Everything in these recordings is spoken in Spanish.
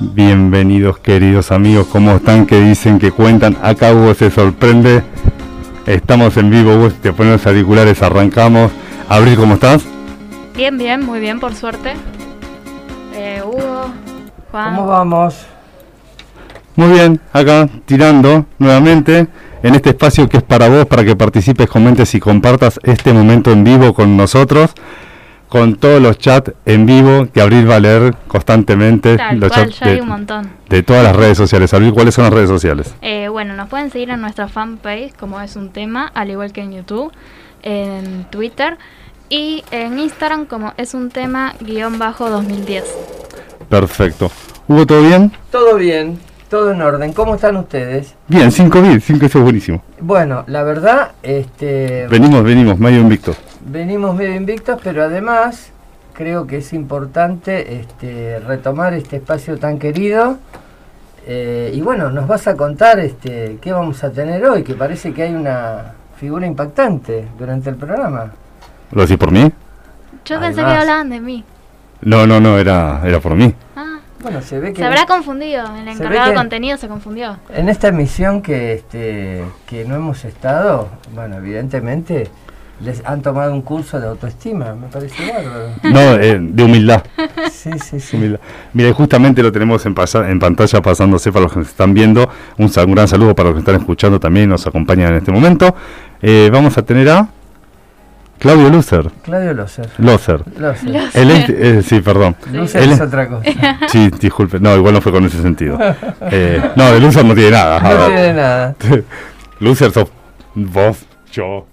Bienvenidos queridos amigos, ¿cómo están? ¿Qué dicen? ¿Qué cuentan? Acá Hugo se sorprende. Estamos en vivo, Hugo, te ponen los auriculares, arrancamos. Abril, ¿cómo estás? Bien, bien, muy bien, por suerte. Eh, Hugo, Juan. ¿Cómo vamos? Muy bien, acá tirando nuevamente en este espacio que es para vos, para que participes, comentes y compartas este momento en vivo con nosotros, con todos los chats en vivo que Abril va a leer constantemente. Tal los cual, chats ya hay de, un montón. de todas las redes sociales. Abril, ¿cuáles son las redes sociales? Eh, bueno, nos pueden seguir en nuestra fanpage, como es un tema, al igual que en YouTube, en Twitter y en Instagram, como es un tema guion bajo 2010. Perfecto. ¿Hubo todo bien? Todo bien, todo en orden. ¿Cómo están ustedes? Bien, 5 bien, 5 eso es buenísimo. Bueno, la verdad, este, Venimos, venimos, medio invicto. venimos medio invictos, pero además creo que es importante este, retomar este espacio tan querido. Eh, y bueno, nos vas a contar este, qué vamos a tener hoy, que parece que hay una figura impactante durante el programa. ¿Lo decís por mí? Yo pensé que hablaban de mí. No, no, no, era, era por mí. Ah, Bueno, se ve que se habrá confundido, el encargado de contenido se confundió. En esta emisión que, este, que no hemos estado, bueno, evidentemente les han tomado un curso de autoestima, me parece bárbaro. No, eh, de humildad. Sí, sí, sí. humildad. Mira, y justamente lo tenemos en, pasa- en pantalla pasándose para los que nos están viendo. Un, gran saludo para los que están escuchando también, nos acompañan en este momento. Eh, vamos a tener a Claudio Lucer. Claudio Loser. Loser. Loser. Él es, eh, sí, perdón. Loser es es- otra cosa. Sí, disculpe. No, igual no fue con ese sentido. Eh, no, de Loser no tiene nada. No tiene nada. Loser sos vos, yo.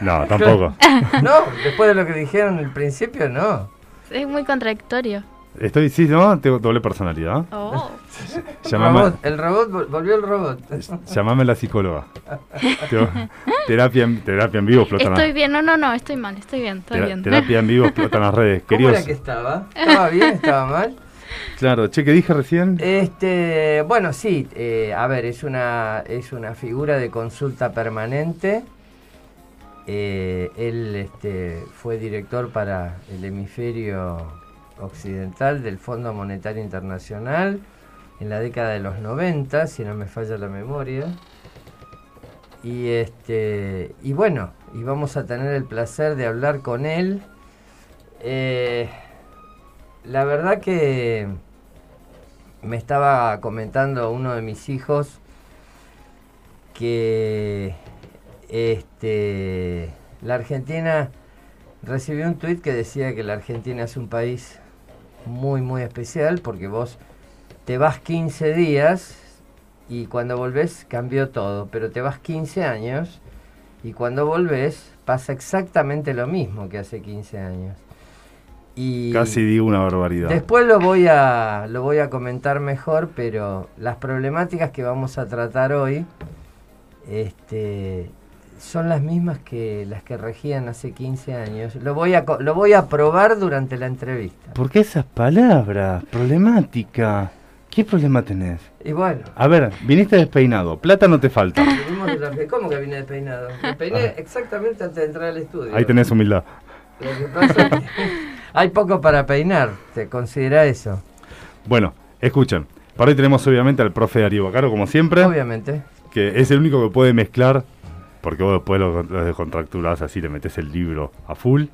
No, tampoco. No, después de lo que dijeron al principio, no. Es muy contradictorio. Estoy, sí, no, tengo doble personalidad. Oh. Llamame, Robot, el robot, vol- volvió el robot. llamame la psicóloga. Terapia, en, terapia en vivo explotan Estoy bien, no, no, no, estoy mal, estoy bien, estoy tera- bien. terapia en vivo explotan las redes. ¿Cómo Queridos, era que estaba? ¿Estaba bien? ¿Estaba mal? claro, che, ¿qué dije recién? Este, bueno, sí, eh, a ver, es una, es una figura de consulta permanente. Eh, él este, fue director para el hemisferio occidental del Fondo Monetario Internacional en la década de los 90, si no me falla la memoria. Y este y bueno, y vamos a tener el placer de hablar con él. Eh, la verdad que me estaba comentando uno de mis hijos que este la Argentina recibió un tuit que decía que la Argentina es un país muy muy especial porque vos te vas 15 días y cuando volvés cambió todo, pero te vas 15 años y cuando volvés pasa exactamente lo mismo que hace 15 años. Y Casi digo una barbaridad. Después lo voy a lo voy a comentar mejor, pero las problemáticas que vamos a tratar hoy este son las mismas que las que regían hace 15 años. Lo voy a lo voy a probar durante la entrevista. ¿Por qué esas palabras? Problemática. ¿Qué problema tenés? Y bueno, A ver, viniste despeinado, plata no te falta. la- ¿cómo que vine despeinado? Me peiné exactamente antes de entrar al estudio. Ah. Ahí tenés humildad. Lo que pasa es que hay poco para peinar, ¿te considera eso? Bueno, escuchen. Para hoy tenemos obviamente al profe Darío Bacaro, como siempre. Obviamente. que es el único que puede mezclar, porque vos después lo, lo descontracturás así, le metes el libro a full,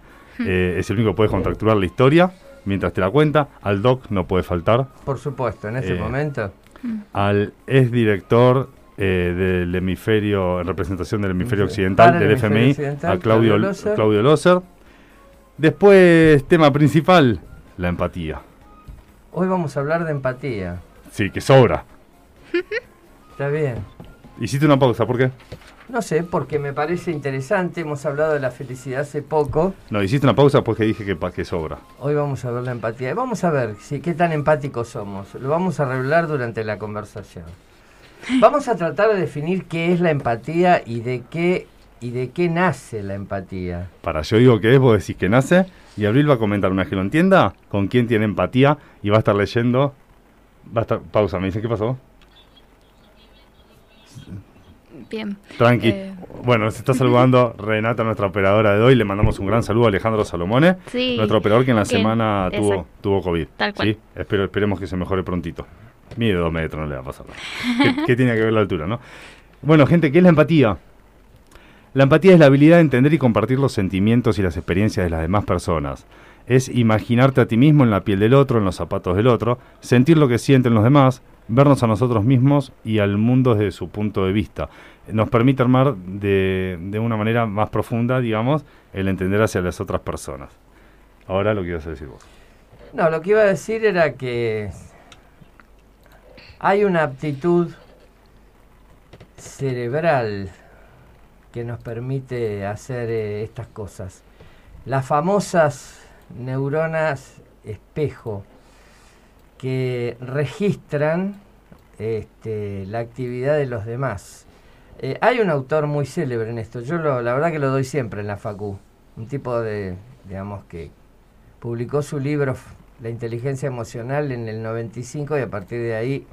eh, es el único que puede contracturar la historia mientras te la cuenta, al doc no puede faltar, Por supuesto, en ese Eh, momento. al ex director eh, del hemisferio, en representación del hemisferio occidental, Para del hemisferio FMI, occidental, a Claudio, Claudio Loser. Claudio Loser. Después, tema principal, la empatía. Hoy vamos a hablar de empatía. Sí, que sobra. Está bien. Hiciste una pausa, ¿por qué? No sé, porque me parece interesante. Hemos hablado de la felicidad hace poco. No, hiciste una pausa porque dije que, que sobra. Hoy vamos a ver la empatía. Y Vamos a ver si, qué tan empáticos somos. Lo vamos a revelar durante la conversación. Vamos a tratar de definir qué es la empatía y de qué, y de qué nace la empatía. Para yo digo que es, vos decís que nace, y Abril va a comentar una vez que lo entienda, con quién tiene empatía, y va a estar leyendo. Va a estar. Pausa, me dice, ¿qué pasó? Bien. Tranqui. Eh, Bueno, nos está saludando Renata, nuestra operadora de hoy. Le mandamos un gran saludo a Alejandro Salomone, Sí, nuestro operador que en la que- semana tuvo, exacto. tuvo COVID. Tal cual. ¿sí? Espero, esperemos que se mejore prontito. Mide dos metros, no le va a pasar nada. ¿Qué, qué tiene que ver la altura, no? Bueno, gente, ¿qué es la empatía? La empatía es la habilidad de entender y compartir los sentimientos y las experiencias de las demás personas. Es imaginarte a ti mismo en la piel del otro, en los zapatos del otro, sentir lo que sienten los demás, vernos a nosotros mismos y al mundo desde su punto de vista. Nos permite armar de, de una manera más profunda, digamos, el entender hacia las otras personas. Ahora lo que ibas a decir vos. No, lo que iba a decir era que hay una aptitud cerebral que nos permite hacer eh, estas cosas. Las famosas neuronas espejo que registran este, la actividad de los demás. Eh, hay un autor muy célebre en esto, yo lo- la verdad que lo doy siempre en la facu, un tipo de, digamos que publicó su libro La inteligencia emocional en el 95 y a partir de ahí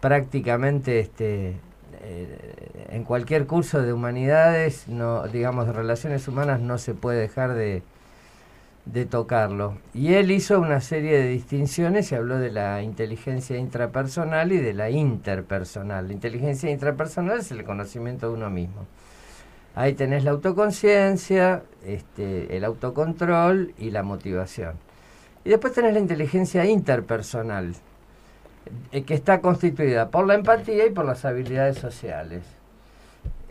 prácticamente este, eh, en cualquier curso de humanidades, no, digamos de relaciones humanas, no se puede dejar de, de tocarlo. Y él hizo una serie de distinciones y habló de la inteligencia intrapersonal y de la interpersonal. La inteligencia intrapersonal es el conocimiento de uno mismo. Ahí tenés la autoconciencia, este, el autocontrol y la motivación. Y después tenés la inteligencia interpersonal, eh, que está constituida por la empatía y por las habilidades sociales.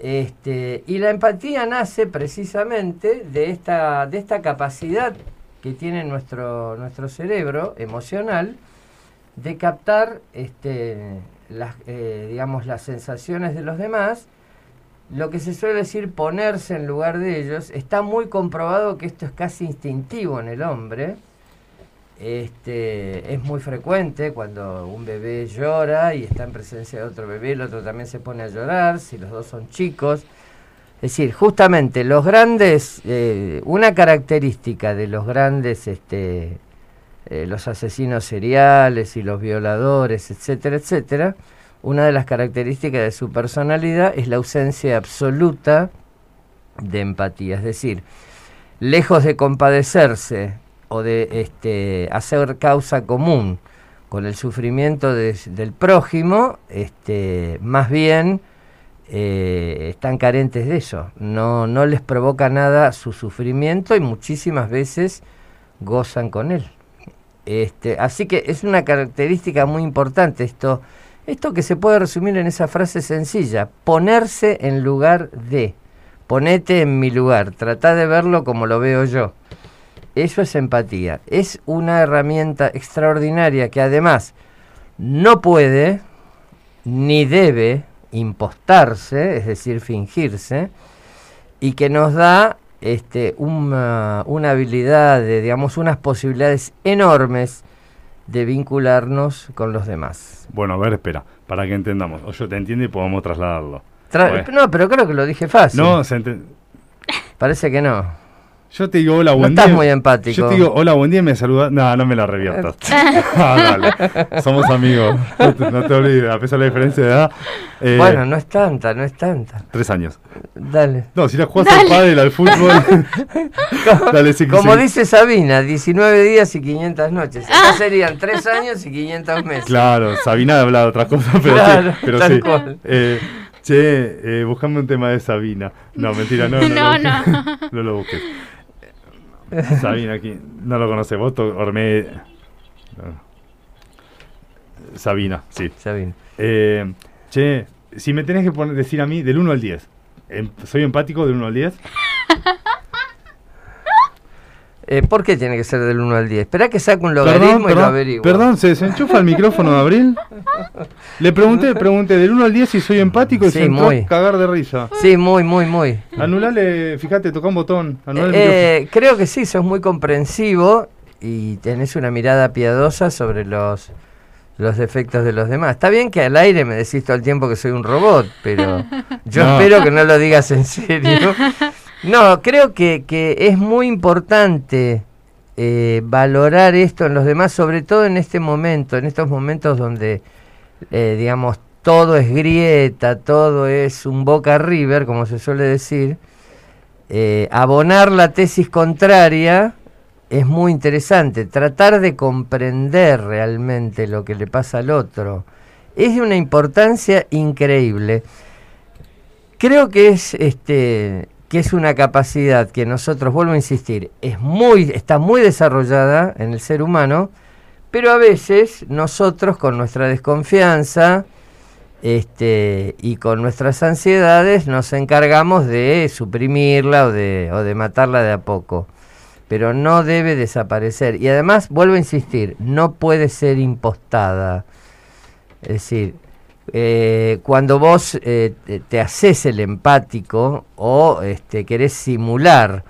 Este, y la empatía nace precisamente de esta, de esta capacidad que tiene nuestro, nuestro cerebro emocional de captar este, las, eh, digamos, las sensaciones de los demás, lo que se suele decir ponerse en lugar de ellos. Está muy comprobado que esto es casi instintivo en el hombre. Este, es muy frecuente cuando un bebé llora y está en presencia de otro bebé, el otro también se pone a llorar, si los dos son chicos. Es decir, justamente los grandes, eh, una característica de los grandes, este, eh, los asesinos seriales y los violadores, etcétera, etcétera, una de las características de su personalidad es la ausencia absoluta de empatía. Es decir, lejos de compadecerse o de este, hacer causa común con el sufrimiento de- del prójimo, este, más bien eh, están carentes de eso. No, no les provoca nada su sufrimiento y muchísimas veces gozan con él. Este, así que es una característica muy importante esto, esto que se puede resumir en esa frase sencilla, ponerse en lugar de, ponete en mi lugar, trata de verlo como lo veo yo. Eso es empatía. Es una herramienta extraordinaria que además no puede ni debe impostarse, es decir, fingirse, y que nos da este, una, una habilidad, de, digamos, unas posibilidades enormes de vincularnos con los demás. Bueno, a ver, espera, para que entendamos. O yo te entiendo y podamos trasladarlo. Tra-. No, pero creo que lo dije fácil. No, se Parece que no. Yo te digo hola, No buen estás día. muy empático. Yo te digo hola, buen día y me saludas. No, no me la reviertas. Ah, dale. Somos amigos. No te, no te olvides, a pesar de la diferencia de edad. eh, Bueno, no es tanta, no es tanta. Tres años. Dale. No, si la jugás al pádel, al fútbol. dale, sí, Como sí. dice Sabina, 19 días y 500 noches. Acá serían 3 años y 500 meses. Claro, Sabina habla de otra cosa, pero Claro, sí. Pero tal sí. cual. Eh, che, eh, buscame un tema de Sabina. No, mentira, no. No, No, lo busques. no. No lo busques. Sabina, aquí. No lo conoce. Vos, Orme. no. Sabina, sí. Sabina. Eh, che, si me tenés que poner, decir a mí del 1 al 10. em- ¿Soy empático del 1 al 10? Eh, ¿Por qué tiene que ser del 1 al 10? Espera que saque un logaritmo y lo averiguo. perdón, ¿se desenchufa el micrófono de Abril? Le pregunté, le pregunté del 1 al 10 si soy empático y Sí, se entró muy. a cagar de risa. Sí, muy, muy, muy. Anulale, fíjate, toca un botón. Anulale el Eh, creo que sí, sos muy comprensivo y tenés una mirada piadosa sobre los, los defectos de los demás. Está bien que al aire me decís todo el tiempo que soy un robot, pero yo No. espero que no lo digas en serio. No, creo que, que es muy importante eh, valorar esto en los demás, sobre todo en este momento, en estos momentos donde, eh, digamos, todo es grieta, todo es un boca river, como se suele decir, eh, abonar la tesis contraria es muy interesante. Tratar de comprender realmente lo que le pasa al otro es de una importancia increíble. Creo que es este que es una capacidad que nosotros, vuelvo a insistir, es muy, está muy desarrollada en el ser humano, pero a veces nosotros con nuestra desconfianza este, y con nuestras ansiedades nos encargamos de suprimirla o de, o de matarla de a poco. Pero no debe desaparecer. Y además, vuelvo a insistir, no puede ser impostada. Es decir, eh, cuando vos eh, te, haces el empático o este, querés simular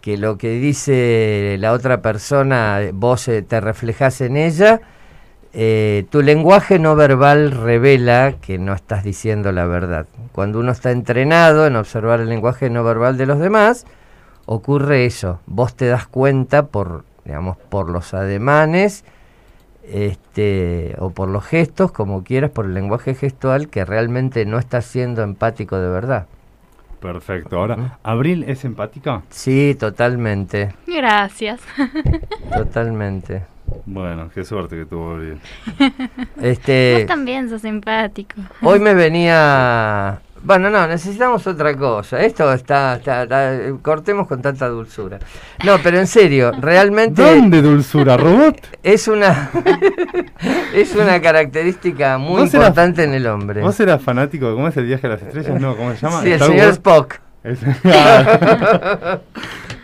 que lo que dice la otra persona vos eh, te reflejas en ella, tu lenguaje no verbal revela que no estás diciendo la verdad. Cuando uno está entrenado en observar el lenguaje no verbal de los demás, ocurre eso. Vos te das cuenta por, digamos, por los ademanes este, o por los gestos, como quieras, por el lenguaje gestual, que realmente no está siendo empático de verdad. Perfecto. Ahora, ¿Abril es empática? Sí, totalmente. Gracias. Totalmente. Bueno, qué suerte que tuvo Abril. Este, Vos también sos simpático. Hoy me venía bueno, no, necesitamos otra cosa. Esto está, cortemos con tanta dulzura. No, pero en serio, realmente. ¿Dónde dulzura, robot? Es una, es una característica muy importante en el hombre. ¿Vos eras fanático de cómo es el viaje a las estrellas? No, ¿cómo se llama? Sí, el señor Spock.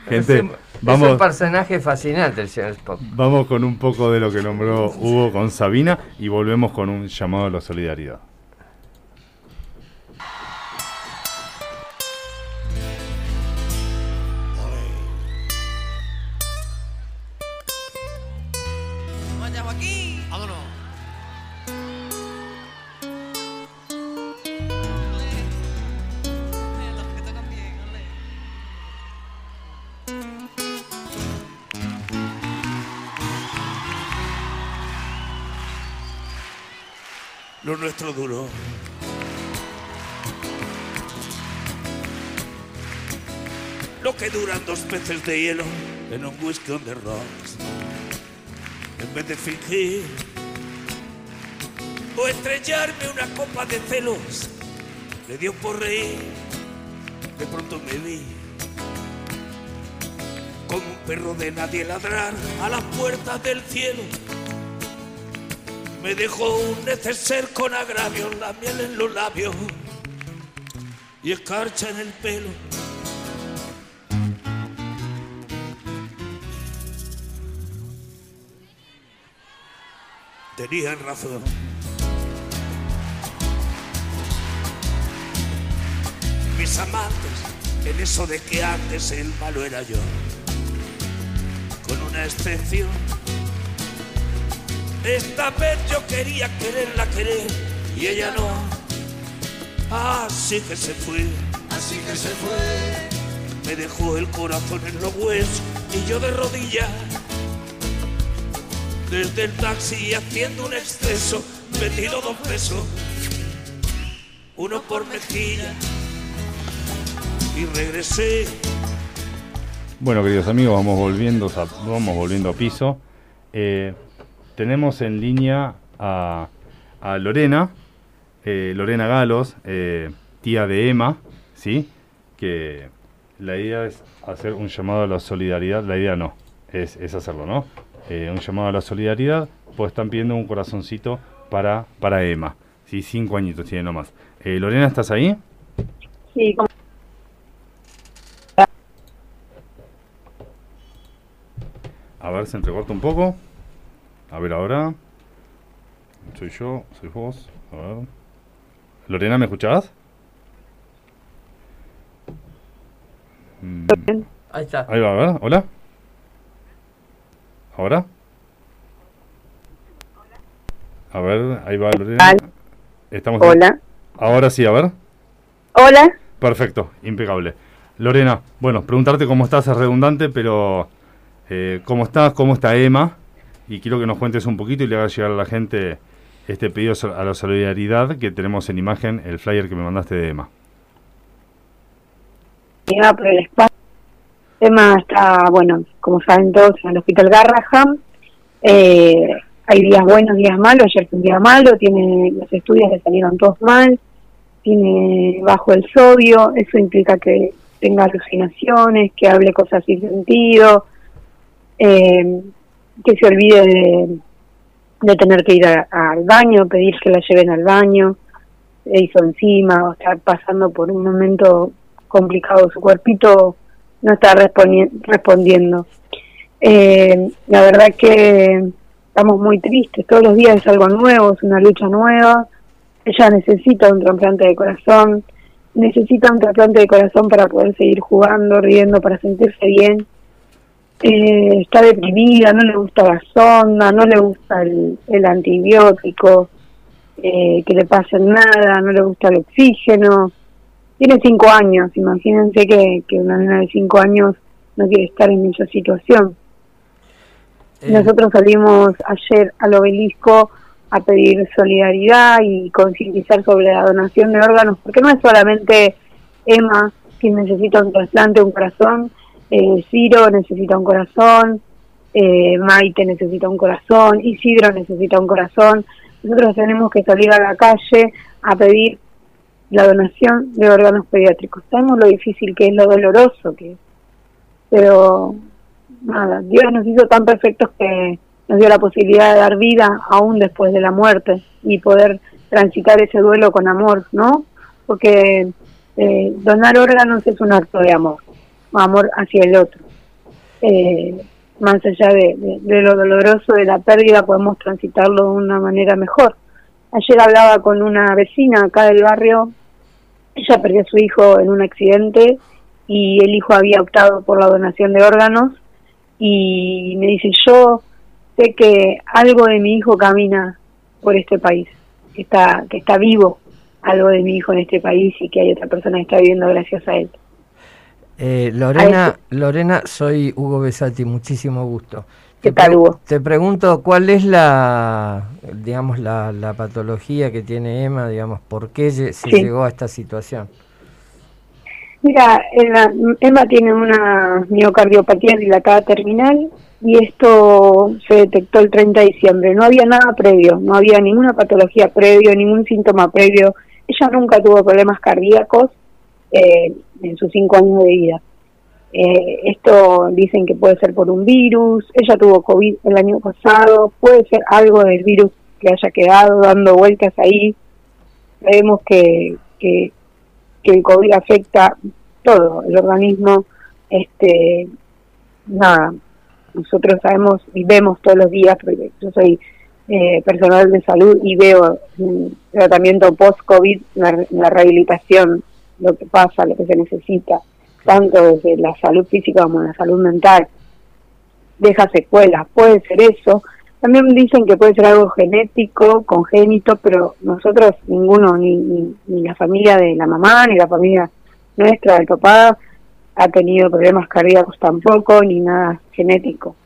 Gente, vamos. Es un personaje fascinante el señor Spock. Vamos con un poco de lo que nombró Hugo con Sabina y volvemos con un llamado a la solidaridad. Lo nuestro duro. Lo que duran dos peces de hielo en un whisky on the rocks. En vez de fingir o estrellarme una copa de celos, le dio por reír. De pronto me vi como un perro de nadie ladrar a las puertas del cielo me dejó un neceser con agravio, la miel en los labios y escarcha en el pelo. Tenían razón. Mis amantes, en eso de que antes el malo era yo, con una excepción esta vez yo quería quererla querer y ella no. Así que se fue. Así que se fue. Me dejó el corazón en los huesos y yo de rodillas. Desde el taxi haciendo un exceso, metido dos pesos. Uno por mejilla. Y regresé. Bueno, queridos amigos, vamos volviendo a, vamos volviendo a piso. Eh, tenemos en línea a, Lorena, eh, Lorena Galos, eh, tía de Emma, ¿sí? Que la idea es hacer un llamado a la solidaridad, la idea no, es, hacerlo, ¿no? Eh, un llamado a la solidaridad, pues están pidiendo un corazoncito para, para Emma, ¿sí? Cinco añitos tiene nomás. Lorena, ¿estás ahí? Sí, A ver, se entrecorta un poco. A ver ahora. Soy yo, soy vos. A ver. Lorena, ¿me escuchás? Mm. Ahí está. Ahí va, a ver. Hola. ¿Ahora? A ver, ahí va Lorena. Estamos Hola. Ahora sí, a ver. Hola. Perfecto, impecable. Lorena, bueno, preguntarte cómo estás es redundante, pero eh, ¿cómo estás? ¿Cómo está Emma? Y quiero que nos cuentes un poquito y le hagas llegar a la gente este pedido a la solidaridad que tenemos en imagen, el flyer que me mandaste de Emma. Por el espacio. Emma está, bueno, como saben todos, en el Hospital Garraham. Eh, hay días buenos, días malos. Ayer fue un día malo, tiene los estudios le salieron todos mal, tiene bajo el sodio, eso implica que tenga alucinaciones, que hable cosas sin sentido, eh, que se olvide de, tener que ir al baño, pedir que la lleven al baño, se hizo encima, o estar pasando por un momento complicado, su cuerpito no está respondiendo. Eh, la verdad que estamos muy tristes, todos los días es algo nuevo, es una lucha nueva, ella necesita un trasplante de corazón, necesita un trasplante de corazón para poder seguir jugando, riendo, para sentirse bien eh, está deprimida, no le gusta la sonda, no le gusta el, antibiótico, eh, que le pasen nada, no le gusta el oxígeno. Tiene cinco años, imagínense que, que una nena de cinco años no quiere estar en esa situación. Eh. Nosotros salimos ayer al obelisco a pedir solidaridad y concientizar sobre la donación de órganos, porque no es solamente Emma quien necesita un trasplante, un corazón, eh, Ciro necesita un corazón, eh, Maite necesita un corazón, Isidro necesita un corazón. Nosotros tenemos que salir a la calle a pedir la donación de órganos pediátricos. Sabemos lo difícil que es, lo doloroso que es. Pero nada, Dios nos hizo tan perfectos que nos dio la posibilidad de dar vida aún después de la muerte y poder transitar ese duelo con amor, ¿no? Porque eh, donar órganos es un acto de amor amor hacia el otro. Eh, más allá de, lo doloroso de la pérdida, podemos transitarlo de una manera mejor. Ayer hablaba con una vecina acá del barrio, ella perdió a su hijo en un accidente y el hijo había optado por la donación de órganos y me dice, yo sé que algo de mi hijo camina por este país, que está, que está vivo algo de mi hijo en este país y que hay otra persona que está viviendo gracias a él. Eh, Lorena, Lorena, soy Hugo Besati, muchísimo gusto. ¿Qué tal, Hugo? Te pregunto, ¿cuál es la, digamos, la, patología que tiene Emma, digamos, por qué se llegó a esta situación? Mira, Emma tiene una miocardiopatía dilatada terminal y esto se detectó el 30 de diciembre. No había nada previo, no había ninguna patología previo, ningún síntoma previo. Ella nunca tuvo problemas cardíacos eh, en sus cinco años de vida. Eh, esto dicen que puede ser por un virus, ella tuvo COVID el año pasado, puede ser algo del virus que haya quedado dando vueltas ahí. Sabemos que, que, el COVID afecta todo el organismo. Este, nada, nosotros sabemos y vemos todos los días, porque yo soy eh, personal de salud y veo el tratamiento post-COVID, la rehabilitación lo que pasa, lo que se necesita, tanto desde la salud física como la salud mental, deja secuelas, puede ser eso. También dicen que puede ser algo genético, congénito, pero nosotros, ninguno, ni, ni, la familia de la mamá, ni la familia nuestra, del papá, ha tenido problemas cardíacos tampoco, ni nada genético.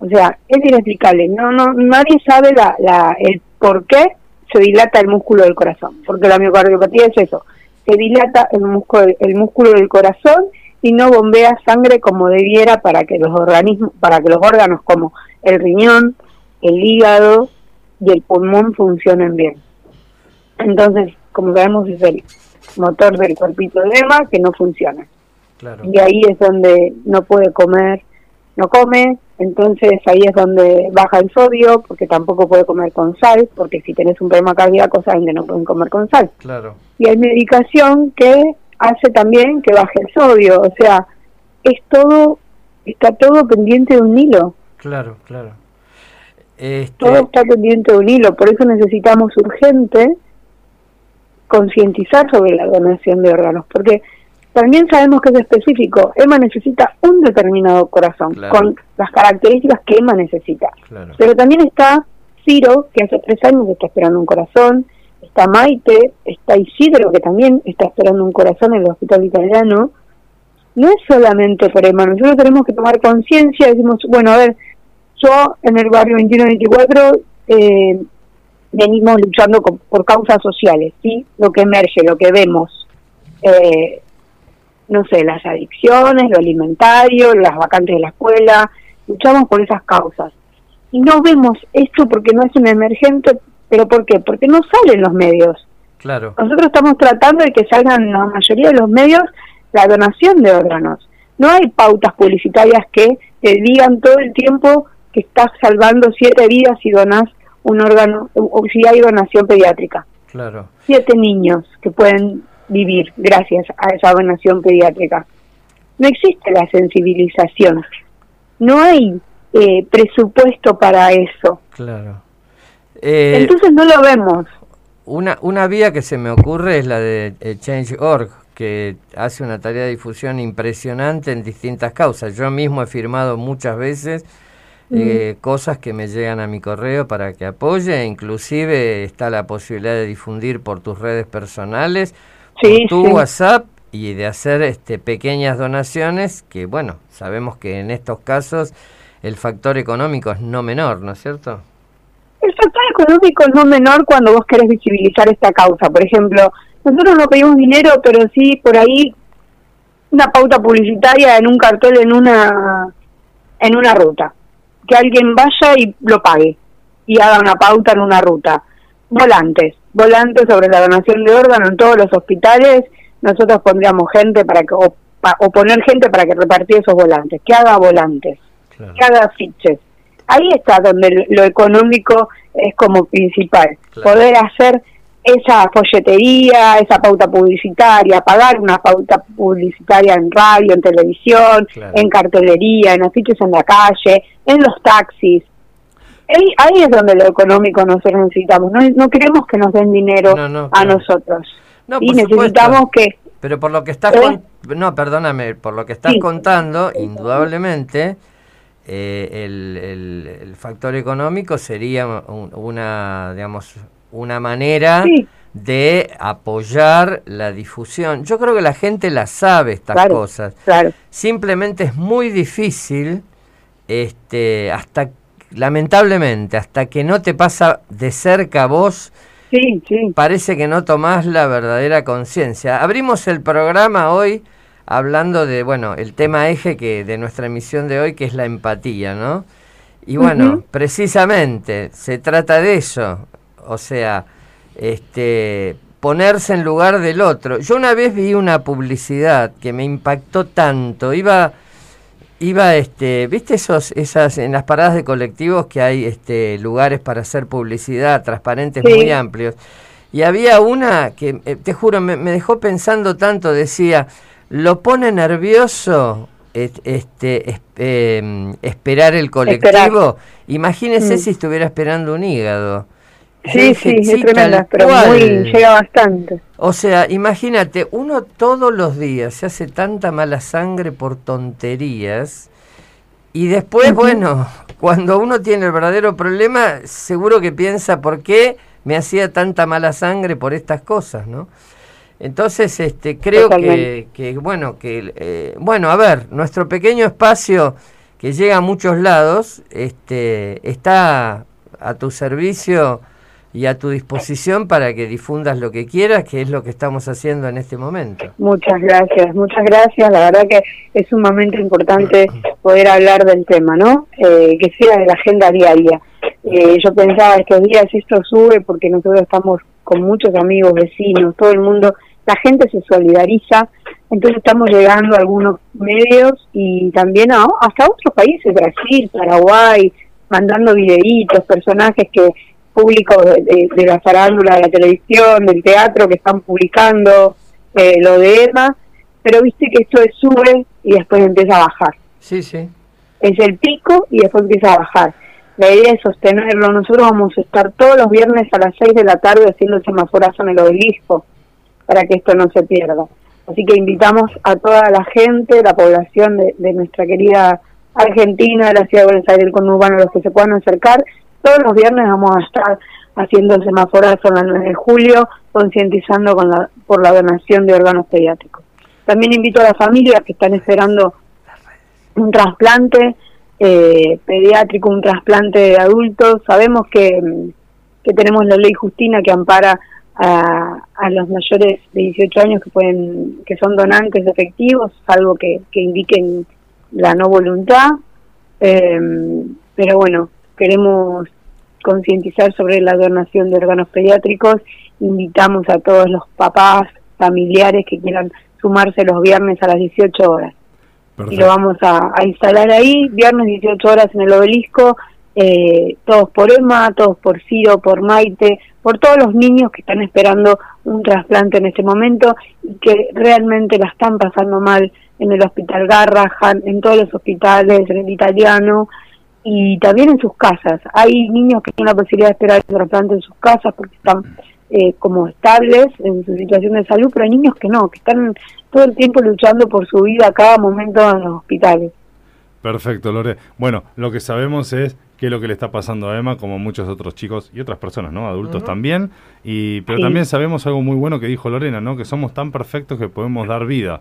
O sea, es inexplicable. No, no, nadie sabe la, la, el por qué se dilata el músculo del corazón, porque la miocardiopatía es eso, se dilata el músculo, el músculo del corazón y no bombea sangre como debiera para que los organismos, para que los órganos como el riñón, el hígado y el pulmón funcionen bien. Entonces, como sabemos, es el motor del cuerpito de Emma que no funciona. Y ahí es donde no puede comer, no come, entonces ahí es donde baja el sodio, porque tampoco puede comer con sal, porque si tenés un problema cardíaco saben que no pueden comer con sal. Claro. Y hay medicación que hace también que baje el sodio, o sea, es todo, está todo pendiente de un hilo. Claro, claro. Este... Todo está pendiente de un hilo, por eso necesitamos urgente concientizar sobre la donación de órganos, porque también sabemos que es específico. Emma necesita un determinado corazón, con las características que Emma necesita. Pero también está Ciro, que hace tres años está esperando un corazón, está Maite, está Isidro, que también está esperando un corazón en el hospital italiano. No es solamente por Emma, nosotros tenemos que tomar conciencia, decimos, bueno, a ver, yo en el barrio 2124 eh, venimos luchando por causas sociales, ¿sí? Lo que emerge, lo que vemos, eh, no sé, las adicciones, lo alimentario, las vacantes de la escuela, luchamos por esas causas. Y no vemos esto porque no es un emergente, pero ¿por qué? Porque no salen los medios. Claro. Nosotros estamos tratando de que salgan la mayoría de los medios la donación de órganos. No hay pautas publicitarias que te digan todo el tiempo que estás salvando siete vidas si donas un órgano, o si hay donación pediátrica. Claro. Siete niños que pueden vivir gracias a esa donación pediátrica. No existe la sensibilización. No hay eh, presupuesto para eso. Claro. Eh, Entonces no lo vemos. Una, una vía que se me ocurre es la de eh, Change.org, que hace una tarea de difusión impresionante en distintas causas. Yo mismo he firmado muchas veces eh, cosas que me llegan a mi correo para que apoye, inclusive está la posibilidad de difundir por tus redes personales, Sí, tu sí. WhatsApp y de hacer este, pequeñas donaciones, que bueno, sabemos que en estos casos el factor económico es no menor, ¿no es cierto? El factor económico es no menor cuando vos querés visibilizar esta causa. Por ejemplo, nosotros no pedimos dinero, pero sí por ahí una pauta publicitaria en un cartel en una en una ruta. Que alguien vaya y lo pague y haga una pauta en una ruta. Volantes, volantes sobre la donación de órganos en todos los hospitales. Nosotros pondríamos gente para que o, pa- o poner gente para que repartiera esos volantes, que haga volantes Claro. que haga afiches. Ahí está donde lo- lo económico es como principal. Claro. Poder hacer esa folletería, esa pauta publicitaria, pagar una pauta publicitaria en radio, en televisión, Claro. en cartelería, en afiches en la calle, en los taxis. Ahí, ahí es donde lo económico nosotros necesitamos. No, no queremos que nos den dinero No, no, a nosotros. No, y necesitamos supuesto. que Pero por lo que estás ¿Eh? con- no, perdóname, por lo que estás Sí. contando, indudablemente eh, el, el- el factor económico sería un- una, digamos, una manera Sí. de apoyar la difusión. Yo creo que la gente la sabe estas Claro. cosas. Claro. Simplemente es muy difícil, este, hasta lamentablemente, hasta que no te pasa de cerca a vos Sí, sí. parece que no tomás la verdadera conciencia. Abrimos el programa hoy hablando de, bueno, el tema eje que de nuestra emisión de hoy, que es la empatía, ¿no? Y bueno, precisamente se trata de eso, o sea, este, ponerse en lugar del otro. Yo una vez vi una publicidad que me impactó tanto, iba iba este viste esos esas en las paradas de colectivos que hay este lugares para hacer publicidad transparentes Sí. muy amplios y había una que eh, te juro me, me dejó pensando tanto decía lo pone nervioso et- este es- em, esperar el colectivo imagínese Mm. si estuviera esperando un hígado Sí, dije, sí, es tremenda, pero muy, llega bastante. O sea, imagínate, uno todos los días se hace tanta mala sangre por tonterías y después, bueno, cuando uno tiene el verdadero problema, seguro que piensa por qué me hacía tanta mala sangre por estas cosas, ¿no? Entonces, este, creo que, que, bueno, que, eh, bueno, a ver, nuestro pequeño espacio que llega a muchos lados, este, está a tu servicio y a tu disposición para que difundas lo que quieras, que es lo que estamos haciendo en este momento. Muchas gracias, muchas gracias. La verdad que es sumamente importante poder hablar del tema, ¿no? Eh, que sea de la agenda diaria. Eh, yo pensaba estos días esto sube porque nosotros estamos con muchos amigos, vecinos, todo el mundo, la gente se solidariza, entonces estamos llegando a algunos medios y también a, hasta otros países, Brasil, Paraguay, mandando videitos, personajes que públicos de, de- la farándula, de la televisión, del teatro que están publicando eh, lo de Emma, pero viste que esto es sube y después empieza a bajar. Sí, sí. Es el pico y después empieza a bajar. La idea es sostenerlo. Nosotros vamos a estar todos los viernes a las 6 de la tarde haciendo el semaforazo en el obelisco para que esto no se pierda. Así que invitamos a toda la gente, la población de, de nuestra querida Argentina, de la ciudad de Buenos Aires, el conurbano, los que se puedan acercar. Todos los viernes vamos a estar haciendo el semaforazo en la 9 de julio, concientizando con la, por la donación de órganos pediátricos. También invito a las familias que están esperando un trasplante eh, pediátrico, un trasplante de adultos. Sabemos que, que tenemos la ley Justina que ampara a, a los mayores de 18 años que pueden que son donantes efectivos, salvo que, que indiquen la no voluntad. Eh, pero bueno, queremos concientizar sobre la donación de órganos pediátricos. Invitamos a todos los papás, familiares que quieran sumarse los viernes a las 18 horas. Y lo vamos a, a instalar ahí, viernes 18 horas en el obelisco, eh, todos por Emma, todos por Ciro, por Maite, por todos los niños que están esperando un trasplante en este momento y que realmente la están pasando mal en el hospital Garrahan, en todos los hospitales, en el italiano y también en sus casas. Hay niños que tienen la posibilidad de esperar el trasplante en sus casas porque están eh, como estables en su situación de salud, pero hay niños que no, que están todo el tiempo luchando por su vida a cada momento en los hospitales. Perfecto, Lore. Bueno, lo que sabemos es qué es lo que le está pasando a Emma, como muchos otros chicos y otras personas, ¿no? Adultos también. Y, pero también sabemos algo muy bueno que dijo Lorena, ¿no? Que somos tan perfectos que podemos dar vida.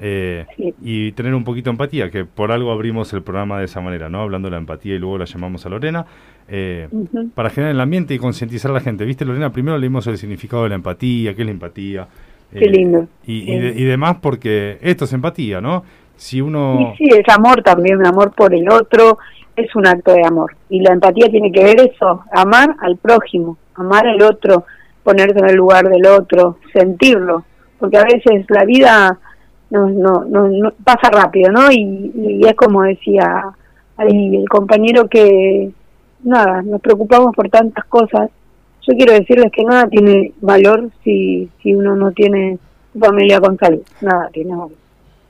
Eh, y tener un poquito de empatía, que por algo abrimos el programa de esa manera, ¿no? Hablando de la empatía y luego la llamamos a Lorena, eh, para generar el ambiente y concientizar a la gente. ¿Viste, Lorena? Primero leímos el significado de la empatía, qué es la empatía. Qué eh, lindo. Y, y, demás, porque esto es empatía, ¿no? Si uno... Sí, es amor también, amor por el otro, es un acto de amor. Y la empatía tiene que ver eso, amar al prójimo, amar al otro, ponerse en el lugar del otro, sentirlo. Porque a veces la vida no, no, no, pasa rápido, ¿no? Y, es como decía ahí el compañero que, nada, nos preocupamos por tantas cosas. Yo quiero decirles que nada tiene valor si, si uno no tiene familia con salud. Nada tiene valor.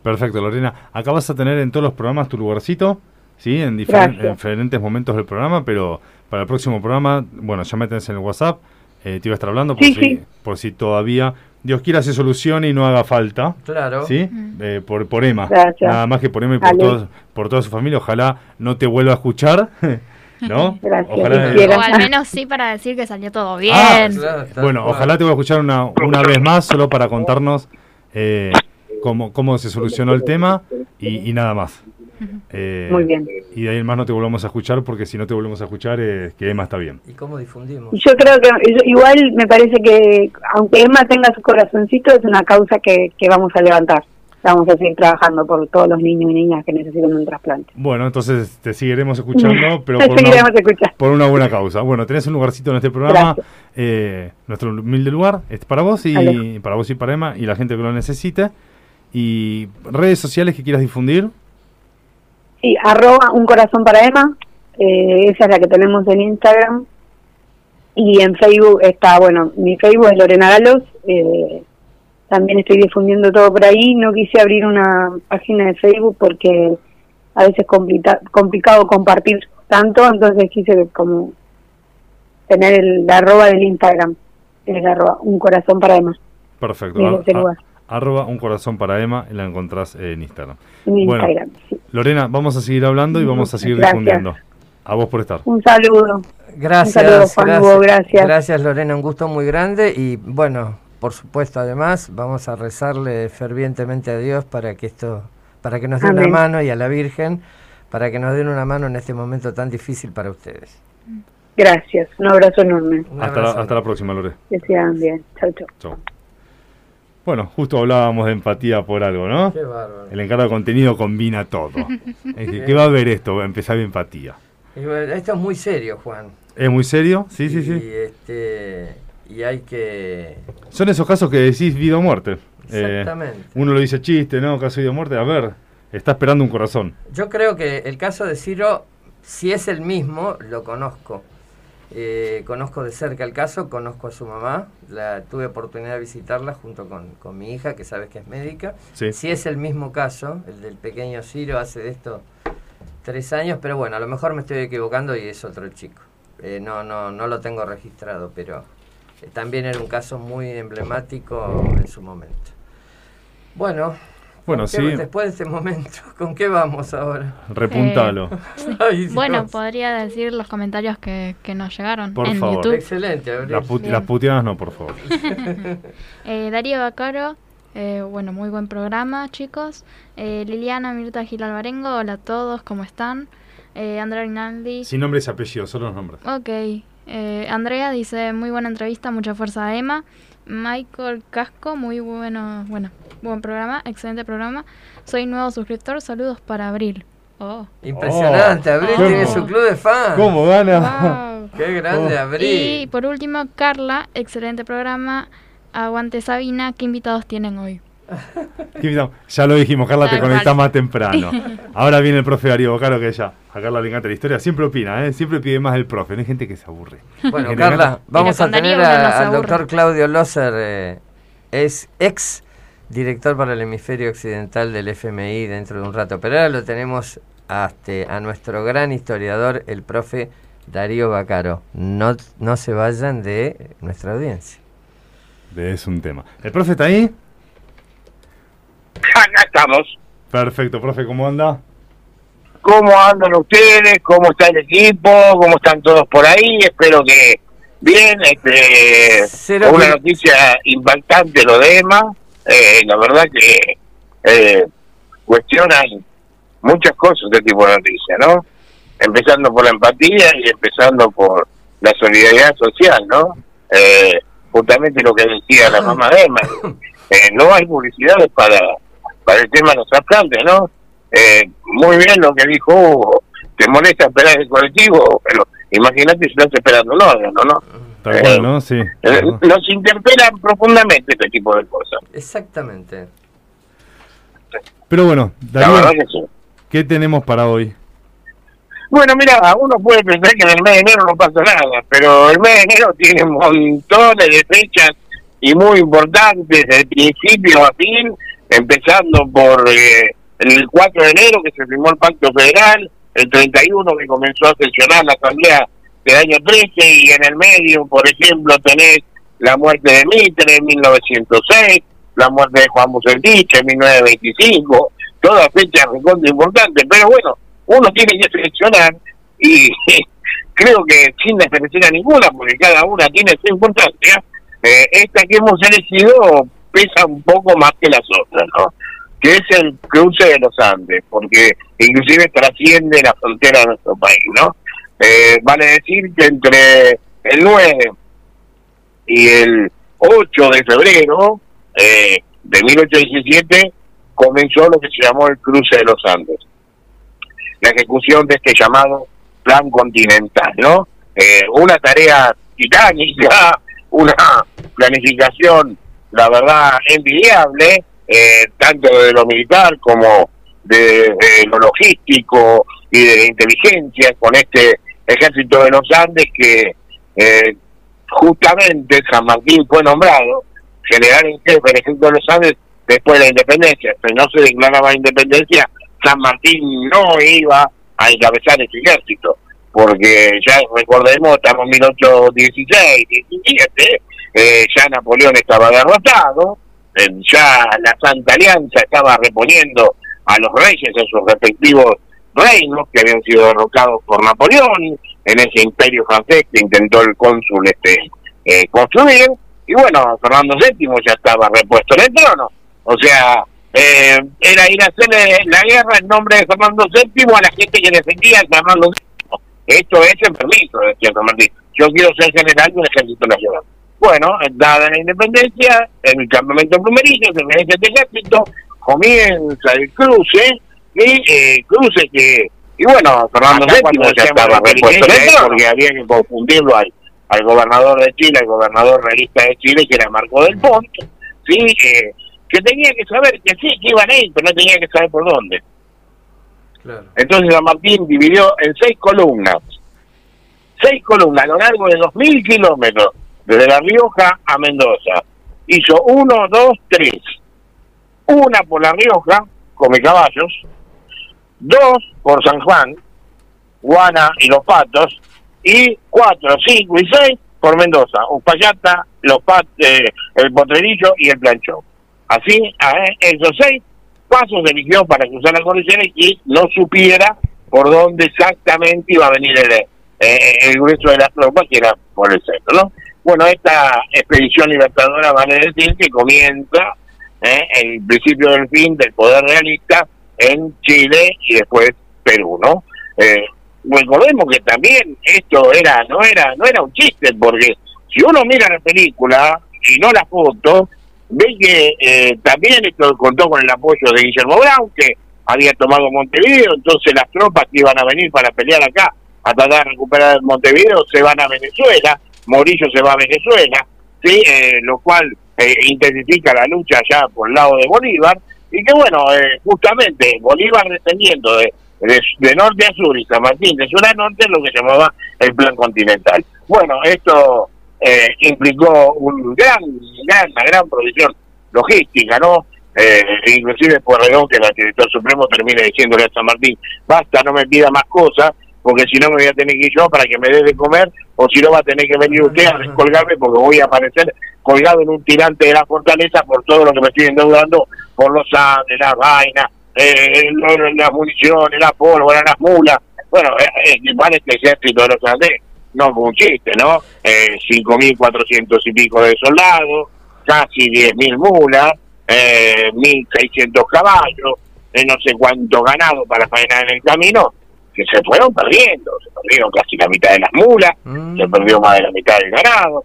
Perfecto, Lorena. Acá vas a tener en todos los programas tu lugarcito, ¿sí? En, diferentes momentos del programa, pero para el próximo programa, bueno, ya metes en el WhatsApp, eh, te iba a estar hablando por, si, por si todavía Dios quiera se solucione y no haga falta. Claro. ¿Sí? Eh, por, por Emma. Nada más que por Emma y por, por toda su familia. Ojalá no te vuelva a escuchar. ¿No? Gracias. o al menos sí para decir que salió todo bien. Ah, bueno, ojalá te voy a escuchar una, una vez más solo para contarnos eh, cómo, cómo se solucionó el tema y, y nada más. Eh, Muy bien. Y de ahí en más no te volvemos a escuchar porque si no te volvemos a escuchar es que Emma está bien. ¿Y cómo difundimos? Yo creo que igual me parece que aunque Emma tenga su corazoncito es una causa que, que vamos a levantar. Vamos a seguir trabajando por todos los niños y niñas que necesitan un trasplante. Bueno, entonces te seguiremos escuchando, pero por, una, por una buena causa. Bueno, tenés un lugarcito en este programa, eh, nuestro humilde lugar, es para vos y para vos y para Emma y la gente que lo necesite. Y redes sociales que quieras difundir. Sí, arroba un corazón para Emma, eh, esa es la que tenemos en Instagram. Y en Facebook está, bueno, mi Facebook es Lorena Galos, eh, también estoy difundiendo todo por ahí. No quise abrir una página de Facebook porque a veces es complicado compartir tanto, entonces quise como tener el arroba del Instagram, el arroba un corazón para Emma. Perfecto. Arroba un corazón para Emma y la encontrás en Instagram. En Instagram, sí. Lorena, vamos a seguir hablando y vamos a seguir difundiendo. A vos por estar. Un saludo. Gracias. Un saludo, Juan gracias, gracias. Gracias, Lorena, un gusto muy grande y bueno, por supuesto, además, vamos a rezarle fervientemente a Dios para que esto, para que nos dé una mano y a la Virgen, para que nos den una mano en este momento tan difícil para ustedes. Gracias, un abrazo enorme. hasta, La, hasta la próxima, Lore. Que sean bien. Chau, chau. Bueno, justo hablábamos de empatía por algo, ¿no? Qué bárbaro. El encargo de contenido combina todo. ¿Qué va a ver esto? Va a empezar de empatía. Esto es muy serio, Juan. ¿Es muy serio? Sí, sí, sí. Y, este, y hay que... Son esos casos que decís vida o muerte. Eh, Exactamente. uno lo dice chiste, ¿no? Caso de vida o muerte. A ver, está esperando un corazón. Yo creo que el caso de Ciro, si es el mismo, lo conozco. Eh, conozco de cerca el caso, conozco a su mamá, la, tuve oportunidad de visitarla junto con, mi hija, que sabes que es médica. Si es el mismo caso, el del pequeño Ciro, hace de esto tres años, pero bueno, a lo mejor me estoy equivocando y es otro chico. Eh, no, no, no lo tengo registrado, pero eh, también era un caso muy emblemático en su momento. Bueno, bueno, sí. Después de este momento, ¿con qué vamos ahora? Repuntalo. Eh, bueno, podría decir los comentarios que, que nos llegaron por en favor. YouTube. Excelente, Las puteadas no, por favor. eh, Darío Bacaro, eh, bueno, muy buen programa, chicos. Eh, Liliana Mirta Gil Alvarengo, hola a todos, ¿cómo están? Eh, Andrea Rinaldi. Sin nombres y apellidos, solo los nombres. Ok. Eh, Andrea dice, muy buena entrevista, mucha fuerza a Emma. Michael Casco, muy bueno, bueno, buen programa, excelente programa. Soy nuevo suscriptor, saludos para Abril. Oh. Impresionante, Oh. Abril ¿Cómo? tiene su club de fans. ¿Cómo gana? Wow. Qué grande, Oh. Abril. Y por último, Carla, excelente programa. Aguante Sabina, ¿qué invitados tienen hoy? Ya lo dijimos, Carla, te conectás más temprano. Ahora viene el profe Darío Bocaro, que ya, a Carla le encanta la historia. Siempre opina, ¿eh? Siempre pide más el profe. No hay gente que se aburre. Bueno, Carla, encanta- vamos a tener a- al doctor Claudio Loser, eh, es ex director para el hemisferio occidental del FMI dentro de un rato. Pero ahora lo tenemos hasta a nuestro gran historiador, el profe Darío Bacaro. No, no se vayan de nuestra audiencia. Es un tema. ¿El profe está ahí? Acá estamos. Perfecto, profe, ¿cómo anda? ¿Cómo andan ustedes? ¿Cómo está el equipo? ¿Cómo están todos por ahí? Espero que bien. Este, Cero una noticia impactante lo de Emma. Eh, la verdad que eh, cuestionan muchas cosas este tipo de noticias, ¿no? Empezando por la empatía y empezando por la solidaridad social, ¿no? Eh, justamente lo que decía la mamá de Emma. Eh, no hay publicidades para, para el tema de los trasplantes, ¿no? Eh, muy bien lo que dijo Hugo. Te molesta esperar el colectivo, pero imagínate si estás esperando un órgano, ¿no? Tal Eh, cual, ¿no? Sí. Eh, Nos interpelan profundamente este tipo de cosas. Exactamente. Pero bueno, La verdad Darío, que sí. ¿qué tenemos para hoy? Bueno, mira, uno puede pensar que en el mes de enero no pasa nada, pero el mes de enero tiene montones de fechas y muy importantes, de principio a fin, empezando por eh, el 4 de enero que se firmó el Pacto Federal, el 31 que comenzó a sesionar la Asamblea del año 13 y en el medio, por ejemplo, tenés la muerte de Mitre en 1906, la muerte de Juan Bucetich en 1925, todas fechas recontra importantes, pero bueno, uno tiene que seleccionar y creo que sin desmerecer a ninguna, porque cada una tiene su importancia, eh, esta que hemos elegido pesa un poco más que las otras, ¿no? Que es el cruce de los Andes, porque inclusive trasciende la frontera de nuestro país, ¿no? Eh, vale decir que entre el 9 y el 8 de febrero eh, de 1817 comenzó lo que se llamó el cruce de los Andes la ejecución de este llamado plan continental, ¿no? Eh, una tarea titánica, una planificación, la verdad, envidiable, eh, tanto de lo militar como de, lo logístico y de inteligencia con este ejército de los Andes que eh, justamente San Martín fue nombrado general en jefe del ejército de los Andes después de la independencia. Si no se declaraba independencia, San Martín no iba a encabezar ese ejército, porque ya recordemos, estamos en 1816, 17, eh, ya Napoleón estaba derrotado, eh, ya la Santa Alianza estaba reponiendo a los reyes en sus respectivos reinos que habían sido derrocados por Napoleón, en ese imperio francés que intentó el cónsul este eh, construir, y bueno, Fernando VII ya estaba repuesto en el trono, o sea, eh, era ir a hacerle la guerra en nombre de Fernando VII a la gente que defendía a Fernando VII. Esto es en permiso, decía San Martín. Yo quiero ser general de un ejército nacional. Bueno, dada la independencia, en el campamento plumerillo, se merece este ejército, comienza el cruce, y eh, cruce que, y bueno, Fernando Acá VII cuando ya decíamos estaba repuesto el porque había que confundirlo al, al gobernador de Chile, al gobernador realista de Chile, que era Marco del Pont, ¿sí? Eh, que tenía que saber que sí, que iban a ir, pero no tenía que saber por dónde. Claro. Entonces San Martín dividió en seis columnas. Seis columnas a lo largo de dos mil kilómetros, desde La Rioja a Mendoza. Hizo uno, dos, tres. Una por La Rioja, come caballos. Dos por San Juan, Guana y Los Patos. Y cuatro, cinco y seis por Mendoza. Uspallata, Los Pat, eh, el Potrerillo y el Planchón. Así, a esos seis pasos eligió para cruzar la cordillera y no supiera por dónde exactamente iba a venir el, eh, grueso de las tropas, que era por el centro, ¿no? Bueno, esta expedición libertadora vale decir que comienza eh, el principio del fin del poder realista en Chile y después Perú, ¿no? Eh, recordemos que también esto era no era no era un chiste, porque si uno mira la película y no la foto, ve que eh, también esto contó con el apoyo de Guillermo Brown, que había tomado Montevideo, entonces las tropas que iban a venir para pelear acá, a tratar de recuperar Montevideo, se van a Venezuela, Morillo se va a Venezuela, sí, eh, lo cual eh, intensifica la lucha allá por el lado de Bolívar, y que bueno, eh, justamente Bolívar descendiendo de, de, norte a sur y San Martín de sur a norte es lo que llamaba el plan continental. Bueno, esto eh, implicó un gran, gran, una gran provisión logística, ¿no? Eh, inclusive Pueyrredón, que el director supremo termine diciéndole a San Martín, basta, no me pida más cosas, porque si no me voy a tener que ir yo para que me dé de comer, o si no va a tener que venir usted a descolgarme porque voy a aparecer colgado en un tirante de la fortaleza por todo lo que me estoy endeudando, por los Andes, las vainas, eh, las municiones, la pólvora, las mulas. Bueno, eh, eh, este ejército de los Andes no fue un chiste, ¿no? Eh, 5.400 y pico de soldados, casi 10.000 mulas, eh, 1.600 caballos, eh, no sé cuánto ganado para faenar en el camino, que se fueron perdiendo, se perdieron casi la mitad de las mulas, Mm. se perdió más de la mitad del ganado.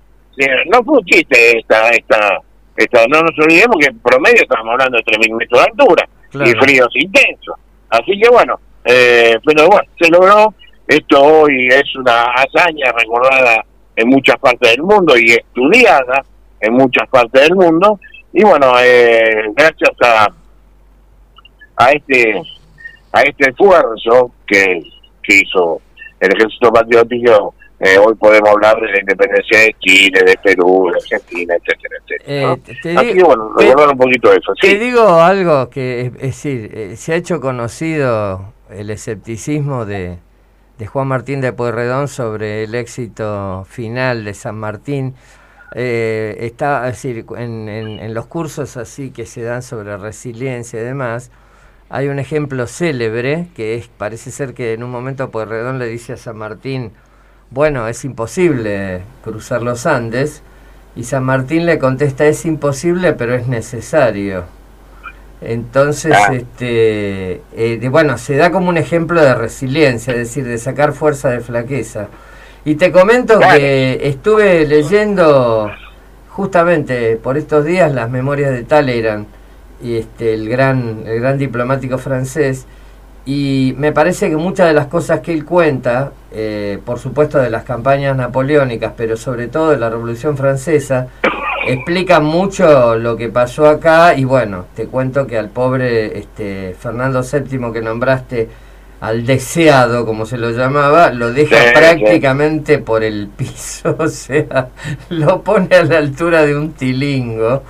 No fue un chiste esta, esta, esta, no nos olvidemos que en promedio estamos hablando de 3.000 metros de altura Claro. y fríos intensos. Así que bueno, eh, pero bueno, se logró. Esto hoy es una hazaña recordada en muchas partes del mundo y estudiada en muchas partes del mundo. Y bueno, eh, gracias a, a este a este esfuerzo que, que hizo el ejército patriótico, eh, hoy podemos hablar de la independencia de Chile, de Perú, de Argentina, etcétera, etcétera. Eh, ¿no? te- te Así digo- que bueno, te- recordar un poquito de eso. Te Sí. digo algo que, es decir, eh, se ha hecho conocido el escepticismo de, de Juan Martín de Pueyrredón sobre el éxito final de San Martín. Eh, está, es decir, en, en- en los cursos así que se dan sobre resiliencia y demás, hay un ejemplo célebre que es, parece ser que en un momento Pueyrredón le dice a San Martín, bueno, es imposible cruzar los Andes, y San Martín le contesta, es imposible, pero es necesario. Entonces, Ah. este, eh, de- bueno, se da como un ejemplo de resiliencia, es decir, de sacar fuerza de flaqueza. Y te comento que estuve leyendo justamente por estos días las memorias de Talleyrand, y este, el gran, el gran diplomático francés, y me parece que muchas de las cosas que él cuenta, eh, por supuesto de las campañas napoleónicas, pero sobre todo de la Revolución Francesa, explican mucho lo que pasó acá y bueno, te cuento que al pobre este, Fernando VII que nombraste, al deseado, como se lo llamaba, lo deja Sí, sí. prácticamente por el piso, o sea, lo pone a la altura de un tilingo.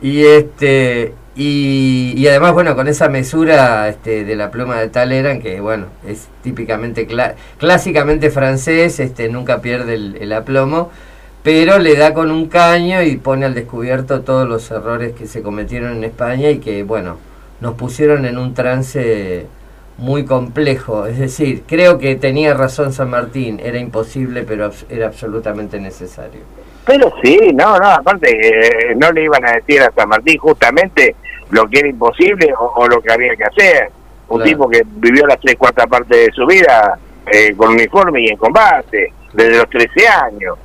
Y este y, y además bueno con esa mesura este, de la pluma de Talleyrand que bueno es típicamente clásicamente francés este nunca pierde el, el aplomo pero le da con un caño y pone al descubierto todos los errores que se cometieron en España y que bueno nos pusieron en un trance muy complejo. Es decir creo que tenía razón San Martín era imposible pero era absolutamente necesario Pero sí, no, no, aparte eh, no le iban a decir a San Martín justamente lo que era imposible o, o lo que había que hacer. Un Claro. tipo que vivió las tres cuartas partes de su vida eh, con uniforme y en combate, desde los 13 años.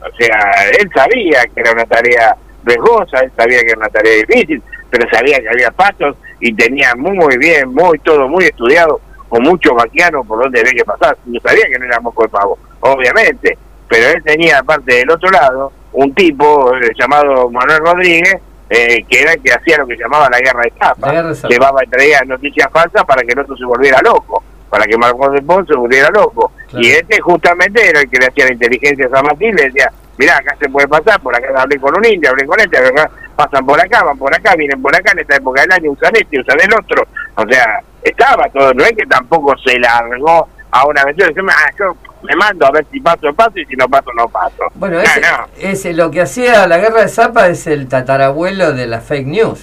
O sea, él sabía que era una tarea riesgosa, él sabía que era una tarea difícil, pero sabía que había pasos y tenía muy bien, muy todo muy estudiado, con mucho vaquiano por donde había que pasar. Yo sabía que no era moco de pavo, obviamente, pero él tenía aparte del otro lado un tipo eh, llamado Manuel Rodríguez eh, que era el que hacía lo que llamaba la guerra de tapa llevaba y traía noticias falsas para que el otro se volviera loco para que Marcos de Pons se volviera loco. Claro. y este justamente era el que le hacía la inteligencia a San Martín le decía mirá acá se puede pasar por acá hablé con un indio hablé con este acá pasan por acá van por acá vienen por acá en esta época del año usan este usan el otro o sea estaba todo no es que tampoco se largó a una aventura dice, ah, yo me mando a ver si paso paso y si no paso no paso Bueno, No, ese, no. ese- lo que hacía la guerra de Zapa es el tatarabuelo de la fake news.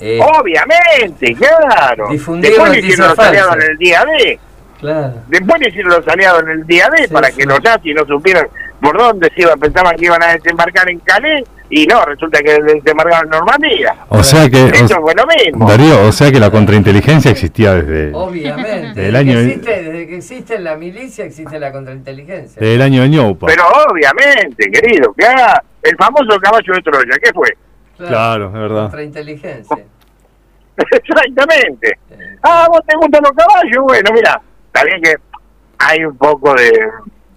Eh, Obviamente, claro. Difundir noticias falsas. en el día D. claro. Después le hicieron los aliados en el día D Sí, para sí. que los nazis no supieran por dónde se iban. Pensaban que iban a desembarcar en Calais y no, resulta que desembarcaron en Normandía. O sea que, Eso o- fue lo mismo. Darío, o sea que la contrainteligencia existía desde, Obviamente. Desde, año- que existe, desde que existe la milicia existe la contrainteligencia. desde el año de Ñoupa. Pero obviamente, querido, que haga el famoso caballo de Troya, ¿qué fue? Claro, es verdad. Contrainteligencia. Exactamente. Ah, vos te gustan los caballos. Bueno, mira, está bien que hay un poco de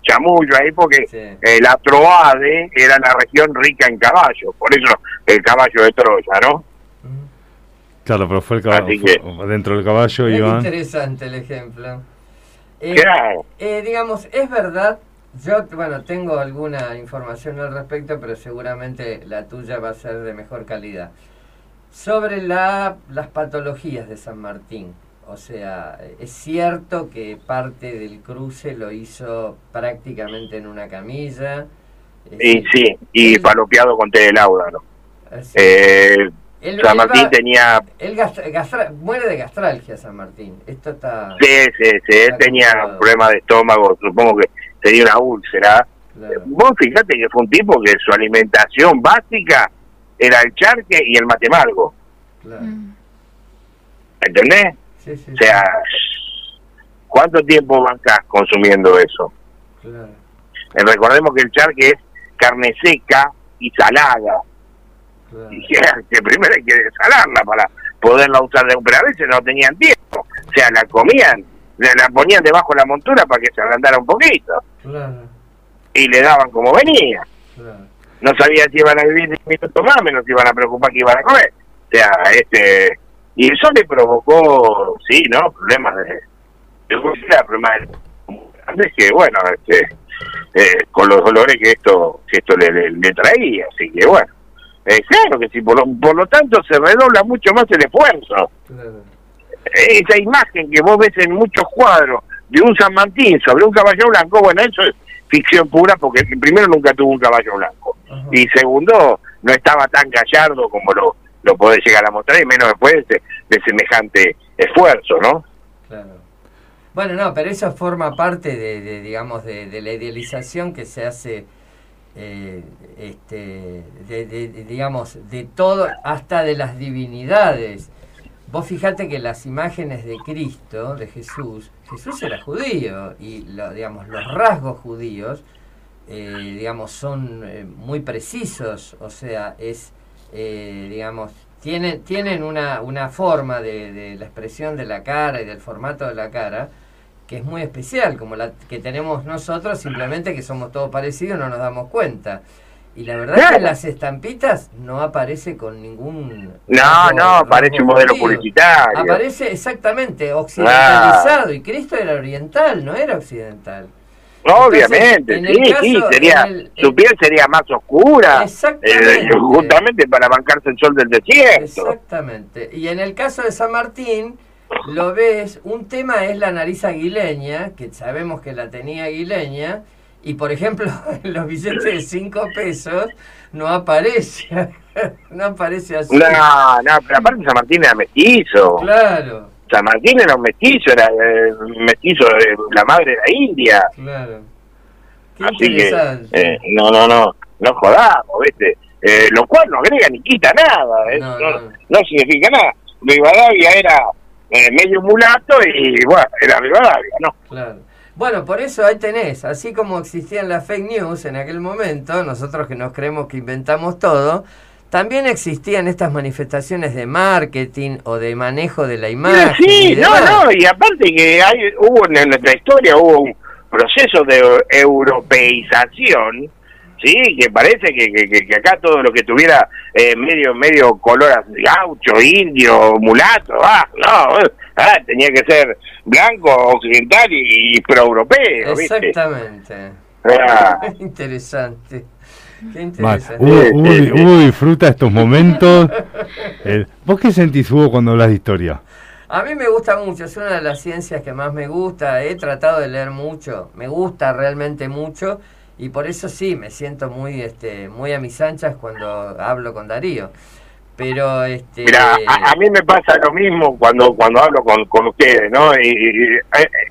chamullo ahí porque Sí. eh, la Troade era la región rica en caballos, por eso el caballo de Troya, ¿no? Claro, pero fue el caballo. Así que- Dentro del caballo Es iban. interesante el ejemplo. Eh, Claro. eh, digamos, es verdad, yo, bueno, tengo alguna información al respecto, pero seguramente la tuya va a ser de mejor calidad. Sobre la, las patologías de San Martín, o sea, es cierto que parte del cruce lo hizo prácticamente en una camilla. Y decir, sí, y él- palopeado con té de lauda, ¿no? es- Eh, él- San él Martín va- tenía, él gastra- gastra- muere de gastralgia San Martín. Esto está... sí, sí, sí, él tenía problemas de estómago, supongo que tenía una úlcera. claro, Vos fíjate que fue un tipo que su alimentación básica era el charque y el matemalgo, claro. Mm. ¿entendés? Sí, sí, O sea, ¿cuánto tiempo bancás consumiendo eso? claro. Eh, recordemos que el charque es carne seca y salada. claro. Y que primero hay que desalarla para poderla usar de pero a veces no tenían tiempo. O sea, la comían, la, ponían debajo de la montura para que se ablandara un poquito Claro, y le daban como venía. claro. No sabían si iban a vivir 10 minutos más, menos si iban a preocupar que iban a comer. O sea, este y eso le provocó, sí, ¿no? Problemas de... Yo problemas grandes que, bueno, este, eh, con los dolores que esto que esto le, le- le traía. Así que, bueno, eh, claro que sí, por lo, por lo tanto se redobla mucho más el esfuerzo. claro. Esa imagen que vos ves en muchos cuadros de un San Martín sobre un caballo blanco, bueno, eso es ficción pura porque primero nunca tuvo un caballo blanco Ajá. y segundo no estaba tan gallardo como lo, lo podés llegar a mostrar y menos después de, semejante esfuerzo, ¿no? Claro. Bueno, no, pero eso forma parte de, digamos, de, la idealización que se hace, eh, este, de, digamos, de todo, hasta de las divinidades. Vos fijate que las imágenes de Cristo, de Jesús, Jesús era judío y, lo, digamos, los rasgos judíos, eh, digamos, son eh, muy precisos, o sea, es, eh, digamos, tienen, tienen una, una forma de, de la expresión de la cara y del formato de la cara que es muy especial, como la que tenemos nosotros, simplemente que somos todos parecidos, no nos damos cuenta. Y la verdad es que las estampitas no aparece con ningún... No, no, parece rasgo un modelo publicitario. Aparece exactamente occidentalizado y Cristo era oriental, no era occidental. Obviamente, Entonces, sí, sí, sería, el- su piel sería más oscura, Exactamente. eh, justamente para bancarse el sol del desierto. Exactamente. Y en el caso de San Martín, lo ves, un tema es la nariz aguileña, que sabemos que la tenía aguileña, y por ejemplo, en los billetes de 5 pesos no aparece, no aparece así. No, no, pero aparte San Martín era mestizo. Claro, San Martín era un mestizo, era eh, mestizo de la madre de la India. claro. Qué Así que, eh, no, no, no, no jodamos, ¿viste? Eh, lo cual no agrega ni quita nada, ¿eh? No, no, no. no significa nada. Rivadavia era eh, medio mulato y, bueno, era Rivadavia, ¿no? Claro. Bueno, por eso ahí tenés, así como existían las fake news en aquel momento, nosotros que nos creemos que inventamos todo, también existían estas manifestaciones de marketing o de manejo de la imagen. y Sí, no, demás. no, y aparte que hay, hubo en nuestra historia hubo un proceso de europeización, sí, que parece que, que, que- acá todo lo que tuviera eh, medio medio color gaucho, indio, mulato, ah, no, ah, tenía que ser blanco, occidental y, y proeuropeo, ¿viste? Exactamente. Ah, interesante. Qué interesante. Hugo, sí, sí. Hugo disfruta estos momentos. ¿Vos qué sentís, Hugo, cuando hablas de historia? A mí me gusta mucho, es una de las ciencias que más me gusta, he tratado de leer mucho, me gusta realmente mucho y por eso sí, me siento muy este muy a mis anchas cuando hablo con Darío. Pero este Mira, a, a mí me pasa lo mismo cuando cuando hablo con, con ustedes, ¿no? Y, y-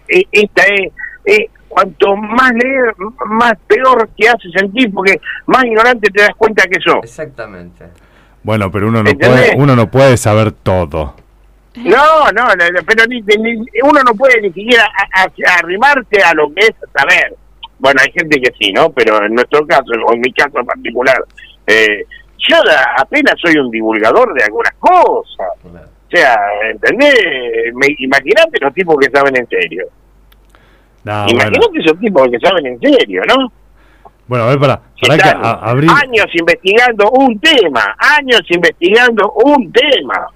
y- y- esta es, es- cuanto más lees, más peor te hace sentir, porque más ignorante te das cuenta que sos. Exactamente. Bueno, pero uno no ¿Entendés? puede, uno no puede saber todo. No, no, pero ni- ni- uno no puede ni siquiera a- a- arrimarse a lo que es saber. Bueno, hay gente que sí, ¿no? Pero en nuestro caso, o en mi caso en particular, eh, yo apenas soy un divulgador de algunas cosas. O sea, ¿entendés? Me- Imagínate los tipos que saben en serio. Ah, bueno. Imagínate esos tipos que saben en serio, ¿no? bueno, a ver, para, para que están a- abrir. años investigando un tema, años investigando un tema.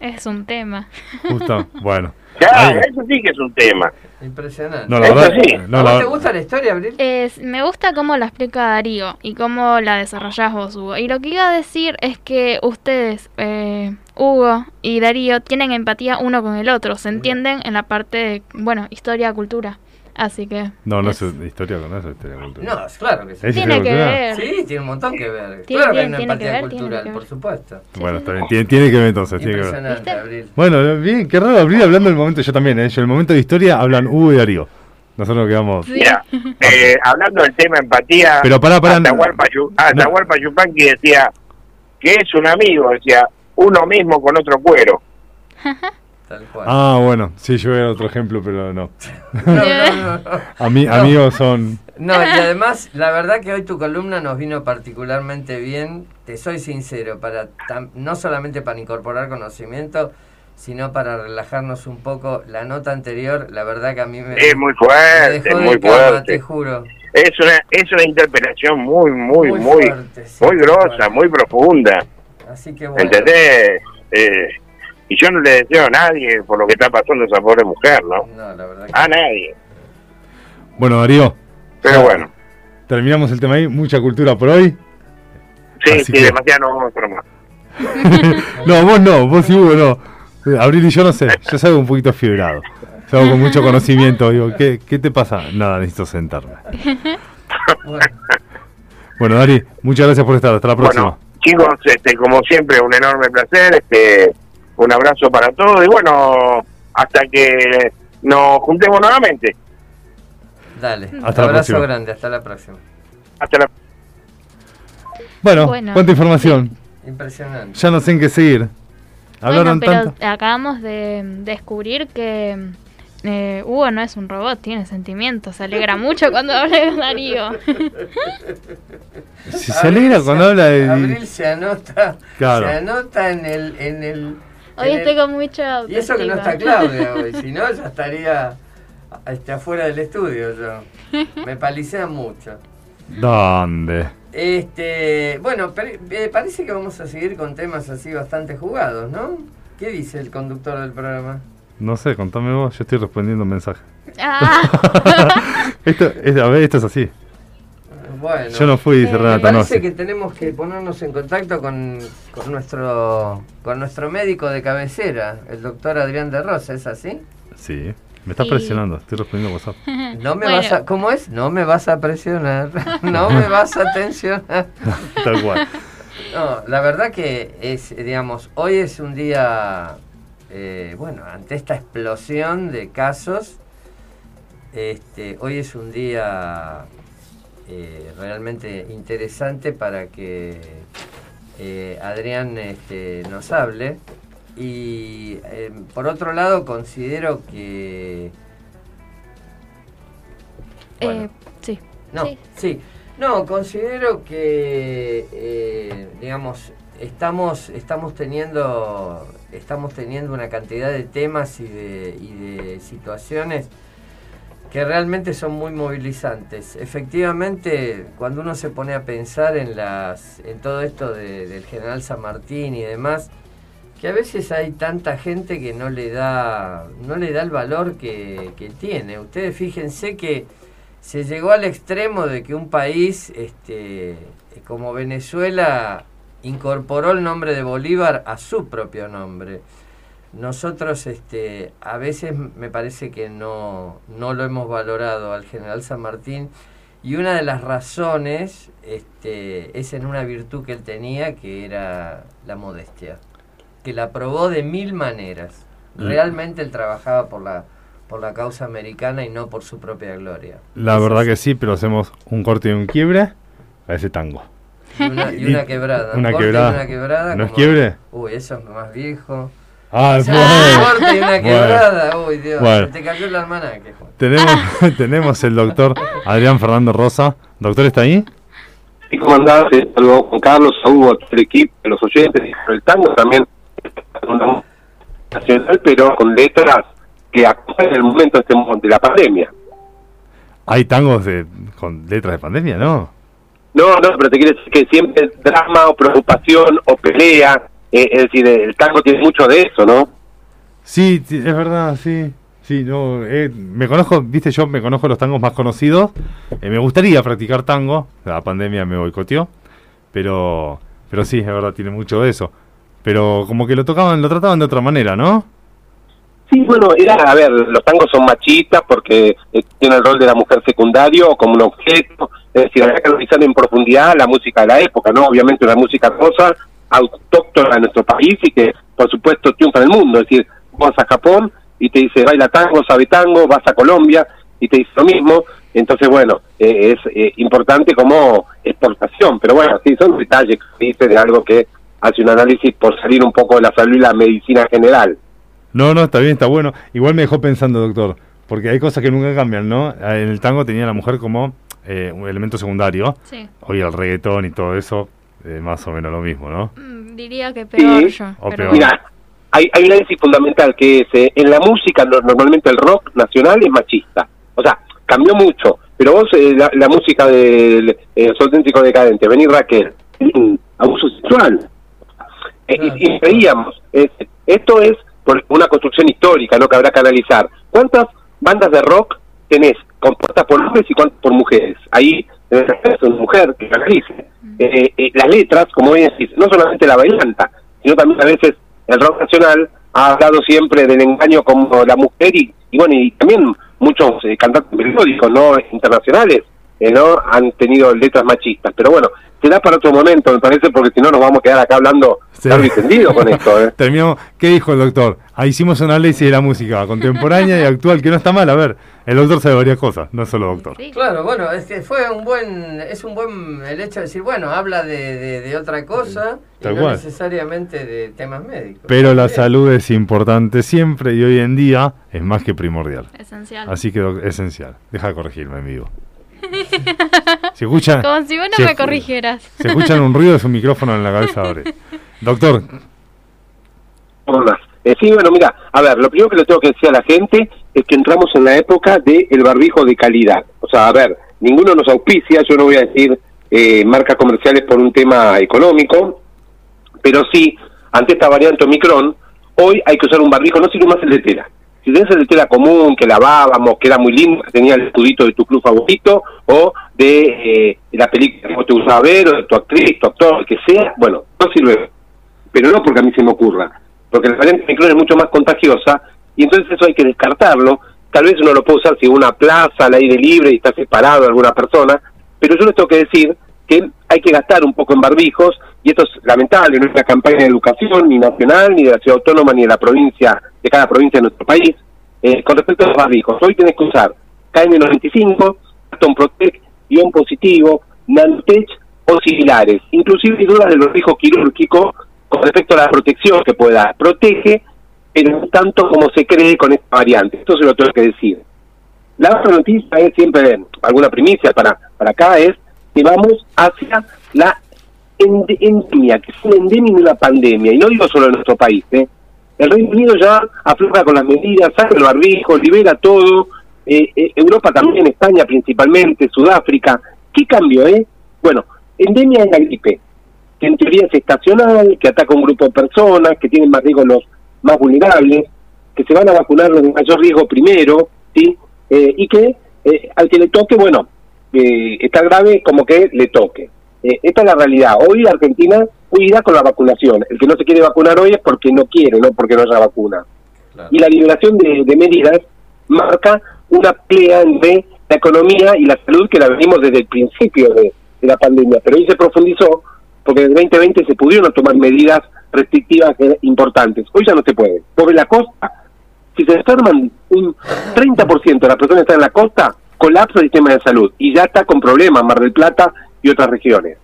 Es un tema. Justo, bueno. Claro, Ahí- eso sí que es un tema. Impresionante. No, la Eso verdad. sí. No, ¿A la- vos te gusta la historia, Abril? Es, me gusta cómo la explica Darío y cómo la desarrollás vos, Hugo. Y lo que iba a decir es que ustedes, eh, Hugo y Darío, tienen empatía uno con el otro. Se entienden en la parte de, bueno, historia, cultura. Así que... no, no es- es historia con eso, historia con cultura. No, claro que sí. ¿Es Tiene que cultura? ver. Sí, tiene un montón que ver. Tiene- claro que hay tiene- una tiene que empatía ver, tiene cultural, que ver. por supuesto. Bueno, está bien. Tiene, tiene que ver entonces. Tiene que ver. Abril. Bueno, bien, qué raro abrir hablando del momento. Yo también, ¿eh? Yo, el momento de historia hablan Hugo y Darío. Nosotros nos quedamos. Sí. Mira, eh, hablando del tema empatía, Pero pará, pará, no. Atahualpa Atahualpa Yupanqui decía que es un amigo, decía, uno mismo con otro cuero. Tal cual. Ah, bueno, sí, yo era otro ejemplo, pero no. No, no, no, no. Ami- No. Amigos son. No, y además, la verdad que hoy tu columna nos vino particularmente bien, te soy sincero, para tam- no solamente para incorporar conocimiento, sino para relajarnos un poco. La nota anterior, la verdad que a mí me, Es muy me fuerte, dejó de muy cama, te fuerte. juro. Es una, es una interpelación muy, muy, Muy muy, muy, fuerte, sí, tal grosa, muy profunda. Así que bueno. ¿Entendés? Eh, y yo no le deseo a nadie por lo que está pasando a esa pobre mujer, ¿no? No, la verdad que A nadie. Bueno, Darío, Pero bueno, terminamos el tema ahí. Mucha cultura por hoy. sí, Así sí, que- demasiado no vamos a hacer más. No, vos no, vos y Hugo no. Abril y yo no sé. Yo salgo un poquito fibrado. Salgo con mucho conocimiento. Digo, ¿qué, ¿qué te pasa? Nada, necesito sentarme. bueno. Bueno, Dari, muchas gracias por estar. Hasta la próxima. Bueno, chicos, este, como siempre, un enorme placer, este, un abrazo para todos y bueno, hasta que nos juntemos nuevamente. Dale, Hasta la abrazo grande, hasta la próxima. Hasta la Bueno, Bueno. cuánta información. Impresionante. Ya no sé en qué seguir. Hablaron bueno, pero tanto. acabamos de descubrir que eh, Hugo no es un robot, tiene sentimientos, se alegra mucho cuando habla de Darío. Si se alegra cuando habla de. Abril se anota, Claro. se anota en el, en el. Hoy en estoy el- con mucha Y eso que no está. Claudia hoy, si no ya estaría este, afuera del estudio yo. Me palicean mucho. ¿Dónde? Este, bueno, eh, parece que vamos a seguir con temas así bastante jugados, ¿no? ¿Qué dice el conductor del programa? No sé, contame vos. Yo estoy respondiendo un mensaje. Ah. esto, es, a ver, esto es así. Bueno, Yo no fui, dice Eh, me Renata, parece que tenemos que ponernos en contacto con, con nuestro con nuestro médico de cabecera, el doctor Adrián de Rosa, ¿es así? Sí. Me estás presionando. Estoy respondiendo WhatsApp. No me Bueno. vas a, ¿cómo es? No me vas a presionar, no me vas a tensionar. Tal cual. No, la verdad que es, digamos, hoy es un día, eh, bueno, ante esta explosión de casos, este, hoy es un día eh, realmente interesante para que eh, Adrián este, nos hable. Y eh, por otro lado, considero que... Bueno. Eh, sí. No, Sí. sí. No, considero que, digamos, estamos, estamos teniendo, estamos teniendo una cantidad de temas y de, y de situaciones que realmente son muy movilizantes. Efectivamente, cuando uno se pone a pensar en las, en todo esto de- del general San Martín y demás, que a veces hay tanta gente que no le da, no le da el valor que, que tiene. Ustedes fíjense que se llegó al extremo de que un país este, como Venezuela incorporó el nombre de Bolívar a su propio nombre. Nosotros este, a veces me parece que no, no lo hemos valorado al general San Martín y una de las razones este, es en una virtud que él tenía que era la modestia, que la probó de mil maneras. Mm. Realmente él trabajaba por la, por la causa americana y no por su propia gloria. La verdad que sí, pero hacemos un corte y un quiebre a ese tango. Y una, y una quebrada. Una corte y quebrada. una quebrada ¿No es como- quiebre? Uy, eso es más viejo. Ah, Un bueno. corte y una Bueno. quebrada. Uy, Dios. Bueno. se Te cayó almanaque, Juan. Tenemos, tenemos el doctor Adrián Fernando Rosa. ¿Doctor está ahí? Sí. Eh, Saludos Juan Carlos, saludos a todo el equipo, a los oyentes. El tango también es una música nacional, pero con letras que acompañan el momento este de la pandemia. Hay tangos de, con letras de pandemia, ¿no? No, no, pero te quiero decir que siempre es drama o preocupación o pelea. Eh, es decir, el tango tiene mucho de eso, ¿no? Sí, es verdad, sí. Sí, no, eh, me conozco, viste, yo me conozco los tangos más conocidos. Eh, me gustaría practicar tango. La pandemia me boicoteó. Pero, pero sí, es verdad, tiene mucho de eso. Pero como que lo tocaban, lo trataban de otra manera, ¿no? Sí, bueno, era, a ver, los tangos son machistas porque eh, tienen el rol de la mujer secundario o como un objeto. Es decir, había que analizar en profundidad la música de la época, ¿no? Obviamente una música rosa, autóctona de nuestro país y que, por supuesto, triunfa en el mundo. Es decir, vas a Japón y te dice baila tango, sabe tango, vas a Colombia y te dice lo mismo. Entonces, bueno, eh, es eh, importante como exportación. Pero bueno, sí, son detalles que dice de algo que hace un análisis por salir un poco de la salud y la medicina general. No, no, está bien, está bueno. Igual me dejó pensando, doctor, porque hay cosas que nunca cambian, ¿no? Eh, En el tango tenía la mujer como eh, un elemento secundario. Sí. Hoy el reggaetón y todo eso, eh, más o menos lo mismo, ¿no? Mm, diría que peor yo. O pero peor. bueno. Mira, hay, hay una análisis fundamental que es, eh, en la música no- normalmente el rock nacional es machista. O sea, cambió mucho. Pero vos, eh, la, la música del eh, Auténtico Decadente, Vení Raquel, abuso sexual. Y, y veíamos, esto es por una construcción histórica, ¿no? Que habrá que analizar. ¿Cuántas bandas de rock tenés compuestas por hombres y cuántas por mujeres? Ahí en ese caso, una mujer que analice. Eh, eh, las letras, como bien decís, no solamente la bailanta, sino también a veces el rock nacional ha hablado siempre del engaño como la mujer y, y bueno, y también muchos eh, cantantes melódicos, ¿no? Internacionales, eh, ¿no? Han tenido letras machistas. Pero bueno, será para otro momento, me parece, porque si no nos vamos a quedar acá hablando Sí. largo y tendido con esto, ¿eh? Terminamos. ¿Qué dijo el doctor? Ah, hicimos un análisis de la música contemporánea y actual, que no está mal. A ver, el doctor sabe varias cosas, no es solo doctor. Sí. Claro, bueno, es que fue un buen, es un buen el hecho de decir, bueno, habla de, de, de otra cosa y Tal no cual. necesariamente de temas médicos. Pero la Bien. salud es importante siempre y hoy en día es más que primordial. Esencial. Así que esencial. Deja de corregirme en vivo. Si escuchan, Como si vos no me escu- corrigieras. si escuchan un ruido es un micrófono en la cabeza ahora. Doctor, Hola. Eh, sí, bueno, mira, a ver, lo primero que le tengo que decir a la gente es que entramos en la época del el barbijo de calidad. O sea, a ver, ninguno nos auspicia, yo no voy a decir eh, marcas comerciales por un tema económico, pero sí, ante esta variante Omicron, hoy hay que usar un barbijo, no sirve más el de tela. Si tenés el de tela común, que lavábamos, que era muy lindo, que tenía el escudito de tu club favorito, o de eh, la película que vos te gustaba ver, o de tu actriz, tu actor, el que sea, bueno, no sirve pero no porque a mí se me ocurra, porque la variante Omicron es mucho más contagiosa y entonces eso hay que descartarlo. Tal vez uno lo puede usar si una plaza al aire libre y está separado de alguna persona, pero yo les tengo que decir que hay que gastar un poco en barbijos y esto es lamentable, no es una campaña de educación ni nacional, ni de la ciudad autónoma, ni de la provincia, de cada provincia de nuestro país. Eh, con respecto a los barbijos, hoy tenés que usar KN95, Aston Protect, ion positivo, Nanotech o similares. Inclusive hay dudas del barbijo quirúrgico con respecto a la protección que puede dar. Protege, pero tanto como se cree con esta variante. Esto se lo tengo que decir. La otra noticia es siempre, alguna primicia para, para acá, es que vamos hacia la endemia, que es una y una pandemia. Y no digo solo en nuestro país. ¿eh? El Reino Unido ya afloja con las medidas, saca el barbijo, libera todo. Eh, eh, Europa también, España principalmente, Sudáfrica. ¿Qué cambio, eh? Bueno, endemia es la gripe, que en teoría es estacional, que ataca un grupo de personas, que tienen más riesgo los más vulnerables, que se van a vacunar los de mayor riesgo primero, ¿sí? Y que al que le toque, bueno, está grave como que le toque. Eh, esta es la realidad. Hoy Argentina cuida con la vacunación. El que no se quiere vacunar hoy es porque no quiere, no porque no haya vacuna. Claro. Y la liberación de, de medidas marca una pelea entre la economía y la salud que la venimos desde el principio de, de la pandemia. Pero hoy se profundizó porque en el 2020 se pudieron tomar medidas restrictivas importantes. Hoy ya no se puede. Sobre la costa, si se enferman un 30% de las personas que están en la costa colapsa el sistema de salud y ya está con problemas Mar del Plata y otras regiones.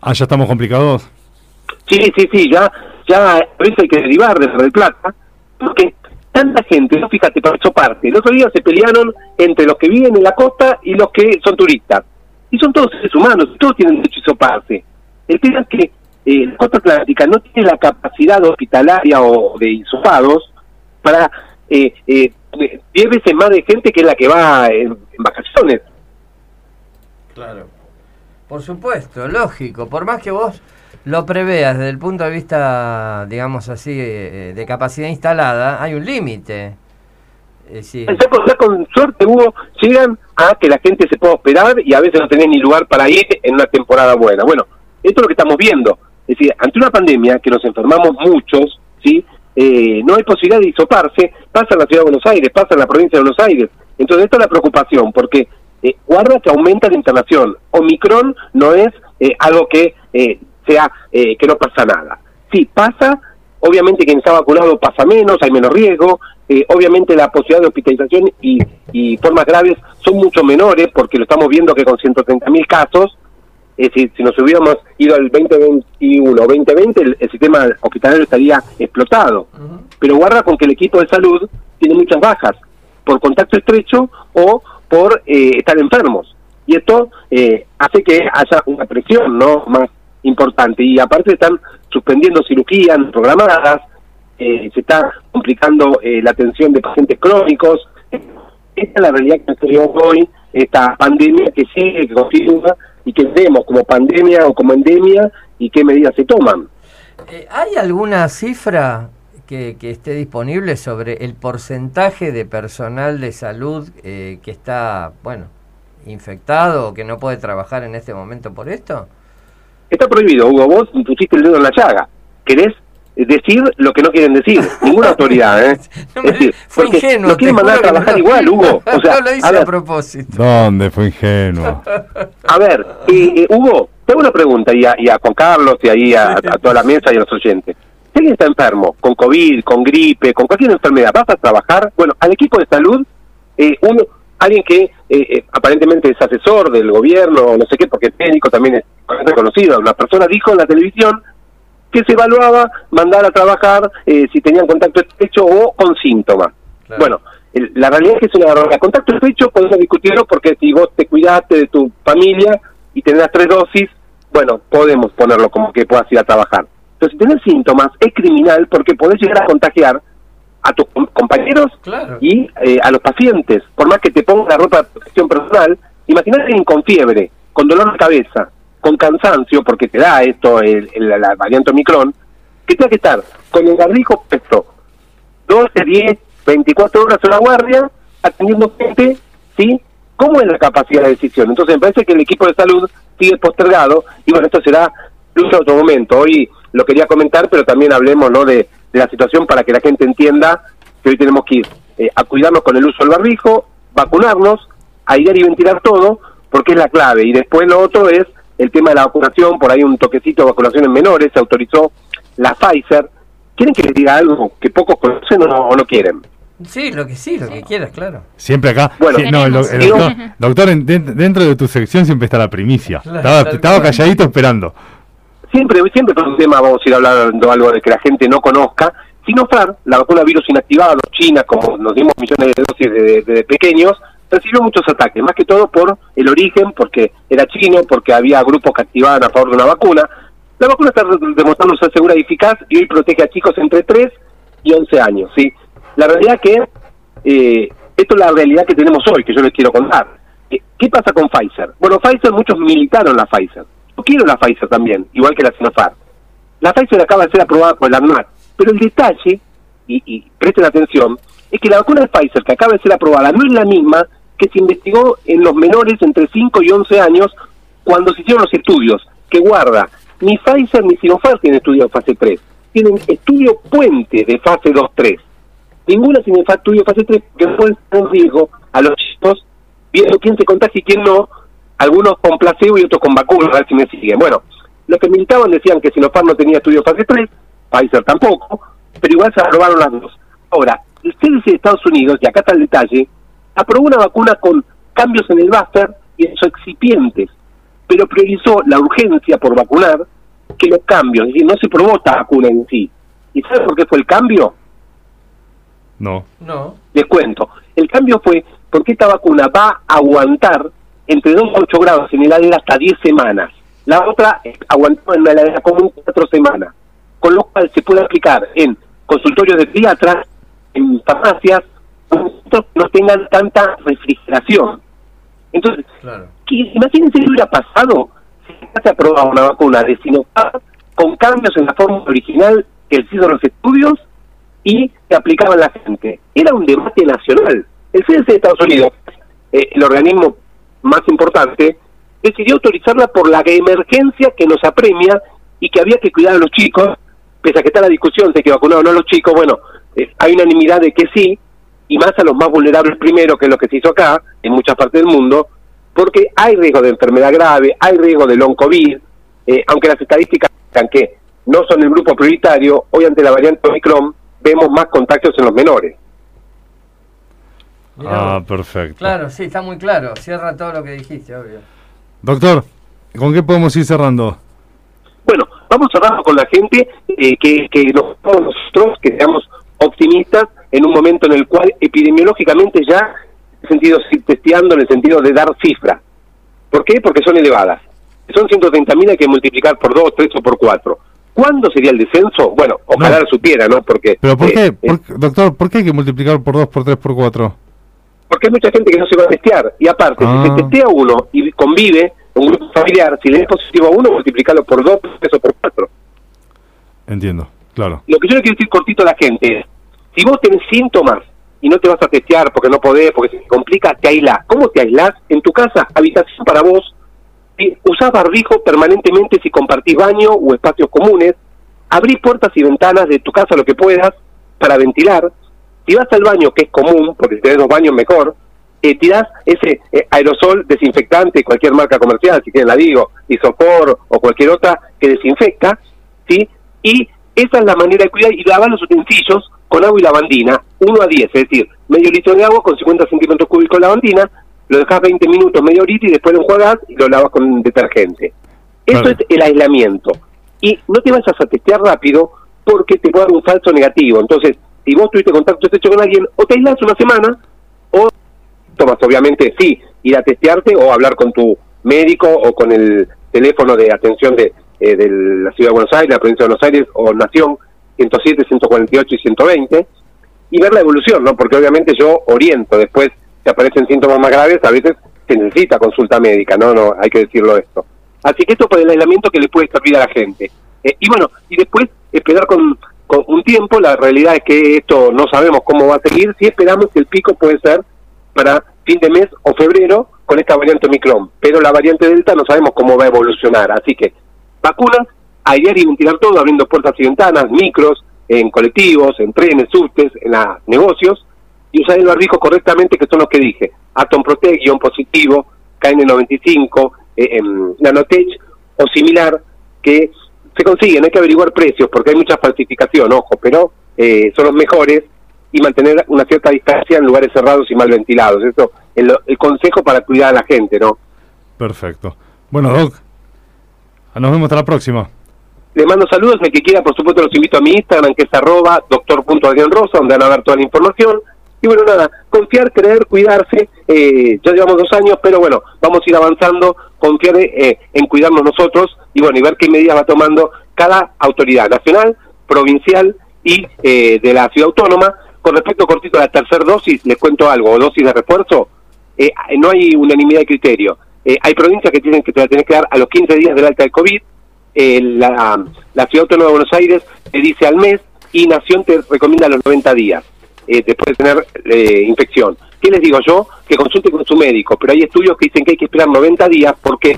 Ah, ya estamos complicados. Sí, sí, sí, ya, ya a veces hay que derivar de Mar del Plata, porque tanta gente, no fíjate, por eso parte. El otro día se pelearon entre los que viven en la costa y los que son turistas. Y son todos seres humanos, todos tienen derecho a isoparse. El tema es que eh, la costa atlántica no tiene la capacidad hospitalaria o de isopados para eh, eh, 10 veces más de gente que la que va en, en vacaciones. Claro. Por supuesto, lógico. Por más que vos lo preveas desde el punto de vista, digamos así, eh, de capacidad instalada, hay un límite. Decir, Ya con, suerte, Hugo, llegan a que la gente se pueda hospedar y a veces no tenés ni lugar para ir en una temporada buena. Bueno, esto es lo que estamos viendo. Es decir, ante una pandemia que nos enfermamos muchos, ¿sí? Eh, no hay posibilidad de hisoparse, pasa en la ciudad de Buenos Aires, pasa en la provincia de Buenos Aires. Entonces, esto es la preocupación, porque eh, guarda que aumenta la internación. Omicron no es eh, algo que eh, sea eh, que no pasa nada. Sí, pasa, obviamente quien está vacunado pasa menos, hay menos riesgo, eh, obviamente la posibilidad de hospitalización y, y formas graves son mucho menores, porque lo estamos viendo que con 130 mil casos, es decir, si nos hubiéramos ido al 2021 o 2020, el, el sistema hospitalario estaría explotado. Pero guarda con que el equipo de salud tiene muchas bajas por contacto estrecho o por eh, estar enfermos. Y esto eh, hace que haya una presión no más importante. Y aparte están suspendiendo cirugías programadas, eh, se está complicando eh, la atención de pacientes crónicos. Esta es la realidad que dio hoy, esta pandemia que sigue, que continúa y que vemos como pandemia o como endemia y qué medidas se toman. eh, ¿Hay alguna cifra que, que esté disponible sobre el porcentaje de personal de salud eh, que está, bueno, infectado o que no puede trabajar en este momento por esto? Está prohibido, Hugo, vos pusiste el dedo en la llaga. ¿Querés decir lo que no quieren decir? Ninguna autoridad, ¿eh? No Es decir, fue ingenuo. Lo quieren mandar a trabajar no- igual, Hugo. O sea, no lo hice a a, ver, propósito. ¿Dónde fue ingenuo? A ver, eh, eh, Hugo, tengo una pregunta y a, y a Juan Carlos y ahí a, a toda la mesa y a los oyentes. Si alguien está enfermo, con COVID, con gripe, con cualquier enfermedad, ¿vas a trabajar? Bueno, al equipo de salud, eh, uno, alguien que eh, eh, aparentemente es asesor del gobierno, no sé qué, porque es médico también es reconocido, una persona dijo en la televisión que se evaluaba mandar a trabajar eh, si tenían contacto estrecho o con síntomas. Claro. Bueno, el- la realidad es que es una barbaridad. Contacto estrecho podemos discutirlo porque si vos te cuidaste de tu familia y tenés las tres dosis, bueno, podemos ponerlo como que puedas ir a trabajar. Si tenés síntomas, es criminal porque podés llegar a contagiar a tus com- compañeros Claro. y eh, a los pacientes. Por más que te pongan la ropa de protección personal, imagínate alguien con fiebre, con dolor de cabeza, con cansancio, porque te da esto, el, el- la variante Omicron, que tenga que estar con el garrijo puesto 12, 10, 24 horas en la guardia, atendiendo gente, ¿sí? ¿Cómo es la capacidad de decisión? Entonces me parece que el equipo de salud sigue postergado y bueno, esto será en otro momento. Hoy lo quería comentar, pero también hablemos ¿no? de, de la situación para que la gente entienda que hoy tenemos que ir eh, a cuidarnos con el uso del barbijo, vacunarnos, aislar y ventilar todo, porque es la clave. Y después lo otro es el tema de la vacunación, por ahí un toquecito de vacunación en menores, se autorizó la Pfizer. ¿Quieren que les diga algo que pocos conocen o no, o no quieren? Sí, lo que sí, lo que quieras, claro. Siempre acá. Bueno, Sí, no, el, doc- el Tenemos. doctor, doctor, en- den- dentro de tu sección siempre está la primicia. Claro, estaba calladito esperando. Siempre, siempre con un tema vamos a ir hablando algo de que la gente no conozca. Sinopharm, la vacuna virus inactivado, China, como nos dimos millones de dosis de, de- pequeños, recibió muchos ataques, más que todo por el origen, porque era chino, porque había grupos que activaban a favor de una vacuna. La vacuna está demostrando ser segura y eficaz y hoy protege a chicos entre 3 y 11 años. ¿sí? La realidad que eh, esto es la realidad que tenemos hoy, que yo les quiero contar. Eh, ¿Qué pasa con Pfizer? Bueno, Pfizer, muchos militaron la Pfizer. Yo quiero la Pfizer también, igual que la Sinopharm. La Pfizer acaba de ser aprobada por el ANMAT, pero el detalle, y, presten atención, es que la vacuna de Pfizer que acaba de ser aprobada no es la misma que se investigó en los menores entre 5 y 11 años cuando se hicieron los estudios, que guarda, ni Pfizer ni Sinopharm tienen estudio de fase 3, tienen estudio puente de fase 2-3. Ninguna tiene estudio de fase 3 que en riesgo a los chicos viendo quién se contagia y quién no, algunos con placebo y otros con vacuna, a ver si me siguen. Bueno, los que militaban decían que Sinopharm no tenía estudio de fase 3, Pfizer tampoco, pero igual se aprobaron las dos. Ahora, el CDC de Estados Unidos, y acá está el detalle, aprobó una vacuna con cambios en el buffer y en sus excipientes, pero priorizó la urgencia por vacunar que los cambios, es decir, no se probó esta vacuna en sí. ¿Y sabe por qué fue el cambio? No. No. Les cuento. El cambio fue porque esta vacuna va a aguantar entre 2 a 8 grados en heladera hasta 10 semanas. La otra aguantó en la heladera común 4 semanas. Con lo cual se puede aplicar en consultorios de pediatras, en farmacias, que no tengan tanta refrigeración. Entonces, Claro. que- imagínense qué hubiera pasado si se aprobaba una vacuna de Sinovac con cambios en la fórmula original que se hizo los estudios y se aplicaba a la gente. Era un debate nacional. El CDC de Estados Unidos, eh, el organismo más importante, decidió autorizarla por la emergencia que nos apremia y que había que cuidar a los chicos, pese a que está la discusión de que vacunar o no a los chicos, bueno, eh, hay unanimidad de que sí, y más a los más vulnerables primero, que es lo que se hizo acá, en muchas partes del mundo, porque hay riesgo de enfermedad grave, hay riesgo de long COVID, eh, aunque las estadísticas indican que no son el grupo prioritario, hoy ante la variante Omicron vemos más contagios en los menores. Mirá Ah, vos. perfecto. Claro, sí, está muy claro. Cierra todo lo que dijiste, obvio. Doctor, ¿con qué podemos ir cerrando? Bueno, vamos cerrando con la gente, eh, que, que nosotros que seamos optimistas en un momento en el cual epidemiológicamente ya, en el sentido testeando, en el sentido de dar cifras. ¿Por qué? Porque son elevadas. Son 130.000, hay que multiplicar por 2, 3 o por 4. ¿Cuándo sería el descenso? Bueno, ojalá No. lo supiera, ¿no? Porque, ¿Pero por eh, qué? eh, ¿Por qué- doctor, ¿por qué hay que multiplicar por 2, por 3, por 4? Porque hay mucha gente que no se va a testear. Y aparte, Ah. si se testea uno y convive, un grupo familiar, si le es positivo a uno, multiplicarlo por 2, por 3 o por 4. Entiendo, claro. Lo que yo le quiero decir cortito a la gente es, si vos tenés síntomas y no te vas a testear porque no podés, porque se te complica, te aislás. ¿Cómo te aislás? En tu casa, habitación para vos, usás barbijo permanentemente si compartís baño o espacios comunes, abrís puertas y ventanas de tu casa lo que puedas para ventilar. Si vas al baño, que es común, porque si tenés dos baños mejor, eh, tirás ese eh, aerosol desinfectante, cualquier marca comercial, si quieren la digo, isopor o cualquier otra que desinfecta, ¿sí? Y esa es la manera de cuidar y lavar los utensilios con agua y lavandina, 1 a 10, es decir, medio litro de agua con 50 centímetros cúbicos de lavandina, lo dejas 20 minutos, media horita y después lo enjuagas y lo lavas con detergente. Eso es el aislamiento. Y no te vayas a testear rápido porque te puede dar un falso negativo. Entonces, si vos tuviste contacto estrecho con alguien, o te aislás una semana, o tomas obviamente, sí, ir a testearte o hablar con tu médico o con el teléfono de atención de, eh, de la Ciudad de Buenos Aires, la provincia de Buenos Aires o Nación 107, 148 y 120 y ver la evolución, ¿no? Porque obviamente yo oriento, después si aparecen síntomas más graves, a veces se necesita consulta médica, ¿no? No, hay que decirlo esto. Así que esto por el aislamiento que le puede servir a la gente. Eh, y bueno, y después esperar con, con un tiempo, la realidad es que esto no sabemos cómo va a seguir, si esperamos que el pico puede ser para fin de mes o febrero con esta variante Omicron, pero la variante Delta no sabemos cómo va a evolucionar, así que vacunas, airear y ventilar todo, abriendo puertas y ventanas, micros, en colectivos, en trenes, subtes, en los negocios, y usar el barbijo correctamente, que son los que dije, Atom Protect, guion positivo, KN95, eh, em, Nanotech o similar, que se consiguen, hay que averiguar precios, porque hay mucha falsificación, ojo, pero eh, son los mejores, y mantener una cierta distancia en lugares cerrados y mal ventilados. Eso es lo- el consejo para cuidar a la gente, ¿no? Perfecto. Bueno, Doc, nos vemos hasta la próxima. Le mando saludos, el que quiera, por supuesto, los invito a mi Instagram, que es arroba doctor.adrianrosa, donde van a ver toda la información. Y bueno, nada, confiar, creer, cuidarse. Eh, ya llevamos dos años, pero bueno, vamos a ir avanzando, confiar eh, en cuidarnos nosotros y bueno, y ver qué medidas va tomando cada autoridad nacional, provincial y eh, de la ciudad autónoma. Con respecto, cortito, a la tercera dosis, les cuento algo, dosis de refuerzo, eh, no hay unanimidad de criterio. Eh, hay provincias que tienen que te la tenés que dar a los 15 días del alta de COVID, la, la Ciudad Autónoma de Buenos Aires te dice al mes y Nación te recomienda a los 90 días eh, después de tener eh, infección. ¿Qué les digo yo? Que consulte con su médico, pero hay estudios que dicen que hay que esperar 90 días porque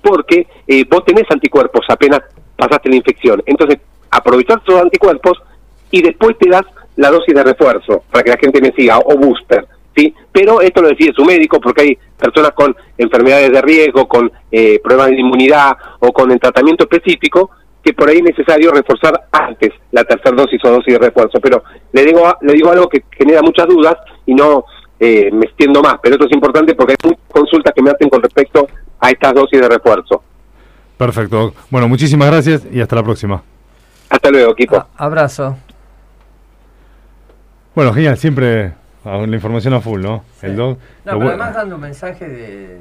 porque eh, vos tenés anticuerpos apenas pasaste la infección. Entonces, aprovechar esos anticuerpos y después te das la dosis de refuerzo para que la gente me siga o booster. ¿sí? Pero esto lo decide su médico porque hay personas con enfermedades de riesgo, con eh, problemas de inmunidad o con el tratamiento específico que por ahí es necesario reforzar antes la tercera dosis o dosis de refuerzo. Pero le digo, le digo algo que genera muchas dudas y no eh, me extiendo más, pero esto es importante porque hay muchas consultas que me hacen con respecto a estas dosis de refuerzo. Perfecto. Bueno, muchísimas gracias y hasta la próxima. Hasta luego, equipo. A- abrazo. Bueno, genial, siempre ah, la información a full, ¿no? El. No, pero además dando un mensaje de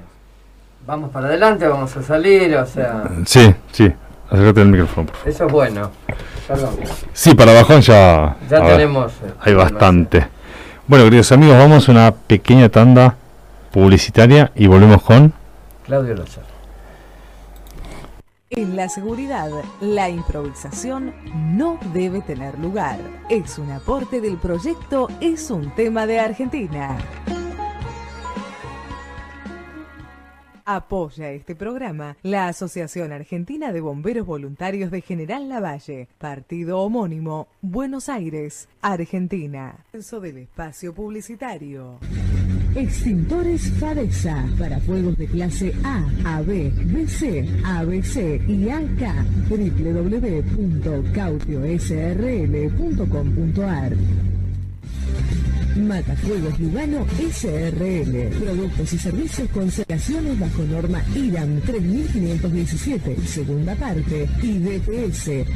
vamos para adelante, vamos a salir, o sea, Sí, sí. Acércate el micrófono, por favor. eso es bueno. Perdón. Sí, para bajón ya. Ya ver, tenemos, eh, hay bastante. Bueno, queridos amigos, vamos a una pequeña tanda publicitaria y volvemos con. Claudio Lozano. En la seguridad, la improvisación no debe tener lugar. Es un aporte del proyecto Es un tema de Argentina. Apoya este programa la Asociación Argentina de Bomberos Voluntarios de General Lavalle, partido homónimo, Buenos Aires, Argentina. Censo del espacio publicitario. Extintores Fadesa para fuegos de clase A, AB, BC, ABC y AK. www.cautiosrl.com.ar Matafuegos Lugano SRL. Productos y servicios con bajo norma IRAM 3517, segunda parte. Y.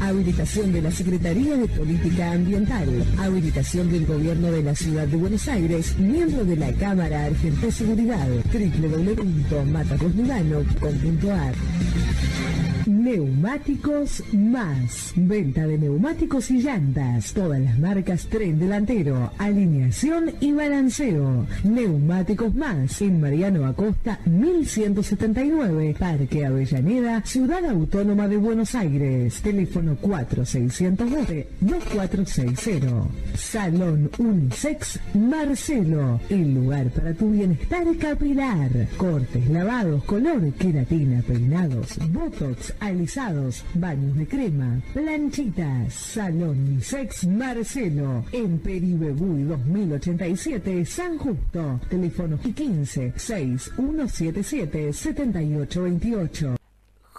Habilitación de la Secretaría de Política Ambiental. Habilitación del Gobierno de la Ciudad de Buenos Aires. Miembro de la Cámara Argentina de Seguridad. www.matacoslugano.com.ar Neumáticos Más. Venta de neumáticos y llantas. Todas las marcas tren delantero, alineación y balanceo. Neumáticos Más. En Mariano Acosta 1179. Parque Avellaneda, Ciudad Autónoma de Buenos Aires. Teléfono 4612-2460. Salón Unisex Marcelo. El lugar para tu bienestar capilar. Cortes, lavados, color, queratina, peinados, botox, alisados, baños de crema, planchitas. Salón Unisex Marcelo. En Peribebuy 2087, San Justo. Teléfono 15 6177 7828.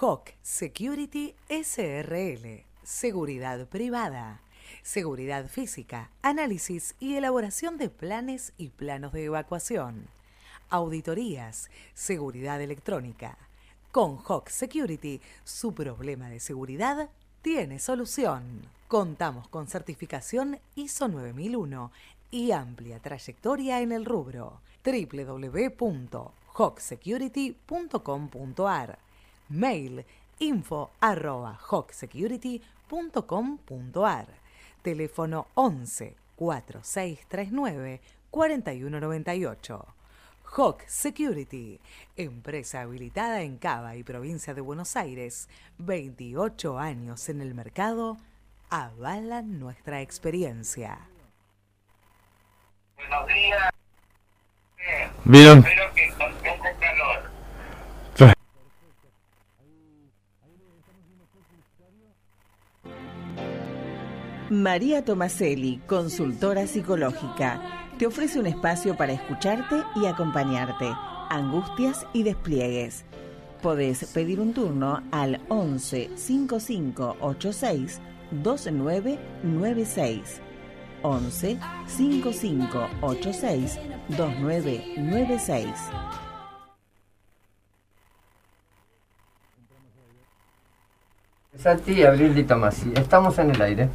Hawk Security SRL. Seguridad privada. Seguridad física, análisis y elaboración de planes y planos de evacuación. Auditorías, seguridad electrónica. Con Hawk Security, su problema de seguridad tiene solución. Contamos con certificación ISO 9001 y amplia trayectoria en el rubro. www.hawksecurity.com.ar Mail info arroba hawksecurity.com.ar Teléfono 11 4639 4198. Hawk Security, empresa habilitada en Cava y provincia de Buenos Aires, 28 años en el mercado, avalan nuestra experiencia. Buenos días. ¿Vieron? Espero que con poco calor. María Tomaselli, consultora psicológica, te ofrece un espacio para escucharte y acompañarte, angustias y despliegues. Podés pedir un turno al 11 55 86 2996. 11 55 86 2996. Santi, Abril y Tomasi. Estamos en el aire.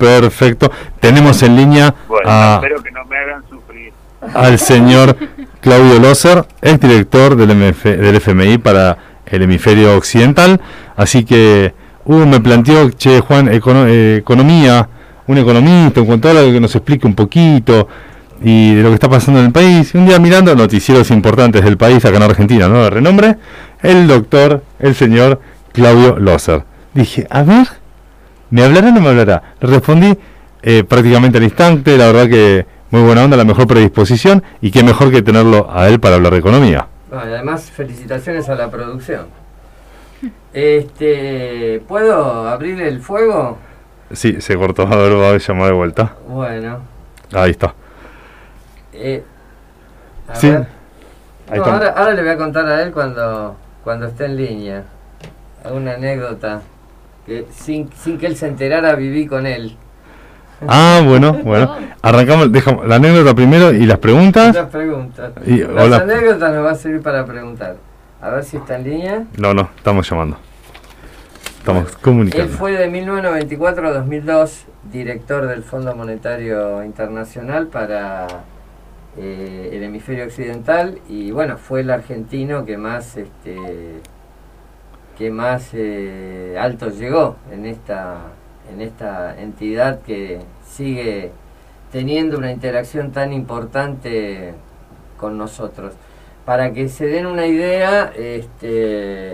Perfecto. Tenemos en línea Bueno, a, espero que no me hagan sufrir. al señor Claudio Loser, es director del, MF del FMI para el hemisferio occidental. Así que Hugo me planteó, che, Juan, econo- eh, economía, un economista, un contador que nos explique un poquito y de lo que está pasando en el país. Y un día mirando noticieros importantes del país acá en Argentina, ¿no? De renombre, el doctor, el señor Claudio Loser. Dije, a ver, ¿me hablará o no me hablará? Respondí eh, prácticamente al instante, la verdad que muy buena onda, la mejor predisposición y qué mejor que tenerlo a él para hablar de economía. Bueno, y además, felicitaciones a la producción. Este, ¿puedo abrir el fuego? Sí, se cortó, a ver, va a llamar de vuelta. Bueno, Ahí está. eh, a Sí. ver. Ahí No, está. ahora, ahora le voy a contar a él cuando, cuando esté en línea. Una anécdota que sin, sin que él se enterara viví con él. Ah, bueno, bueno. Arrancamos, dejamos la anécdota primero y las preguntas. Las preguntas. Y- Las hola. anécdotas nos va a servir para preguntar. A ver si está en línea. No, no, estamos llamando. Estamos Él comunicando. fue de 1994 a 2002 director del Fondo Monetario Internacional para eh, el hemisferio occidental y bueno, fue el argentino que más este que más eh, alto llegó en esta en esta entidad que sigue teniendo una interacción tan importante con nosotros. Para que se den una idea, este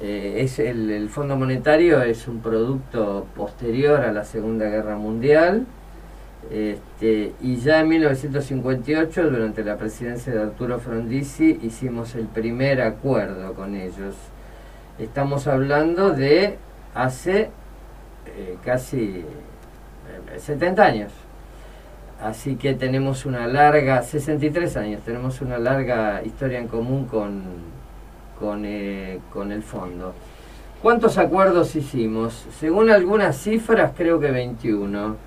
eh, es el, el Fondo Monetario es un producto posterior a la Segunda Guerra Mundial este, y ya en 1958 durante la presidencia de Arturo Frondizi hicimos el primer acuerdo con ellos. Estamos hablando de hace eh, casi eh, 70 años. Así que tenemos una larga, 63 años, tenemos una larga historia en común con, con, eh, con el fondo. ¿Cuántos acuerdos hicimos? Según algunas cifras, creo que 21.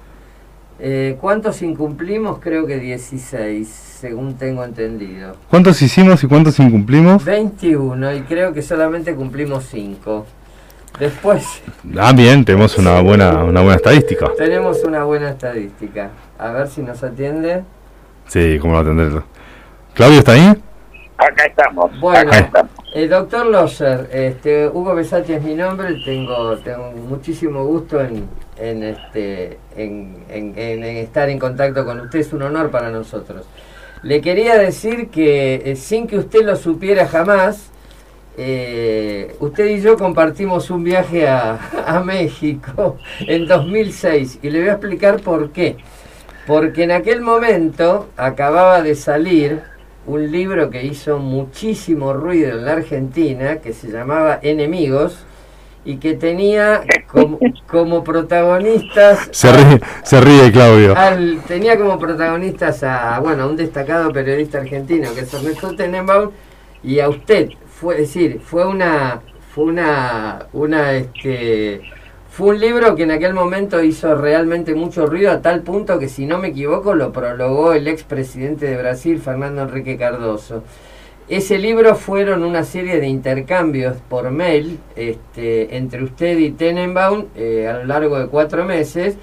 Eh, ¿Cuántos incumplimos? Creo que 16, según tengo entendido. ¿Cuántos hicimos y cuántos incumplimos? 21 y creo que solamente cumplimos 5. Después Ah, bien, tenemos una buena, una buena estadística. tenemos una buena estadística. A ver si nos atiende. Sí, cómo no atender. ¿Claudio está ahí? Acá estamos. Bueno, acá estamos. doctor Loser, este, Hugo Besati es mi nombre, tengo, tengo muchísimo gusto en, en, este, en, en- en- en estar en contacto con usted, es un honor para nosotros. Le quería decir que eh, sin que usted lo supiera jamás, eh, usted y yo compartimos un viaje a, a México en 2006 y le voy a explicar por qué. Porque en aquel momento acababa de salir un libro que hizo muchísimo ruido en la Argentina, que se llamaba Enemigos, y que tenía como, como protagonistas... Se ríe, se ríe Claudio. al- tenía como protagonistas a, bueno, a un destacado periodista argentino, que es Ernesto Tenenbaum, y a usted. Fue es decir, fue una... Fue una, una este, fue un libro que en aquel momento hizo realmente mucho ruido a tal punto que si no me equivoco lo prologó el expresidente de Brasil, Fernando Enrique Cardoso. Ese libro fueron una serie de intercambios por mail este, entre usted y Tenenbaum eh, a lo largo de cuatro meses.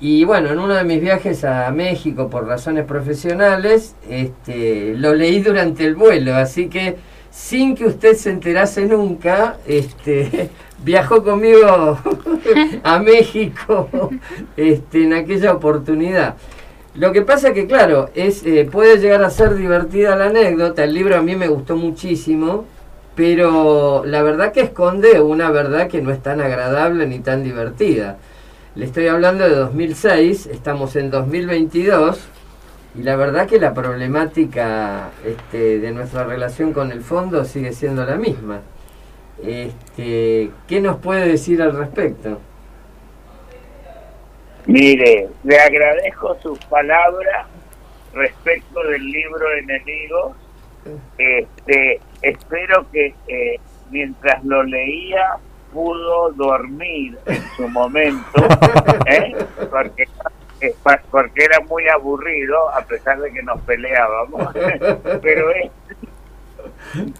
Y bueno, en uno de mis viajes a México por razones profesionales, este, lo leí durante el vuelo, así que sin que usted se enterase nunca, este, viajó conmigo a México este, en aquella oportunidad. Lo que pasa que, claro, es eh, puede llegar a ser divertida la anécdota. El libro a mí me gustó muchísimo, pero la verdad que esconde una verdad que no es tan agradable ni tan divertida. Le estoy hablando de 2006, estamos en 2022 y la verdad que la problemática este, de nuestra relación con el fondo sigue siendo la misma. Este, ¿Qué nos puede decir al respecto? Mire, le agradezco sus palabras respecto del libro Enemigos. Este, espero que eh, mientras lo leía pudo dormir en su momento, ¿eh? porque, eh, porque era muy aburrido a pesar de que nos peleábamos. pero es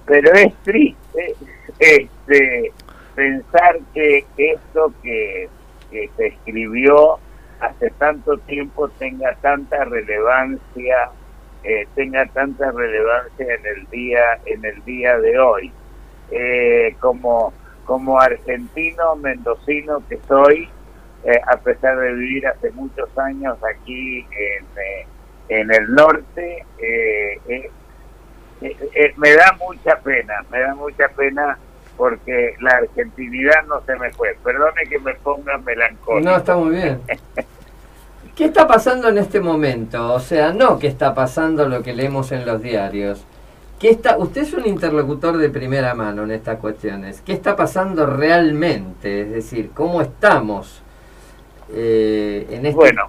pero es triste este pensar que esto que, se escribió hace tanto tiempo tenga tanta relevancia eh, tenga tanta relevancia en el día en el día de hoy. Eh, como como argentino mendocino que soy eh, a pesar de vivir hace muchos años aquí en, eh, en el norte me da mucha pena, me da mucha pena porque la argentinidad no se me fue. Perdone que me ponga melancólico. No, está muy bien. ¿Qué está pasando en este momento? O sea, no qué está pasando lo que leemos en los diarios. ¿Qué está, usted es un interlocutor de primera mano en estas cuestiones. ¿Qué está pasando realmente? Es decir, ¿cómo estamos eh, en este... Bueno,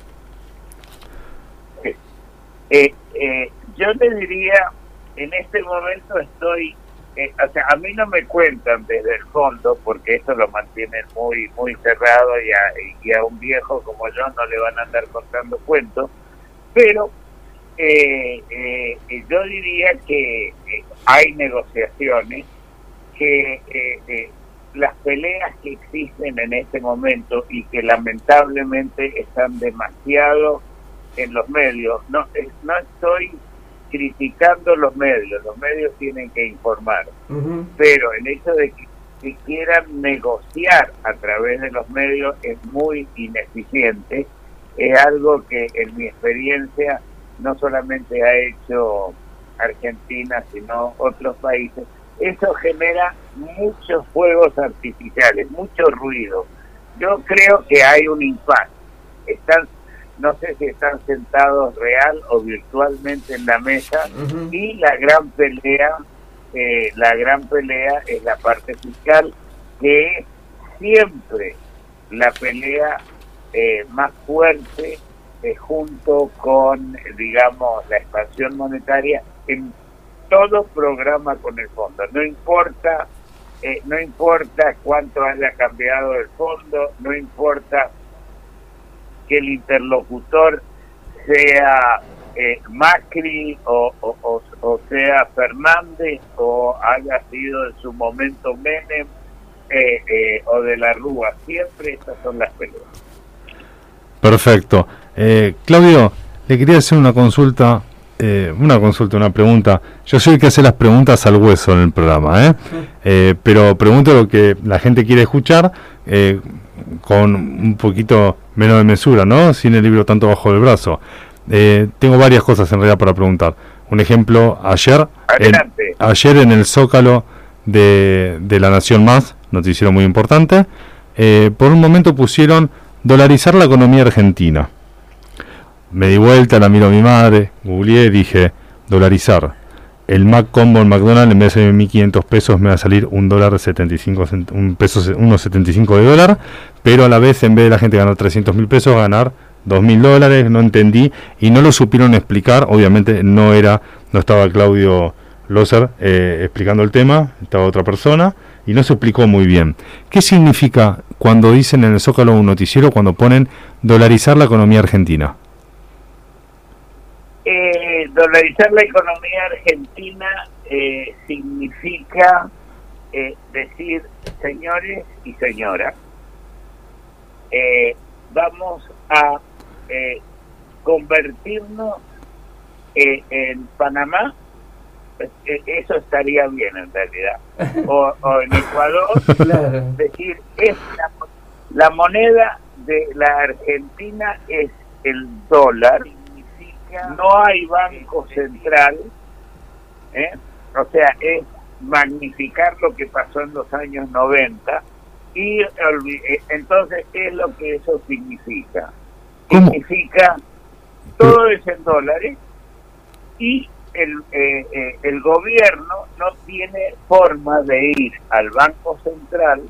eh, eh, yo le diría, en este momento estoy eh, o sea, a mí no me cuentan desde el fondo porque eso lo mantienen muy muy cerrado y a, y a un viejo como yo no le van a andar contando cuentos, pero eh, eh, yo diría que hay negociaciones que las peleas que existen en este momento y que lamentablemente están demasiado en los medios, no, no estoy criticando los medios, los medios tienen que informar, pero el hecho de que, quieran negociar a través de los medios es muy ineficiente, es algo que en mi experiencia no solamente ha hecho Argentina, sino otros países, eso genera muchos fuegos artificiales, mucho ruido. Yo creo que hay un impacto. Están no sé si están sentados real o virtualmente en la mesa. Y la gran pelea eh, la gran pelea es la parte fiscal que es siempre la pelea eh, más fuerte eh, junto con digamos la expansión monetaria en todo programa con el fondo. No importa no importa cuánto haya cambiado el fondo no importa que el interlocutor sea eh, Macri o, o, sea Fernández o haya sido en su momento Menem eh, eh, o de la Rúa. Siempre estas son las peleas. Perfecto. Claudio, le quería hacer una consulta, una consulta, una pregunta. Yo soy el que hace las preguntas al hueso en el programa, pero pregunto lo que la gente quiere escuchar con un poquito menos de mesura, ¿no? Sin el libro tanto bajo el brazo. Eh, tengo varias cosas en realidad para preguntar. Un ejemplo, ayer, en, ayer en el Zócalo de, de La Nación Más, noticiero muy importante, eh, por un momento pusieron dolarizar la economía argentina. Me di vuelta, la miro a mi madre, googleé, dije, dolarizar el Mac Combo en McDonald's en vez de 1500 pesos me va a salir un dólar 75 un peso unos 75 de dólar pero a la vez en vez de la gente ganar 300 mil pesos ganar 2 mil dólares no entendí y no lo supieron explicar obviamente no era no estaba Claudio Loser eh, explicando el tema estaba otra persona y no se explicó muy bien. Qué significa cuando dicen en el Zócalo un noticiero cuando ponen dolarizar la economía argentina eh, dolarizar la economía argentina eh, significa eh, decir, señores y señoras, eh, vamos a convertirnos en Panamá, eso estaría bien en realidad, o, en Ecuador, decir, es la moneda de la Argentina es el dólar no hay banco central, ¿eh? o sea, es magnificar lo que pasó en los años 90 y eh, entonces, ¿qué es lo que eso significa? Significa todo es en dólares y el, eh, el gobierno no tiene forma de ir al Banco Central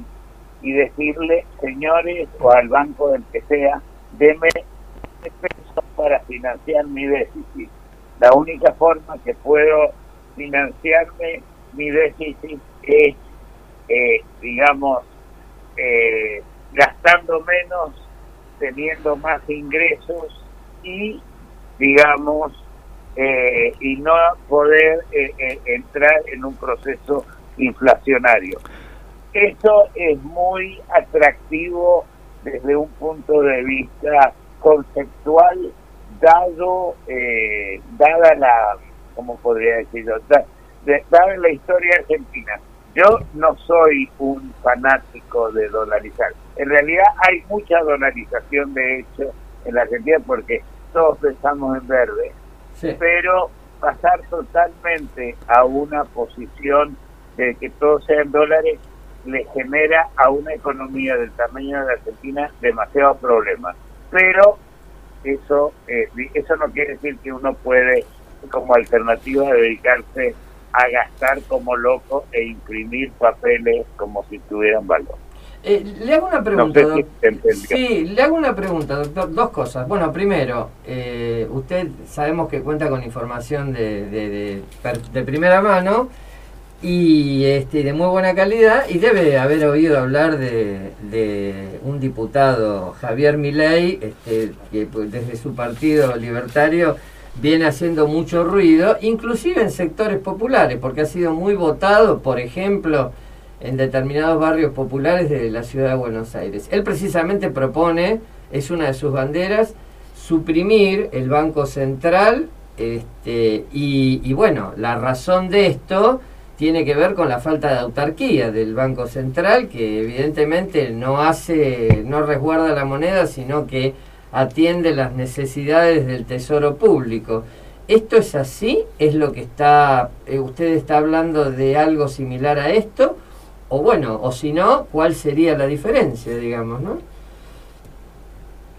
y decirle, señores, o al banco del que sea, deme pesos para financiar mi déficit. La única forma que puedo financiarme mi déficit es, eh, digamos, eh, gastando menos, teniendo más ingresos y, digamos, eh, y no poder entrar en un proceso inflacionario. Eso es muy atractivo desde un punto de vista conceptual dado eh, dada la cómo podría decirlo dada la historia argentina yo no soy un fanático de dolarizar. En realidad hay mucha dolarización de hecho en la Argentina porque todos pensamos en verde pero pasar totalmente a una posición de que todo sea en dólares le genera a una economía del tamaño de la Argentina demasiados problemas. Pero eso eh, eso no quiere decir que uno puede como alternativa dedicarse a gastar como loco e imprimir papeles como si tuvieran valor. Eh, le hago una pregunta. sí, le hago una pregunta, doctor. Dos cosas. Bueno, primero, eh, usted sabemos que cuenta con información de, de, de, de primera mano y este, de muy buena calidad y debe haber oído hablar de, de un diputado Javier Milei este, que pues, desde su partido libertario viene haciendo mucho ruido inclusive en sectores populares porque ha sido muy votado por ejemplo en determinados barrios populares de la ciudad de Buenos Aires. Él precisamente propone es una de sus banderas suprimir el Banco Central este, y, y bueno la razón de esto tiene que ver con la falta de autarquía del Banco Central, que evidentemente no hace, no resguarda la moneda, sino que atiende las necesidades del tesoro público. ¿Esto es así? ¿Es lo que está, eh, usted está hablando de algo similar a esto? O bueno, o si no, ¿cuál sería la diferencia, digamos, no?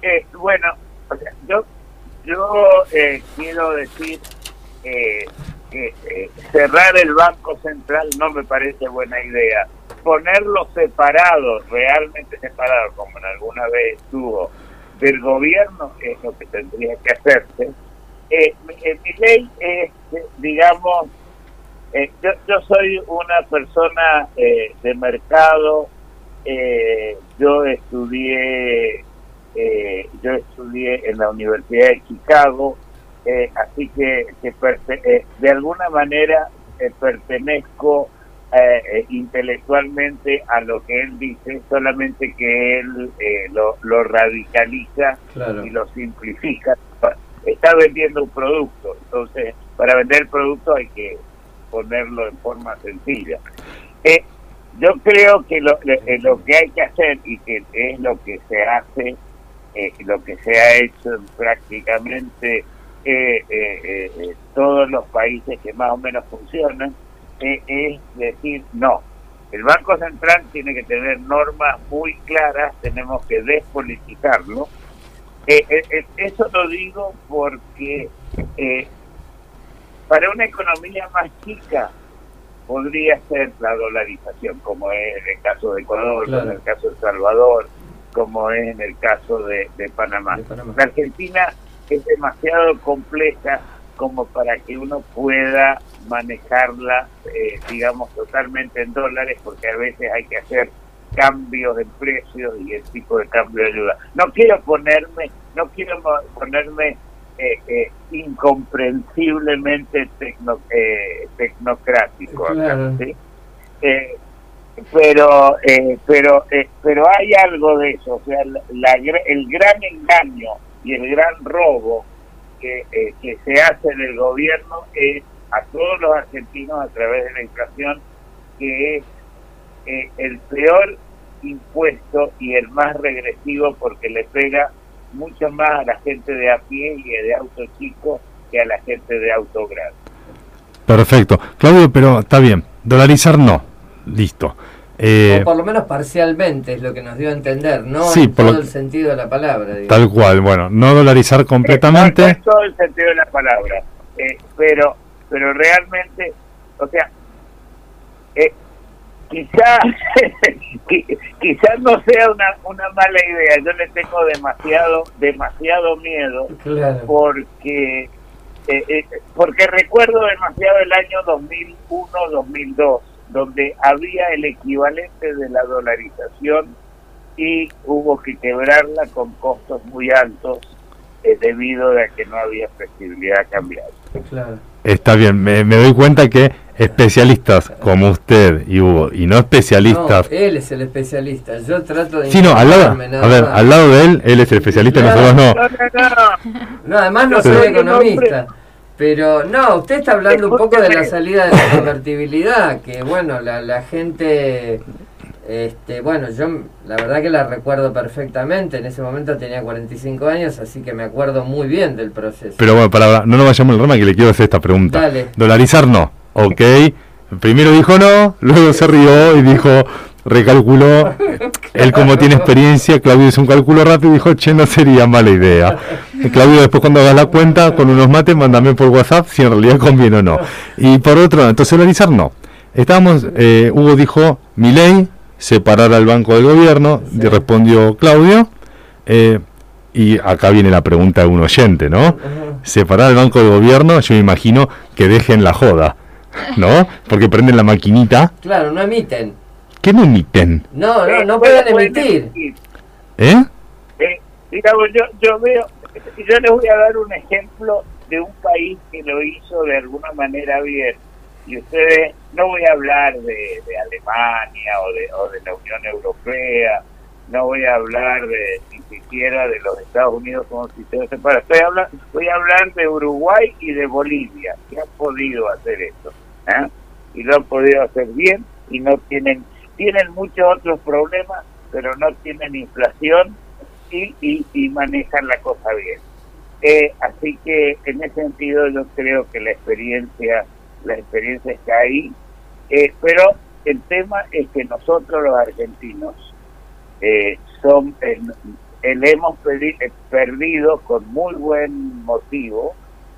Eh, bueno, o sea, yo, yo eh, quiero decir eh, que eh, cerrar el Banco Central no me parece buena idea. Ponerlo separado, realmente separado, como en alguna vez estuvo, del gobierno es lo que tendría que hacerse. Eh, mi, eh, ley es, eh, digamos, eh, yo, yo soy una persona eh, de mercado, eh, yo estudié eh, yo estudié en la Universidad de Chicago, eh, así que, que eh, de alguna manera eh, pertenezco eh, intelectualmente a lo que él dice, solamente que él eh, lo, lo radicaliza Claro. y lo simplifica. Está vendiendo un producto, entonces para vender el producto hay que ponerlo en forma sencilla. Eh, yo creo que lo, lo que hay que hacer y que es lo que se hace, lo que se ha hecho en prácticamente eh, eh, eh, todos los países que más o menos funcionan, eh, es decir, no. El Banco Central tiene que tener normas muy claras, tenemos que despolitizarlo. Eh, eh, eh, eso lo digo porque eh, para una economía más chica podría ser la dolarización, como es en el caso de Ecuador, Claro. como en el caso de El Salvador, como es en el caso de, de Panamá. La Argentina es demasiado compleja como para que uno pueda manejarla, eh, digamos, totalmente en dólares, porque a veces hay que hacer cambios en precios y el tipo de cambio de ayuda. No quiero ponerme, no quiero ponerme eh, eh, incomprensiblemente tecno, eh, tecnocrático, acá, Claro. ¿sí? Eh, pero eh, pero pero hay algo de eso, o sea, la, la el gran engaño y el gran robo que, eh, que se hace del gobierno es a todos los argentinos a través de la inflación, que es eh, el peor impuesto y el más regresivo porque le pega mucho más a la gente de a pie y de auto chico que a la gente de auto grande. Perfecto. Claudio, pero está bien. Dolarizar no. Listo. Eh, o por lo menos parcialmente es lo que nos dio a entender, no Sí, en por todo lo- el sentido de la palabra. digamos. tal cual. Bueno, no dolarizar No, no completamente. en todo el sentido de la palabra, eh, pero pero realmente, o sea, eh, quizá qui- quizás no sea una, una mala idea. Yo le tengo demasiado demasiado miedo Claro. porque eh, eh, porque recuerdo demasiado el año 2001-2002 donde había el equivalente de la dolarización y hubo que quebrarla con costos muy altos eh, debido a que no había flexibilidad cambiar. Claro. Está bien. Me, me doy cuenta que especialistas como usted y Hugo, y no especialistas. No, él es el especialista. Yo trato de. Sí, no, al lado, a ver, más. al lado de él, él es el especialista y nosotros no. No, no, no. No, además no soy economista. Pero no, usted está hablando un poco de la salida de la convertibilidad, que bueno, la, la gente, este, bueno, yo la verdad que la recuerdo perfectamente, en ese momento tenía 45 años, así que me acuerdo muy bien del proceso. Pero bueno, para, no nos vayamos al rama que le quiero hacer esta pregunta. Dale. Dolarizar no, ok. Primero dijo no, luego se rió y dijo, recalculó. Él como tiene experiencia, Claudio hizo un cálculo rápido y dijo, che, no sería mala idea. Claudio después cuando hagas la cuenta con unos mates, mándame por WhatsApp si en realidad conviene o no. Y por otro lado, entonces dolarizar no. Estábamos, eh, Hugo dijo, mi ley, separar al banco del gobierno, respondió Claudio. eh, y acá viene la pregunta de un oyente, ¿no? Separar el banco del gobierno, yo me imagino que dejen la joda. ¿no? Porque prenden la maquinita. Claro, no emiten. ¿Qué no emiten? No, no, no pueden- emitir. emitir. ¿Eh? Eh, digamos, yo, yo veo, yo les voy a dar un ejemplo de un país que lo hizo de alguna manera bien. Y ustedes, no voy a hablar de, de Alemania o de, o de la Unión Europea, no voy a hablar de ni siquiera de los Estados Unidos como sistema separado. Estoy hablando, voy a hablar de Uruguay y de Bolivia, que han podido hacer esto. ¿eh? Y lo han podido hacer bien y no tienen, tienen muchos otros problemas, pero no tienen inflación y, y, manejan la cosa bien. Eh, así que en ese sentido yo creo que la experiencia, la experiencia está ahí, Eh, pero el tema es que nosotros los argentinos eh, eh, le hemos perdido con muy buen motivo,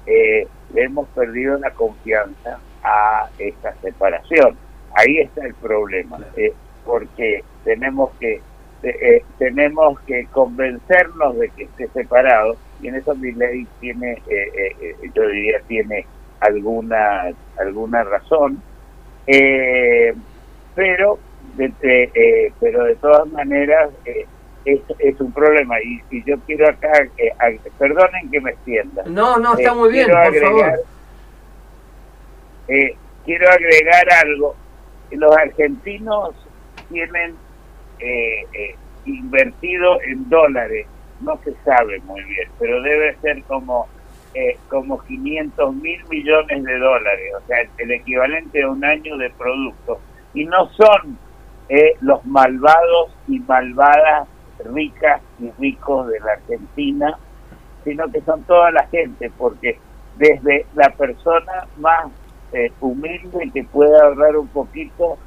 le hemos perdido la confianza a esta separación. Ahí está el problema, eh, porque tenemos que eh, eh, tenemos que convencernos de que esté separado y en eso mi ley tiene, eh, yo diría, tiene alguna alguna razón, eh, pero de, de- eh, pero de todas maneras eh, es, es un problema y, y yo quiero acá, eh, perdonen que me extienda. No, no, está muy bien, por agregar- favor. eh, quiero agregar algo. Los argentinos tienen eh, eh, invertido en dólares, no se sabe muy bien, pero debe ser como eh, como 500 mil millones de dólares, o sea, el equivalente a un año de productos. Y no son eh, los malvados y malvadas ricas y ricos de la Argentina, sino que son toda la gente, porque desde la persona más eh, humilde que pueda ahorrar un poquito,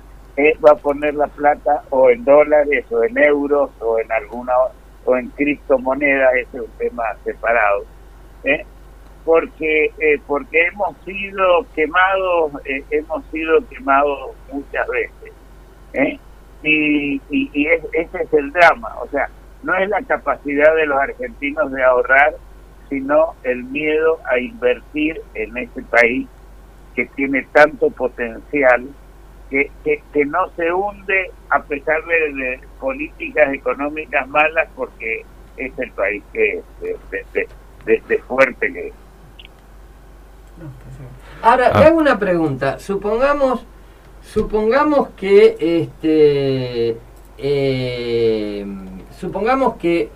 va a poner la plata o en dólares o en euros o en alguna o en criptomonedas, ese es un tema separado. ¿eh? Porque eh, porque hemos sido quemados, eh, hemos sido quemados muchas veces. ¿eh? Y, y, y es- ese es el drama, o sea, no es la capacidad de los argentinos de ahorrar, sino el miedo a invertir en este país que tiene tanto potencial que, que, que no se hunde a pesar de, de políticas económicas malas porque es el país que es, de, de- de- de- de fuerte que es. Ahora, Ah. le hago una pregunta. Supongamos, supongamos que, este, eh, supongamos que,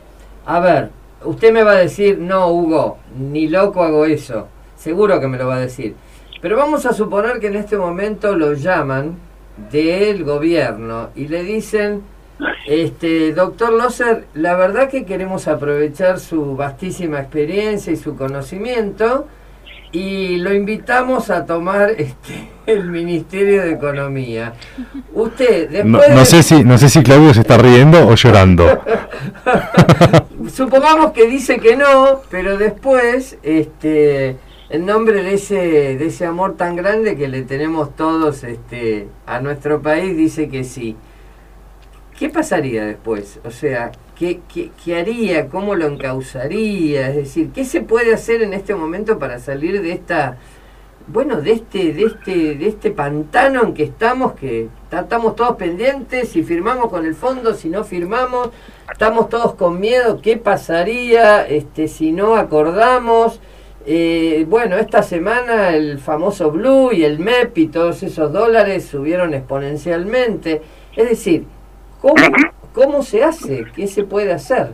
a ver, usted me va a decir, no, Hugo, ni loco hago eso. Seguro que me lo va a decir. Pero vamos a suponer que en este momento lo llaman del gobierno y le dicen, este, doctor Loser, la verdad que queremos aprovechar su vastísima experiencia y su conocimiento y lo invitamos a tomar este, el Ministerio de Economía. Usted, No, después no de- sé si no sé si Claudio se está riendo o llorando. supongamos que dice que no, pero después, este, en nombre de ese, de ese amor tan grande que le tenemos todos este, a nuestro país, dice que sí. ¿Qué pasaría después? O sea, ¿qué, qué, qué haría? ¿Cómo lo encausaría? Es decir, ¿qué se puede hacer en este momento para salir de esta, bueno, de este, de este, de este pantano en que estamos, que ta- estamos todos pendientes, si firmamos con el fondo, si no firmamos, estamos todos con miedo, ¿qué pasaría este, si no acordamos? Eh, bueno, esta semana el famoso Blue y el MEP y todos esos dólares subieron exponencialmente. Es decir, ¿cómo, cómo se hace? ¿Qué se puede hacer?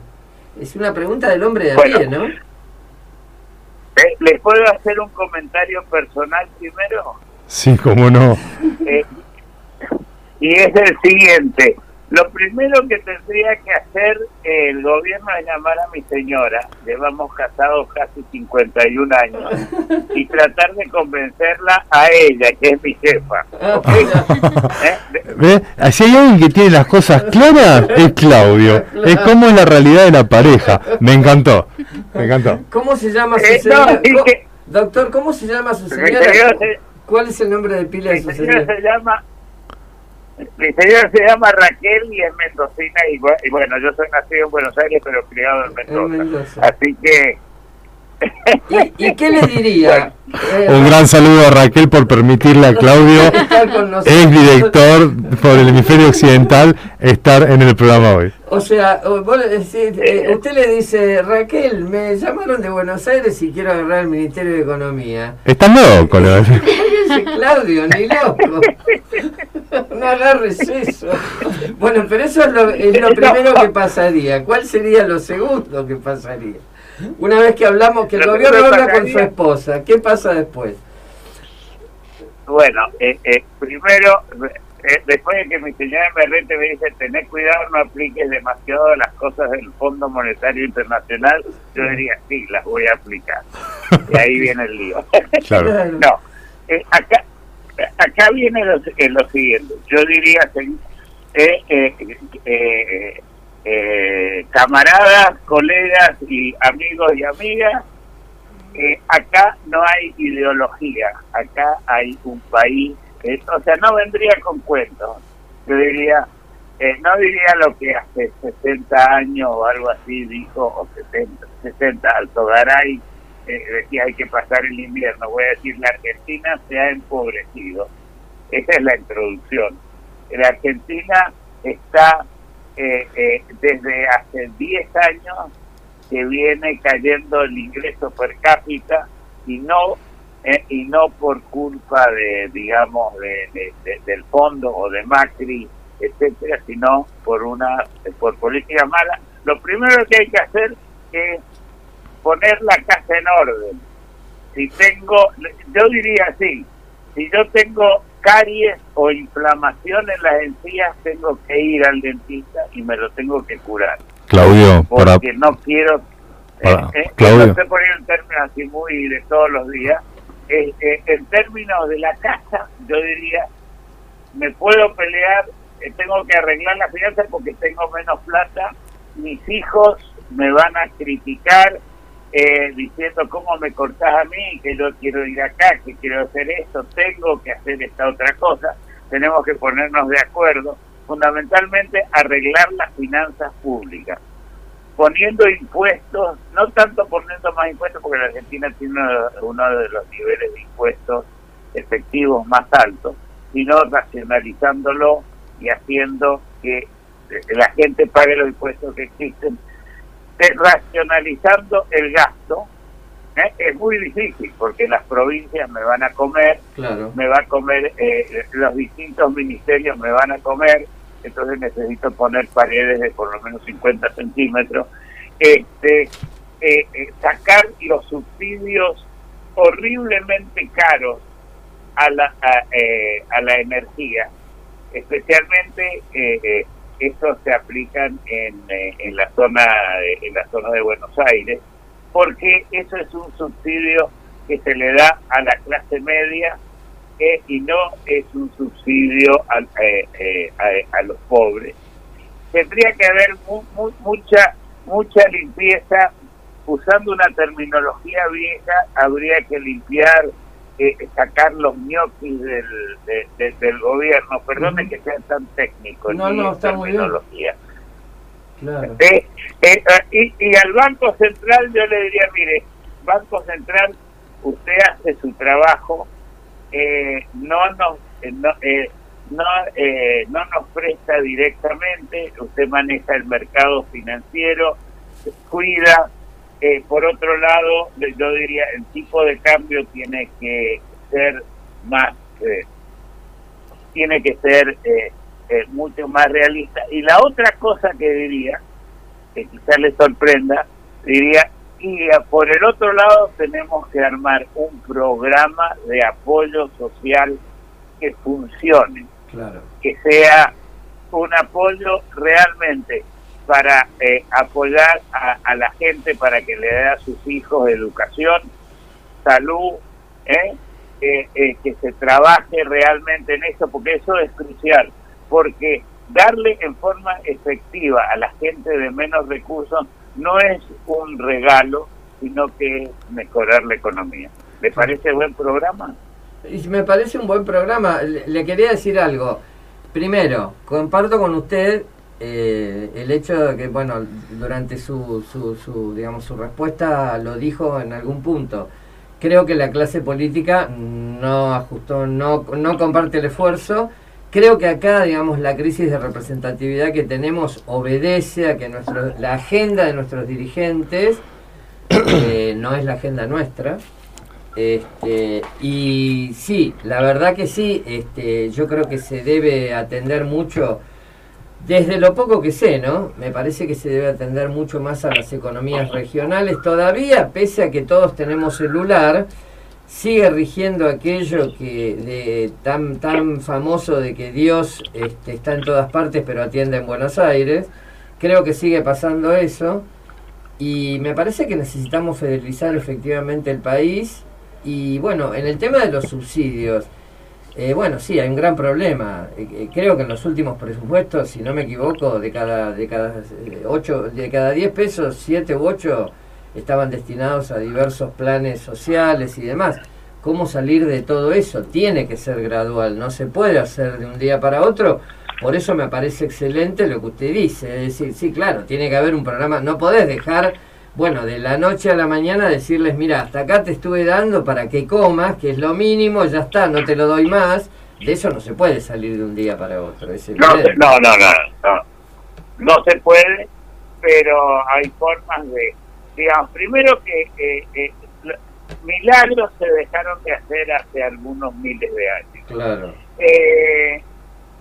Es una pregunta del hombre de a Bueno. pie, ¿no? Eh, ¿Les puedo hacer un comentario personal primero? Sí, cómo no. Eh, y es el siguiente. Lo primero que tendría que hacer el gobierno es llamar a mi señora, llevamos casados casi 51 años, y tratar de convencerla a ella, que es mi jefa. ¿ok? ¿Eh? ¿Ve? Si hay alguien que tiene las cosas claras, es Claudio. Es como es la realidad de la pareja. Me encantó. Me encantó. ¿Cómo se llama su Eh, no, señora? que- Doctor, ¿cómo se llama su señora? señora se- ¿Cuál es el nombre de pila de su señora señora? se llama mi señora se llama Raquel y es mendocina y, y bueno yo soy nacido en Buenos Aires pero criado en Mendoza, En Mendoza. así que ¿Y, qué le diría? Un gran saludo a Raquel por permitirle a Claudio, ex director por el hemisferio occidental, estar en el programa hoy. O sea, eh, usted le dice, Raquel, me llamaron de Buenos Aires y quiero agarrar el Ministerio de Economía. Está loco, Claudio, ni loco. No agarres eso. Bueno, pero eso es lo, es lo primero que pasaría. ¿Cuál sería lo segundo que pasaría? Una vez que hablamos, que el gobierno habla con su esposa, ¿qué pasa después? Bueno, eh, eh, primero, eh, después de que mi señora Merrete me dice, tenés cuidado, no apliques demasiado las cosas del Fondo Monetario Internacional, yo diría, sí, las voy a aplicar. Y ahí viene el lío. no, acá, acá viene lo, lo, siguiente, yo diría, eh, eh, eh, camaradas, colegas y amigos y amigas, eh, acá no hay ideología, acá hay un país, o sea, no vendría con cuentos, yo diría, eh, no diría lo que hace 60 años o algo así dijo, o 70, 60, Altogaray eh, decía hay que pasar el invierno, voy a decir, la Argentina se ha empobrecido, esa es la introducción, la Argentina está eh, eh, desde hace 10 años que viene cayendo el ingreso per cápita y no eh, y no por culpa de digamos de, del fondo o de Macri etcétera sino por una por política mala. Lo primero que hay que hacer es poner la casa en orden. Si tengo yo diría así si yo tengo caries o inflamación en las encías, tengo que ir al dentista y me lo tengo que curar. Claudio, porque no quiero. Para, eh, eh, Claudio. estoy poniendo en términos así muy de todos los días. Eh, en términos de la casa, yo diría, me puedo pelear, tengo que arreglar las finanzas porque tengo menos plata, mis hijos me van a criticar, eh, diciendo cómo me cortás a mí, que yo quiero ir acá, que quiero hacer esto, tengo que hacer esta otra cosa, tenemos que ponernos de acuerdo, fundamentalmente arreglar las finanzas públicas, poniendo impuestos, no tanto poniendo más impuestos, porque la Argentina tiene uno de los niveles de impuestos efectivos más altos, sino racionalizándolo y haciendo que la gente pague los impuestos que existen racionalizando el gasto, ¿eh? es muy difícil porque las provincias me van a comer, me va a comer, eh, los distintos ministerios me van a comer, entonces necesito poner paredes de por lo menos 50 centímetros, este, eh, sacar los subsidios horriblemente caros a la, a, la energía, especialmente eso se aplican en, eh, en la zona en la zona de Buenos Aires porque eso es un subsidio que se le da a la clase media eh, y no es un subsidio a, eh, a, los pobres. Tendría que haber mucha mucha limpieza. Usando una terminología vieja habría que limpiar eh, sacar los ñoquis del, del gobierno. Perdone que sea tan técnico no, no, terminología. Claro. Eh, eh, y, y al Banco Central yo le diría, mire, Banco Central, usted hace su trabajo, no nos... no, no, no nos presta directamente, usted maneja el mercado financiero, cuida eh, por otro lado, yo diría, el tipo de cambio tiene que ser más, eh, tiene que ser eh, mucho más realista. Y la otra cosa que diría, que quizás le sorprenda, diría, y por el otro lado tenemos que armar un programa de apoyo social que funcione, que sea un apoyo realmente para eh, apoyar a, la gente para que le dé a sus hijos educación, salud, ¿eh? Eh, que se trabaje realmente en eso, porque eso es crucial, porque darle en forma efectiva a la gente de menos recursos no es un regalo, sino que es mejorar la economía. ¿Le parece buen programa? Me parece un buen programa. Le quería decir algo. Primero, comparto con usted eh, el hecho de que, bueno, durante su, su, su, digamos, su respuesta lo dijo en algún punto. Creo que la clase política no ajustó, no, no comparte el esfuerzo. Creo que acá, digamos, la crisis de representatividad que tenemos obedece a que nuestro, la agenda de nuestros dirigentes eh, no es la agenda nuestra. Este, y sí, la verdad que sí, este, yo creo que se debe atender mucho desde lo poco que sé, ¿no? Me parece que se debe atender mucho más a las economías regionales. Todavía, pese a que todos tenemos celular, sigue rigiendo aquello que de tan tan famoso de que Dios este, está en todas partes pero atiende en Buenos Aires. Creo que sigue pasando eso. Y me parece que necesitamos fidelizar efectivamente el país. Y bueno, en el tema de los subsidios, eh, bueno, sí, hay un gran problema. Eh, eh, creo que en los últimos presupuestos, si no me equivoco, de cada de cada ocho, de cada 10 pesos, 7 u 8 estaban destinados a diversos planes sociales y demás. ¿Cómo salir de todo eso? Tiene que ser gradual, no se puede hacer de un día para otro. Por eso me parece excelente lo que usted dice. Es decir, sí, claro, tiene que haber un programa. No podés dejar bueno, de la noche a la mañana decirles, mira, hasta acá te estuve dando para que comas, que es lo mínimo, ya está, no te lo doy más. De eso no se puede salir de un día para otro. no, no, no, no, no, se puede, pero hay formas de, digamos, primero que eh, eh, milagros se dejaron de hacer hace algunos miles de años. Claro. Eh,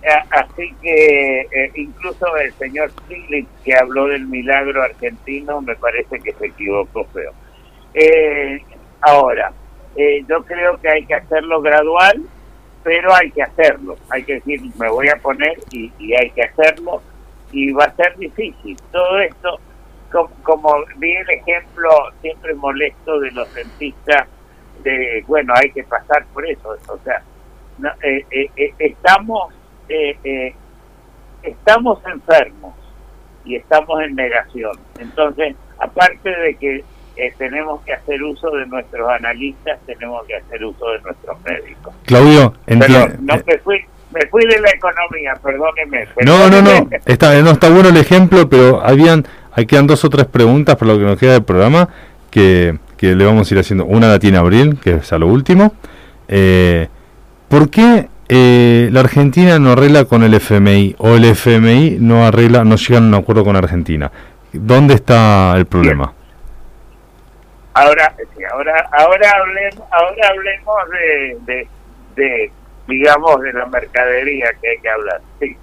Así que eh, incluso el señor Stiglitz, que habló del milagro argentino, me parece que se equivocó feo. Eh, ahora, eh, yo creo que hay que hacerlo gradual, pero hay que hacerlo. Hay que decir, me voy a poner y, hay que hacerlo, y va a ser difícil. Todo esto, como, vi el ejemplo siempre molesto de los dentistas, de, bueno, hay que pasar por eso. O sea, estamos eh, eh, estamos enfermos y estamos en negación. Entonces, aparte de que eh, tenemos que hacer uso de nuestros analistas, tenemos que hacer uso de nuestros médicos. Claudio, entiendo. No, me, fui, me fui de la economía, perdóneme. No, no, no, está, no está bueno el ejemplo, pero habían, hay quedan dos o tres preguntas por lo que nos queda del programa que, que le vamos a ir haciendo. Una la tiene Abril, que es a lo último. Eh, ¿Por qué eh, la Argentina no arregla con el FMI o el FMI no arregla, no llega a un acuerdo con Argentina. ¿Dónde está el problema? Ahora, ahora, ahora hablemos, ahora hablemos de, de, digamos, de la mercadería que hay que hablar. Sí.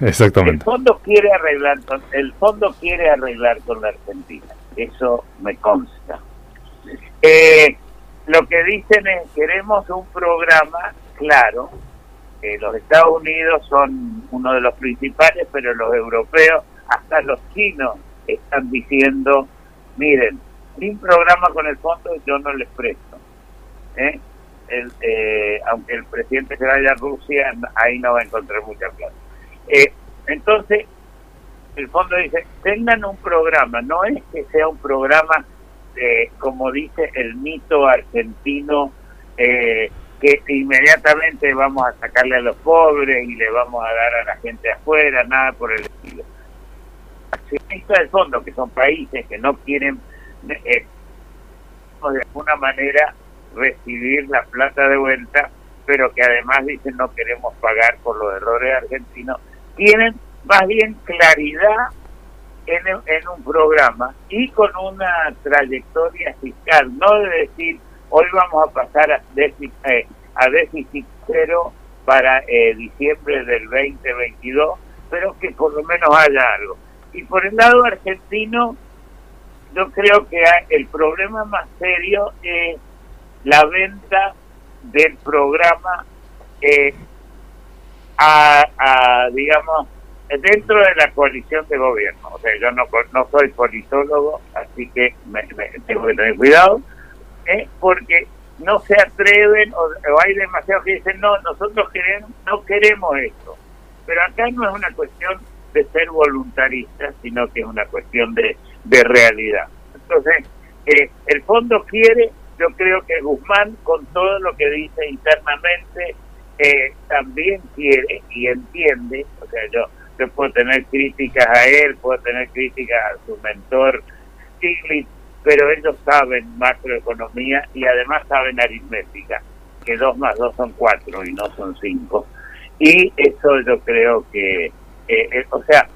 exactamente. El fondo quiere arreglar con, el fondo quiere arreglar con la Argentina. Eso me consta. Eh, lo que dicen es queremos un programa claro, que los Estados Unidos son uno de los principales, pero los europeos, hasta los chinos, están diciendo, miren, sin programa con el fondo yo no les presto. ¿eh? eh aunque el presidente se vaya a Rusia, ahí no va a encontrar mucha plata. Eh, entonces, el fondo dice, tengan un programa, no es que sea un programa, eh, como dice el mito argentino, eh, que inmediatamente vamos a sacarle a los pobres y le vamos a dar a la gente afuera, nada por el estilo. Accionistas del fondo, que son países que no quieren eh, de alguna manera recibir la plata de vuelta, pero que además dicen no queremos pagar por los errores argentinos, tienen más bien claridad en, en un programa y con una trayectoria fiscal, no de decir Hoy vamos a pasar a déficit, eh, a déficit cero para eh, diciembre del 2022, pero que por lo menos haya algo. Y por el lado argentino, yo creo que el problema más serio es la venta del programa eh, a, digamos, dentro de la coalición de gobierno. O sea, yo no, no soy politólogo, así que me, tengo que tener cuidado, ¿eh? porque no se atreven o, hay demasiados que dicen, no, nosotros queremos, no queremos esto. Pero acá no es una cuestión de ser voluntarista, sino que es una cuestión de, de realidad. Entonces, eh, el fondo quiere, yo creo que Guzmán, con todo lo que dice internamente, eh, también quiere y entiende, o sea, yo Yo puedo tener críticas a él, puedo tener críticas a su mentor Stiglitz, pero ellos saben macroeconomía y además saben aritmética, que dos más dos son cuatro y no son cinco. Y eso yo creo que, eh, eh, o sea,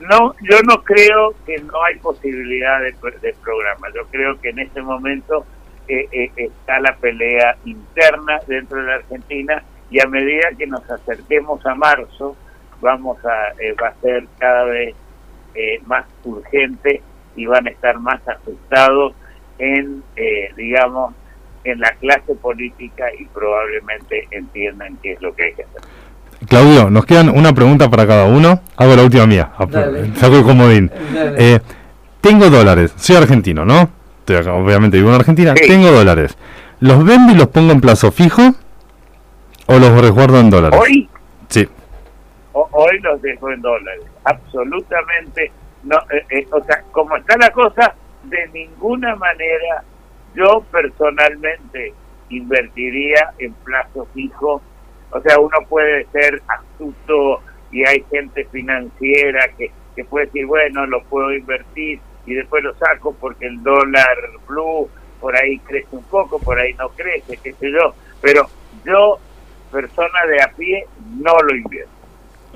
no, yo no creo que no hay posibilidad de, de programa. Yo creo que en este momento eh, eh, está la pelea interna dentro de la Argentina y a medida que nos acerquemos a marzo vamos a eh, va a ser cada vez más urgente y van a estar más asustados en digamos en la clase política y probablemente entiendan qué es lo que hay que hacer. Claudio, nos quedan una pregunta para cada uno. Hago la última mía. Saco el comodín. Eh, tengo dólares. Soy argentino, ¿no? obviamente vivo en Argentina. Tengo dólares. ¿Los vendo y los pongo en plazo fijo? ¿O los resguardo en dólares? ¿Hoy? Sí. hoy los dejo en dólares. Absolutamente. No eh, eh, O sea, como está la cosa, de ninguna manera yo personalmente invertiría en plazo fijo o sea, uno puede ser astuto y hay gente financiera que, que puede decir, bueno, lo puedo invertir y después lo saco porque el dólar blue por ahí crece un poco, por ahí no crece, qué sé yo. Pero yo, persona de a pie, no lo invierto.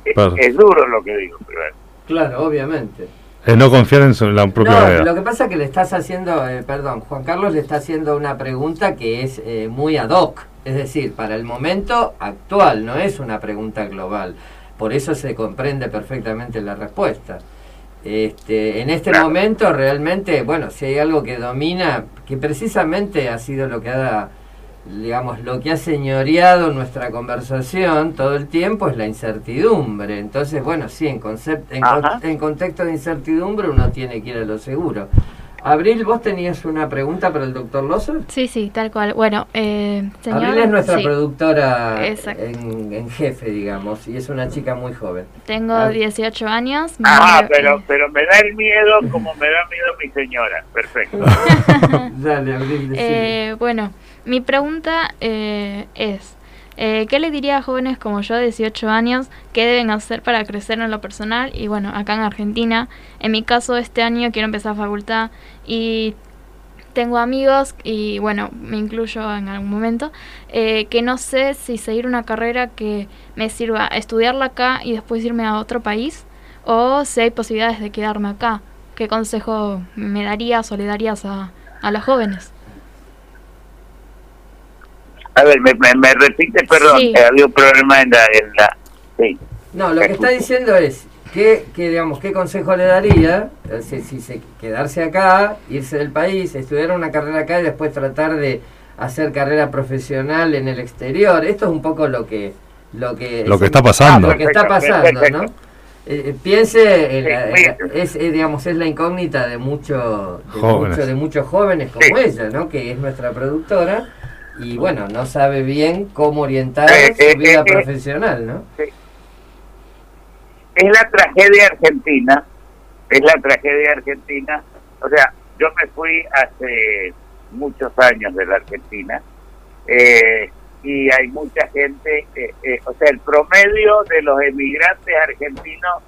Es, duro lo que digo, pero... Claro, obviamente. Es no confiar en su, la propia no, Lo que pasa es que le estás haciendo, eh, perdón, Juan Carlos le está haciendo una pregunta que es eh, muy ad hoc es decir, para el momento actual, no es una pregunta global. Por eso se comprende perfectamente la respuesta. Este, en este momento realmente, bueno, si hay algo que domina, que precisamente ha sido lo que ha, digamos, lo que ha señoreado nuestra conversación todo el tiempo es la incertidumbre. Entonces, bueno, sí, en, concepto, en, en contexto de incertidumbre uno tiene que ir a lo seguro. Abril, ¿vos tenías una pregunta para el doctor Loser? Sí, sí, tal cual. Bueno, eh, Abril es nuestra productora en, jefe, digamos, y es una chica muy joven. Tengo 18 ah. años. Ah, pero, pero me da el miedo como me da miedo mi señora. Perfecto. Dale, Abril, eh, Bueno, mi pregunta eh, es... Eh, ¿Qué le diría a jóvenes como yo de 18 años qué deben hacer para crecer en lo personal? Y bueno, acá en Argentina, en mi caso este año quiero empezar facultad y tengo amigos y bueno, me incluyo en algún momento, eh, que no sé si seguir una carrera que me sirva estudiarla acá y después irme a otro país o si hay posibilidades de quedarme acá. ¿Qué consejo me darías o le darías a, a los jóvenes? A ver, me, me, repite, perdón, había un problema en la... En la sí. No, lo que está diciendo es, ¿qué, qué, digamos, ¿qué consejo le daría si, si se, quedarse acá, irse del país, estudiar una carrera acá y después tratar de hacer carrera profesional en el exterior? Esto es un poco lo que... Lo que, lo que está pasando. lo que está pasando, ¿no? Eh, piense, es, digamos, es la incógnita de, mucho, de, de muchos jóvenes como ella, ¿no? Que es nuestra productora y bueno, no sabe bien cómo orientar eh, su eh, vida eh, profesional, ¿no? Es la tragedia argentina, es la tragedia argentina. O sea, yo me fui hace muchos años de la Argentina y hay mucha gente, o sea, el promedio de los emigrantes argentinos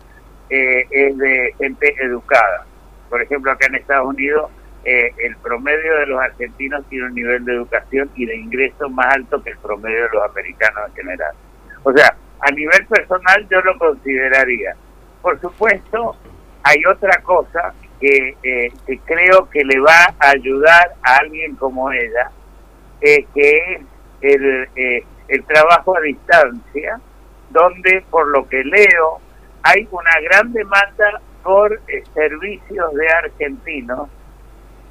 es de gente educada. Por ejemplo, acá en Estados Unidos eh, el promedio de los argentinos tiene un nivel de educación y de ingreso más alto que el promedio de los americanos en general. O sea, a nivel personal yo lo consideraría. Por supuesto, hay otra cosa que, eh, creo que le va a ayudar a alguien como ella, eh, que es el, el trabajo a distancia, donde por lo que leo hay una gran demanda por servicios de argentinos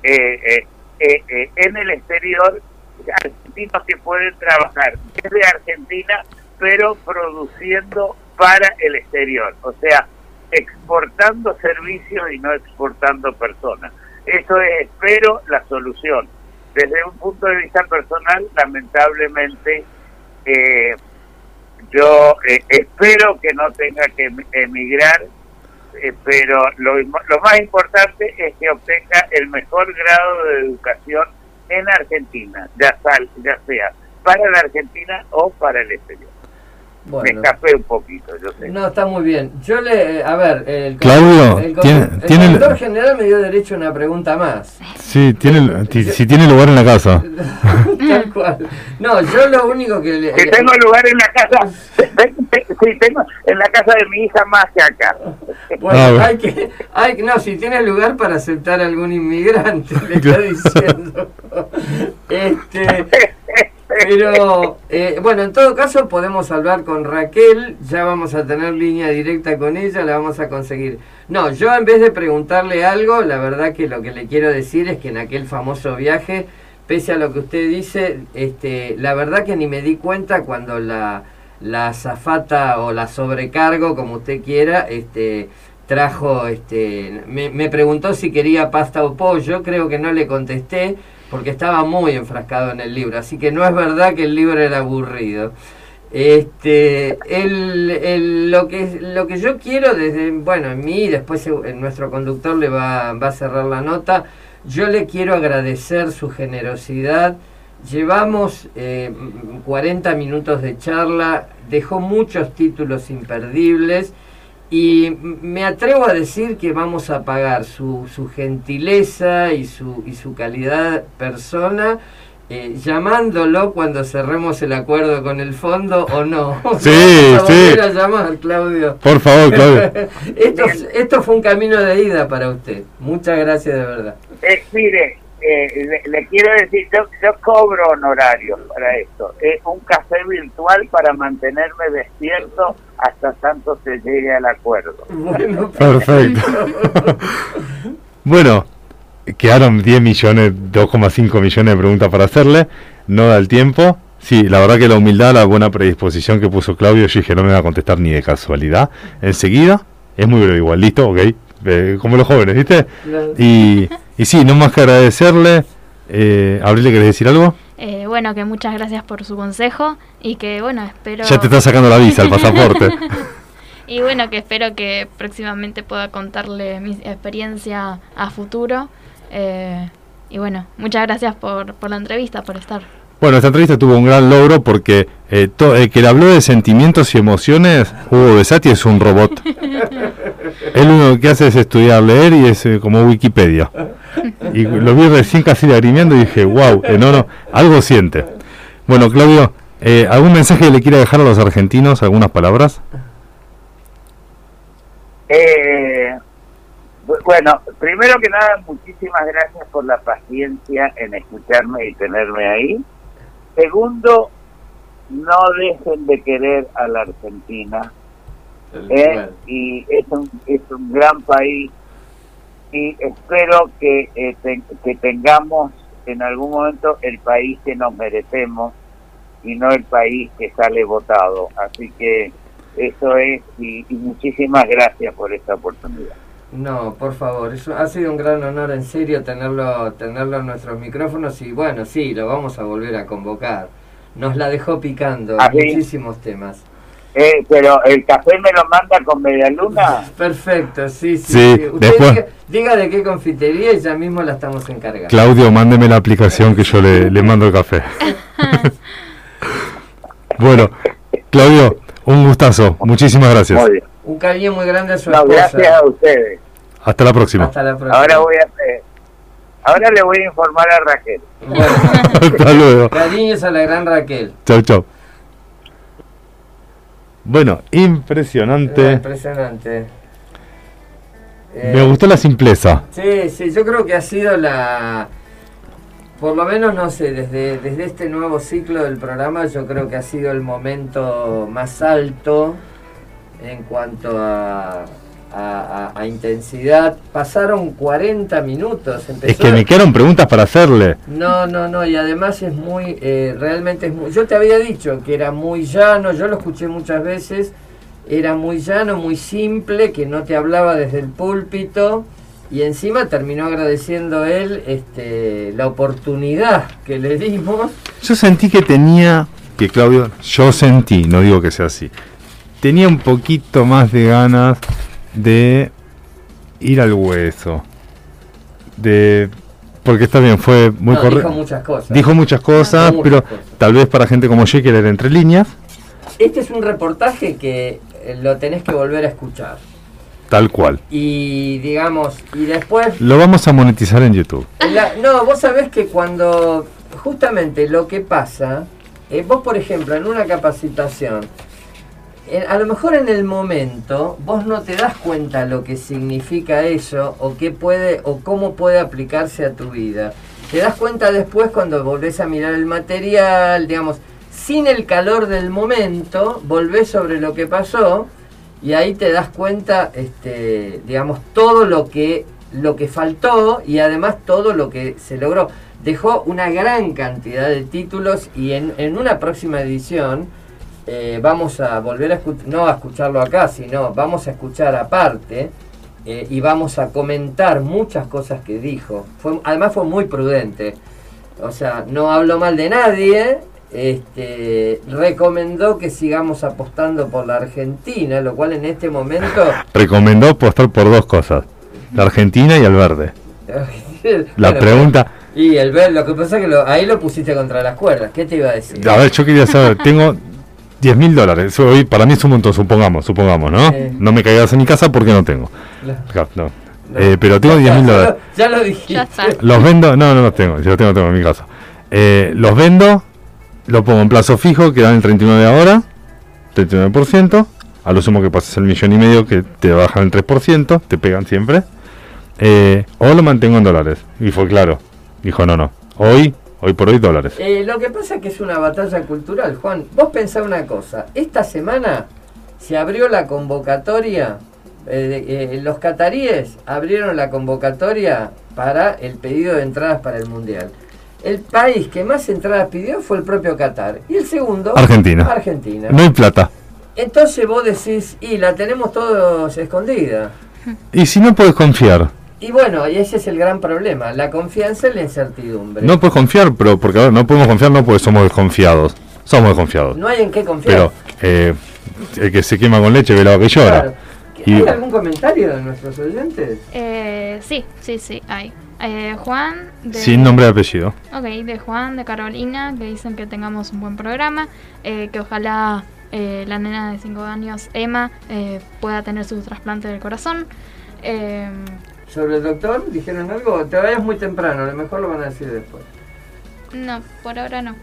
eh, eh, eh, en el exterior, argentinos que pueden trabajar desde Argentina, pero produciendo para el exterior, o sea, exportando servicios y no exportando personas. Eso es, espero, la solución. Desde un punto de vista personal, lamentablemente, yo espero que no tenga que emigrar eh, pero lo, lo más importante es que obtenga el mejor grado de educación en Argentina, ya, sal, ya sea para la Argentina o para el exterior. Me escapé un poquito, yo sé. No, está muy bien. Yo le, a ver, el, Claudio, el, tiene, el tiene, conductor general me dio derecho a una pregunta más. sí, tiene, ti- si tiene lugar en la casa. Tal cual. No, yo lo único que le... Que tengo lugar en la casa, sí, tengo en la casa de mi hija más que acá. Bueno, Ah, hay que, hay, no, si tiene lugar para aceptar algún inmigrante, le está diciendo. Este, pero, eh, bueno, en todo caso podemos hablar con Raquel, ya vamos a tener línea directa con ella, la vamos a conseguir. No, yo en vez de preguntarle algo, la verdad que lo que le quiero decir es que en aquel famoso viaje, pese a lo que usted dice, este, la verdad que ni me di cuenta cuando la, la azafata o la sobrecargo, como usted quiera, este, trajo, este, me, me preguntó si quería pasta o pollo, creo que no le contesté porque estaba muy enfrascado en el libro, así que no es verdad que el libro era aburrido. Este, el, lo que lo que yo quiero desde, bueno, en mí, después eh, nuestro conductor le va, va a cerrar la nota, yo le quiero agradecer su generosidad. Llevamos eh, 40 minutos de charla, dejó muchos títulos imperdibles y me atrevo a decir que vamos a pagar su, su gentileza y su, y su calidad persona eh, llamándolo cuando cerremos el acuerdo con el fondo o no. Sí, Vamos a sí. volver a llamar, Claudio. Por favor, Claudio. esto, esto fue un camino de ida para usted. Muchas gracias de verdad. Eh, mire, eh, le, le quiero decir, yo, yo cobro honorarios para esto. Es un café virtual para mantenerme despierto hasta tanto se llegue al acuerdo. Bueno, Perfecto. bueno, quedaron 10 millones, 2,5 millones de preguntas para hacerle. No da el tiempo. Sí, la verdad que la humildad, la buena predisposición que puso Claudio, yo dije, no me va a contestar ni de casualidad. Enseguida, es muy breve igual, listo, ok. Eh, como los jóvenes, ¿viste? Y, y sí, no más que agradecerle. Eh, Abril, ¿le querés decir algo? Eh, bueno, que muchas gracias por su consejo y que, bueno, espero... Ya te está sacando la visa, el pasaporte. y bueno, que espero que próximamente pueda contarle mi experiencia a futuro. Eh, y bueno, muchas gracias por, por la entrevista, por estar. Bueno, esta entrevista tuvo un gran logro porque eh, to- el que le habló de sentimientos y emociones, Hugo Besati es un robot. Él lo que hace es estudiar, leer y es eh, como Wikipedia. Y lo vi recién casi lagrimeando y dije, wow, no, no, algo siente. Bueno, Claudio, eh, ¿algún mensaje que le quiera dejar a los argentinos? ¿Algunas palabras? Eh, bu- bueno, primero que nada, muchísimas gracias por la paciencia en escucharme y tenerme ahí. Segundo, no dejen de querer a la Argentina. ¿Eh? Y es un, es un gran país y espero que, eh, te- que tengamos en algún momento el país que nos merecemos y no el país que sale votado. Así que eso es y, y muchísimas gracias por esta oportunidad. No, por favor, eso ha sido un gran honor en serio tenerlo, tenerlo en nuestros micrófonos y bueno, sí, lo vamos a volver a convocar. Nos la dejó picando muchísimos temas. Eh, pero el café me lo manda con media luna. Perfecto, sí, sí. Sí, sí. Usted después- diga, diga de qué confitería y ya mismo la estamos encargando. Claudio, mándeme la aplicación que yo le, le mando el café. bueno, Claudio, un gustazo. Muchísimas gracias. Muy bien. Un cariño muy grande a su No, esposa. gracias a ustedes. Hasta la próxima. Hasta la próxima. Ahora voy a hacer- ahora le voy a informar a Raquel. Hasta luego. Cariños a la gran Raquel. Chau, chau. Bueno, impresionante. Impresionante. Eh, Me gustó la simpleza. Sí, sí, yo creo que ha sido la... Por lo menos, no sé, desde, desde este nuevo ciclo del programa, yo creo que ha sido el momento más alto en cuanto a, a, a- a intensidad. Pasaron 40 minutos. Es empezó- que me quedaron preguntas para hacerle. No, no, no, y además es muy, eh, realmente es muy... Yo te había dicho que era muy llano, yo lo escuché muchas veces, era muy llano, muy simple, que no te hablaba desde el púlpito, y encima terminó agradeciendo él este, la oportunidad que le dimos. Yo sentí que tenía, que Claudio, yo sentí, no digo que sea así, tenía un poquito más de ganas de ir al hueso. De porque está bien, fue muy No, correcto. dijo muchas cosas. Dijo muchas cosas, pero cosas. tal vez para gente como yo que leer entre líneas. este es un reportaje que eh, lo tenés que volver a escuchar. Tal cual. Y digamos, y después... Lo vamos a monetizar en YouTube. la- no, vos sabés que cuando justamente lo que pasa, eh, vos por ejemplo en una capacitación, a lo mejor en el momento vos no te das cuenta lo que significa eso o qué puede o cómo puede aplicarse a tu vida. Te das cuenta después cuando volvés a mirar el material, digamos, sin el calor del momento, volvés sobre lo que pasó y ahí te das cuenta, este, digamos, todo lo que lo que faltó y además todo lo que se logró. Dejó una gran cantidad de títulos y en, en una próxima edición eh, vamos a volver a escuchar, no a escucharlo acá, sino vamos a escuchar aparte eh, y vamos a comentar muchas cosas que dijo. Fue, además fue muy prudente. O sea, no habló mal de nadie. Este, recomendó que sigamos apostando por la Argentina, lo cual en este momento Recomendó apostar por dos cosas. La Argentina y el verde. La Bueno, pregunta... Y el ver, lo que pasa es que lo- ahí lo pusiste contra las cuerdas. ¿Qué te iba a decir? A ver, yo quería saber, tengo 10 mil dólares. Hoy para mí es un montón, supongamos, supongamos, ¿no? No me caigas en mi casa porque no tengo. No. Eh, pero tengo 10 mil Ya dólares. lo- Ya lo dijiste. Los vendo, no, no los tengo, yo los tengo, tengo en mi casa. Eh, los vendo, los pongo en plazo fijo, que dan el 39 de ahora, 39%. A lo sumo que pases el millón y medio, que te bajan el 3%, te pegan siempre. Eh, o lo mantengo en dólares. Y fue claro. Dijo, no, no. Hoy, hoy por hoy dólares. Eh, lo que pasa es que es una batalla cultural, Juan. Vos pensá una cosa. Esta semana se abrió la convocatoria. eh, eh, los cataríes abrieron la convocatoria para el pedido de entradas para el mundial. El país que más entradas pidió fue el propio Qatar. Y el segundo, Argentina. Argentina. No hay plata. Entonces vos decís, y la tenemos todos escondida. Y si no puedes confiar, Y bueno, y ese es el gran problema, la confianza y la incertidumbre. no puedes confiar, pero porque a ver, no podemos confiar no porque somos desconfiados. Somos desconfiados. No hay en qué confiar. Pero eh, el que se quema con leche ve la que llora. Claro. Y- ¿Hay algún comentario de nuestros oyentes? Eh, sí, sí, sí, hay. Eh, Juan de... Sin nombre y apellido. Ok, de Juan, de Carolina, que dicen que tengamos un buen programa, eh, que ojalá eh, la nena de 5 años, Emma, eh, pueda tener su trasplante del corazón. ¿Sobre el doctor? ¿Dijeron algo? Todavía es muy temprano, a lo mejor lo van a decir después. no, por ahora no.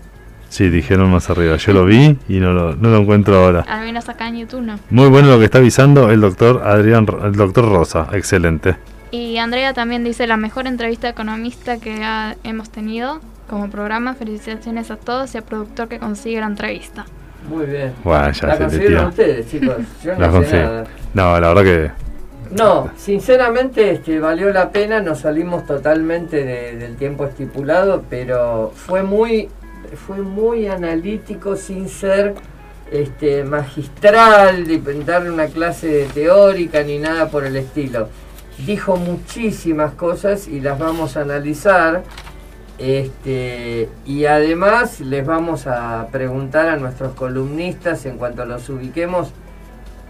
Sí, dijeron más arriba. Yo lo vi y no lo, no lo encuentro ahora. Al menos acá en YouTube no. Muy bueno lo que está avisando el doctor Adrián, el doctor Rosa. Excelente. Y Andrea también dice la mejor entrevista economista que ha- hemos tenido como programa. Felicitaciones a todos y al productor que consigue la entrevista. Muy bien. Bueno, ya la se te consiguieron ustedes, chicos. Yo La no sé consigo. nada. No, la verdad que No, sinceramente este, valió la pena, nos salimos totalmente de- del tiempo estipulado, pero fue muy, fue muy analítico sin ser este, magistral, de darle una clase teórica ni nada por el estilo. Dijo muchísimas cosas y las vamos a analizar. Este, y además les vamos a preguntar a nuestros columnistas en cuanto los ubiquemos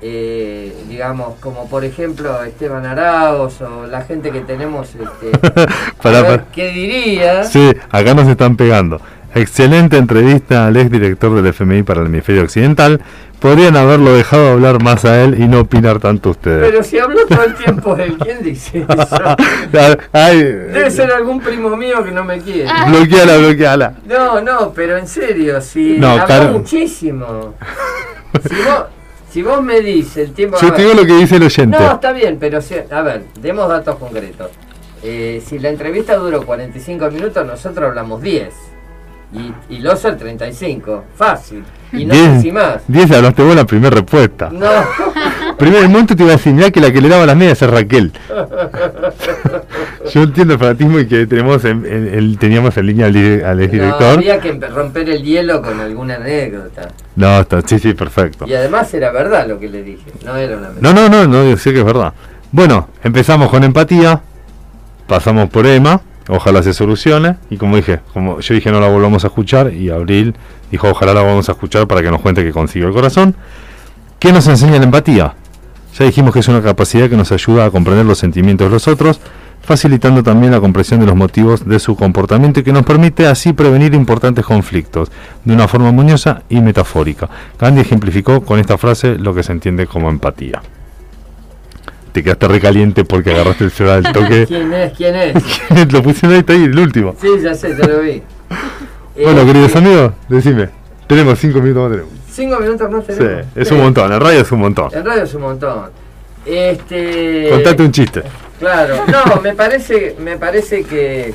eh, digamos, como por ejemplo Esteban Araos o la gente que tenemos, este, Pará, a ver pará. ¿qué diría? Sí, acá nos están pegando. Excelente entrevista al ex director del FMI para el hemisferio occidental. Podrían haberlo dejado hablar más a él y no opinar tanto ustedes. Pero si habló todo el tiempo él, ¿quién dice eso? Ay, Debe ser algún primo mío que no me quiere. bloqueala, bloqueala. No, no, pero en serio, si No, habló muchísimo. Si vos, si vos me dices el tiempo... Yo te digo lo que dice el oyente. No, está bien, pero si- a ver, demos datos concretos. Eh, si la entrevista duró 45 minutos, nosotros hablamos 10. Y, y Loza el 35. Fácil. Y no sé si más. 10 hablaste vos la primera respuesta. No. Primer momento te iba a decir, mirá que la que le daba las medias es Raquel. Yo entiendo el fanatismo y que tenemos en- en- el- teníamos en línea al, al No, exdirector. había que romper el hielo con alguna anécdota. No, está, sí, sí, perfecto. Y además era verdad lo que le dije. No era una No, no, no, no, yo sé que es verdad. Bueno, empezamos con empatía, pasamos por Emma, ojalá se solucione, y como dije, como yo dije no la volvamos a escuchar, y Abril dijo ojalá la vamos a escuchar para que nos cuente que consiguió el corazón. ¿Qué nos enseña la empatía? Ya dijimos que es una capacidad que nos ayuda a comprender los sentimientos de los otros, facilitando también la comprensión de los motivos de su comportamiento y que nos permite así prevenir importantes conflictos de una forma muñosa y metafórica. Gandhi ejemplificó con esta frase lo que se entiende como empatía. Te quedaste recaliente porque agarraste el celular del toque. ¿Quién es? ¿Quién es? lo pusieron ahí, está ahí, el último. Sí, ya sé, ya lo vi. Bueno, Eh, queridos amigos, decime. Tenemos cinco minutos más. Tenemos. Cinco minutos más Sí, tenemos. es un montón, en radio es un montón. En radio es un montón. Este. Contate un chiste. Claro, no, me parece, me parece que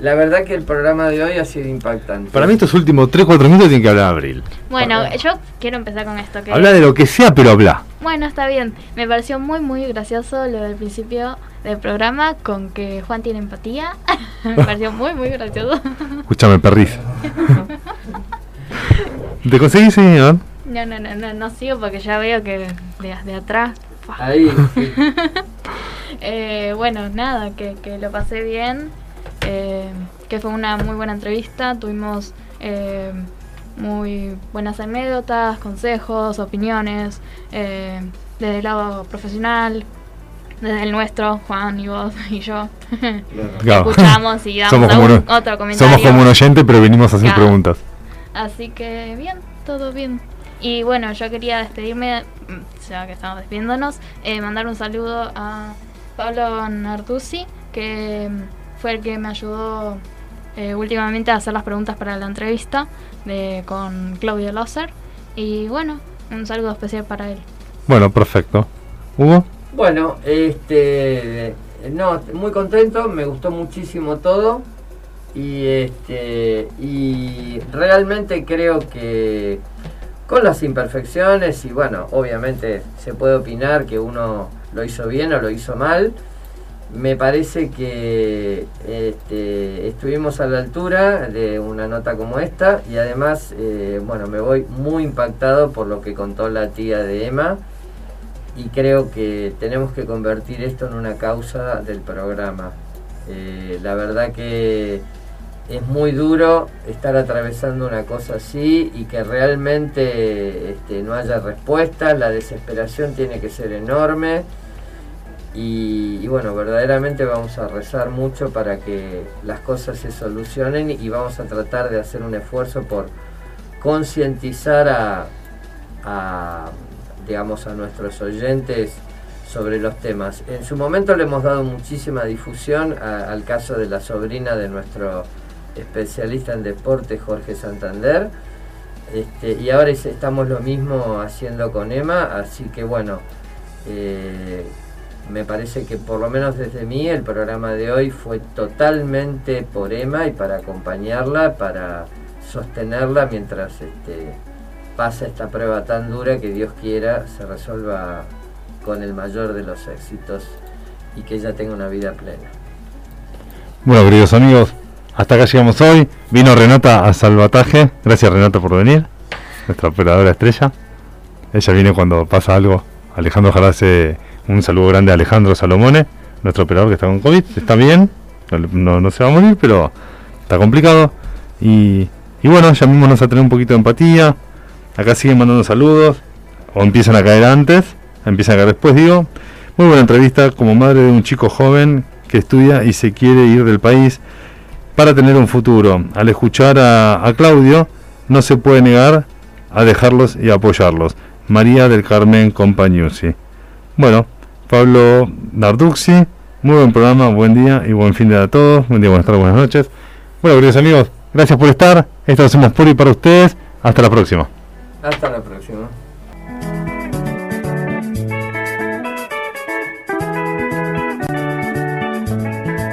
la verdad que el programa de hoy ha sido impactante. Para mí estos últimos 3-4 minutos tienen que hablar Abril. Bueno, yo quiero empezar con esto. Que Habla de lo que sea, pero habla. Bueno, está bien. Me pareció muy, muy gracioso lo del principio del programa con que Juan tiene empatía. Me pareció muy, muy gracioso. Escúchame, perris. ¿Te conseguís, señor? No, no, no, no, no sigo porque ya veo que de, de atrás. Ahí, sí. Eh, bueno, nada, que, que lo pasé bien, eh, que fue una muy buena entrevista, tuvimos eh, muy buenas anécdotas, consejos, opiniones, eh, desde el lado profesional, desde el nuestro, Juan y vos y yo. Claro. Escuchamos y damos Somos como algún uno- otro comentario. Somos como un oyente, pero venimos a hacer Claro. preguntas. Así que bien, todo bien. Y bueno, yo quería despedirme, mm, ya que estamos despidiéndonos, eh, mandar un saludo a Pablo Narducci, que mm, fue el que me ayudó eh, últimamente a hacer las preguntas para la entrevista de, con Claudio Loser. Y bueno, un saludo especial para él. Bueno, perfecto. ¿Hugo? Bueno, este, no, muy contento, me gustó muchísimo todo y este y realmente creo que con las imperfecciones y bueno, obviamente se puede opinar que uno lo hizo bien o lo hizo mal. Me parece que este, estuvimos a la altura de una nota como esta y además, eh, bueno, me voy muy impactado por lo que contó la tía de Emma y creo que tenemos que convertir esto en una causa del programa. Eh, la verdad que es muy duro estar atravesando una cosa así y que realmente este, no haya respuesta, la desesperación tiene que ser enorme y, bueno, verdaderamente vamos a rezar mucho para que las cosas se solucionen y vamos a tratar de hacer un esfuerzo por concientizar a, digamos, a nuestros oyentes sobre los temas. En su momento le hemos dado muchísima difusión al caso de la sobrina de nuestro especialista en deporte, Jorge Santander. Este, y ahora es- estamos lo mismo haciendo con Emma, así que bueno, eh, me parece que por lo menos desde mí el programa de hoy fue totalmente por Emma y para acompañarla, para sostenerla mientras este, pasa esta prueba tan dura que Dios quiera se resuelva con el mayor de los éxitos y que ella tenga una vida plena. Bueno, queridos amigos, hasta acá llegamos hoy. Vino Renata a Salvataje. Gracias, Renata, por venir. Nuestra operadora estrella. Ella viene cuando pasa algo. Alejandro ojalá hace un saludo grande a Alejandro Salomone, nuestro operador que está con COVID. Está bien, no, se va a morir, pero está complicado. Y, y bueno, ya mismo nos a tener un poquito de empatía. Acá siguen mandando saludos. O empiezan a caer antes, empiezan a caer después, digo. Muy buena entrevista como madre de un chico joven que estudia y se quiere ir del país para tener un futuro. Al escuchar a, Claudio, no se puede negar a dejarlos y apoyarlos. María del Carmen Compañusi. Bueno, Pablo Narduxi, muy buen programa, buen día y buen fin de a todos. Buen día, buenas tardes, buenas noches. Bueno, queridos amigos, gracias por estar. Esto lo hacemos por y para ustedes. Hasta la próxima. Hasta la próxima.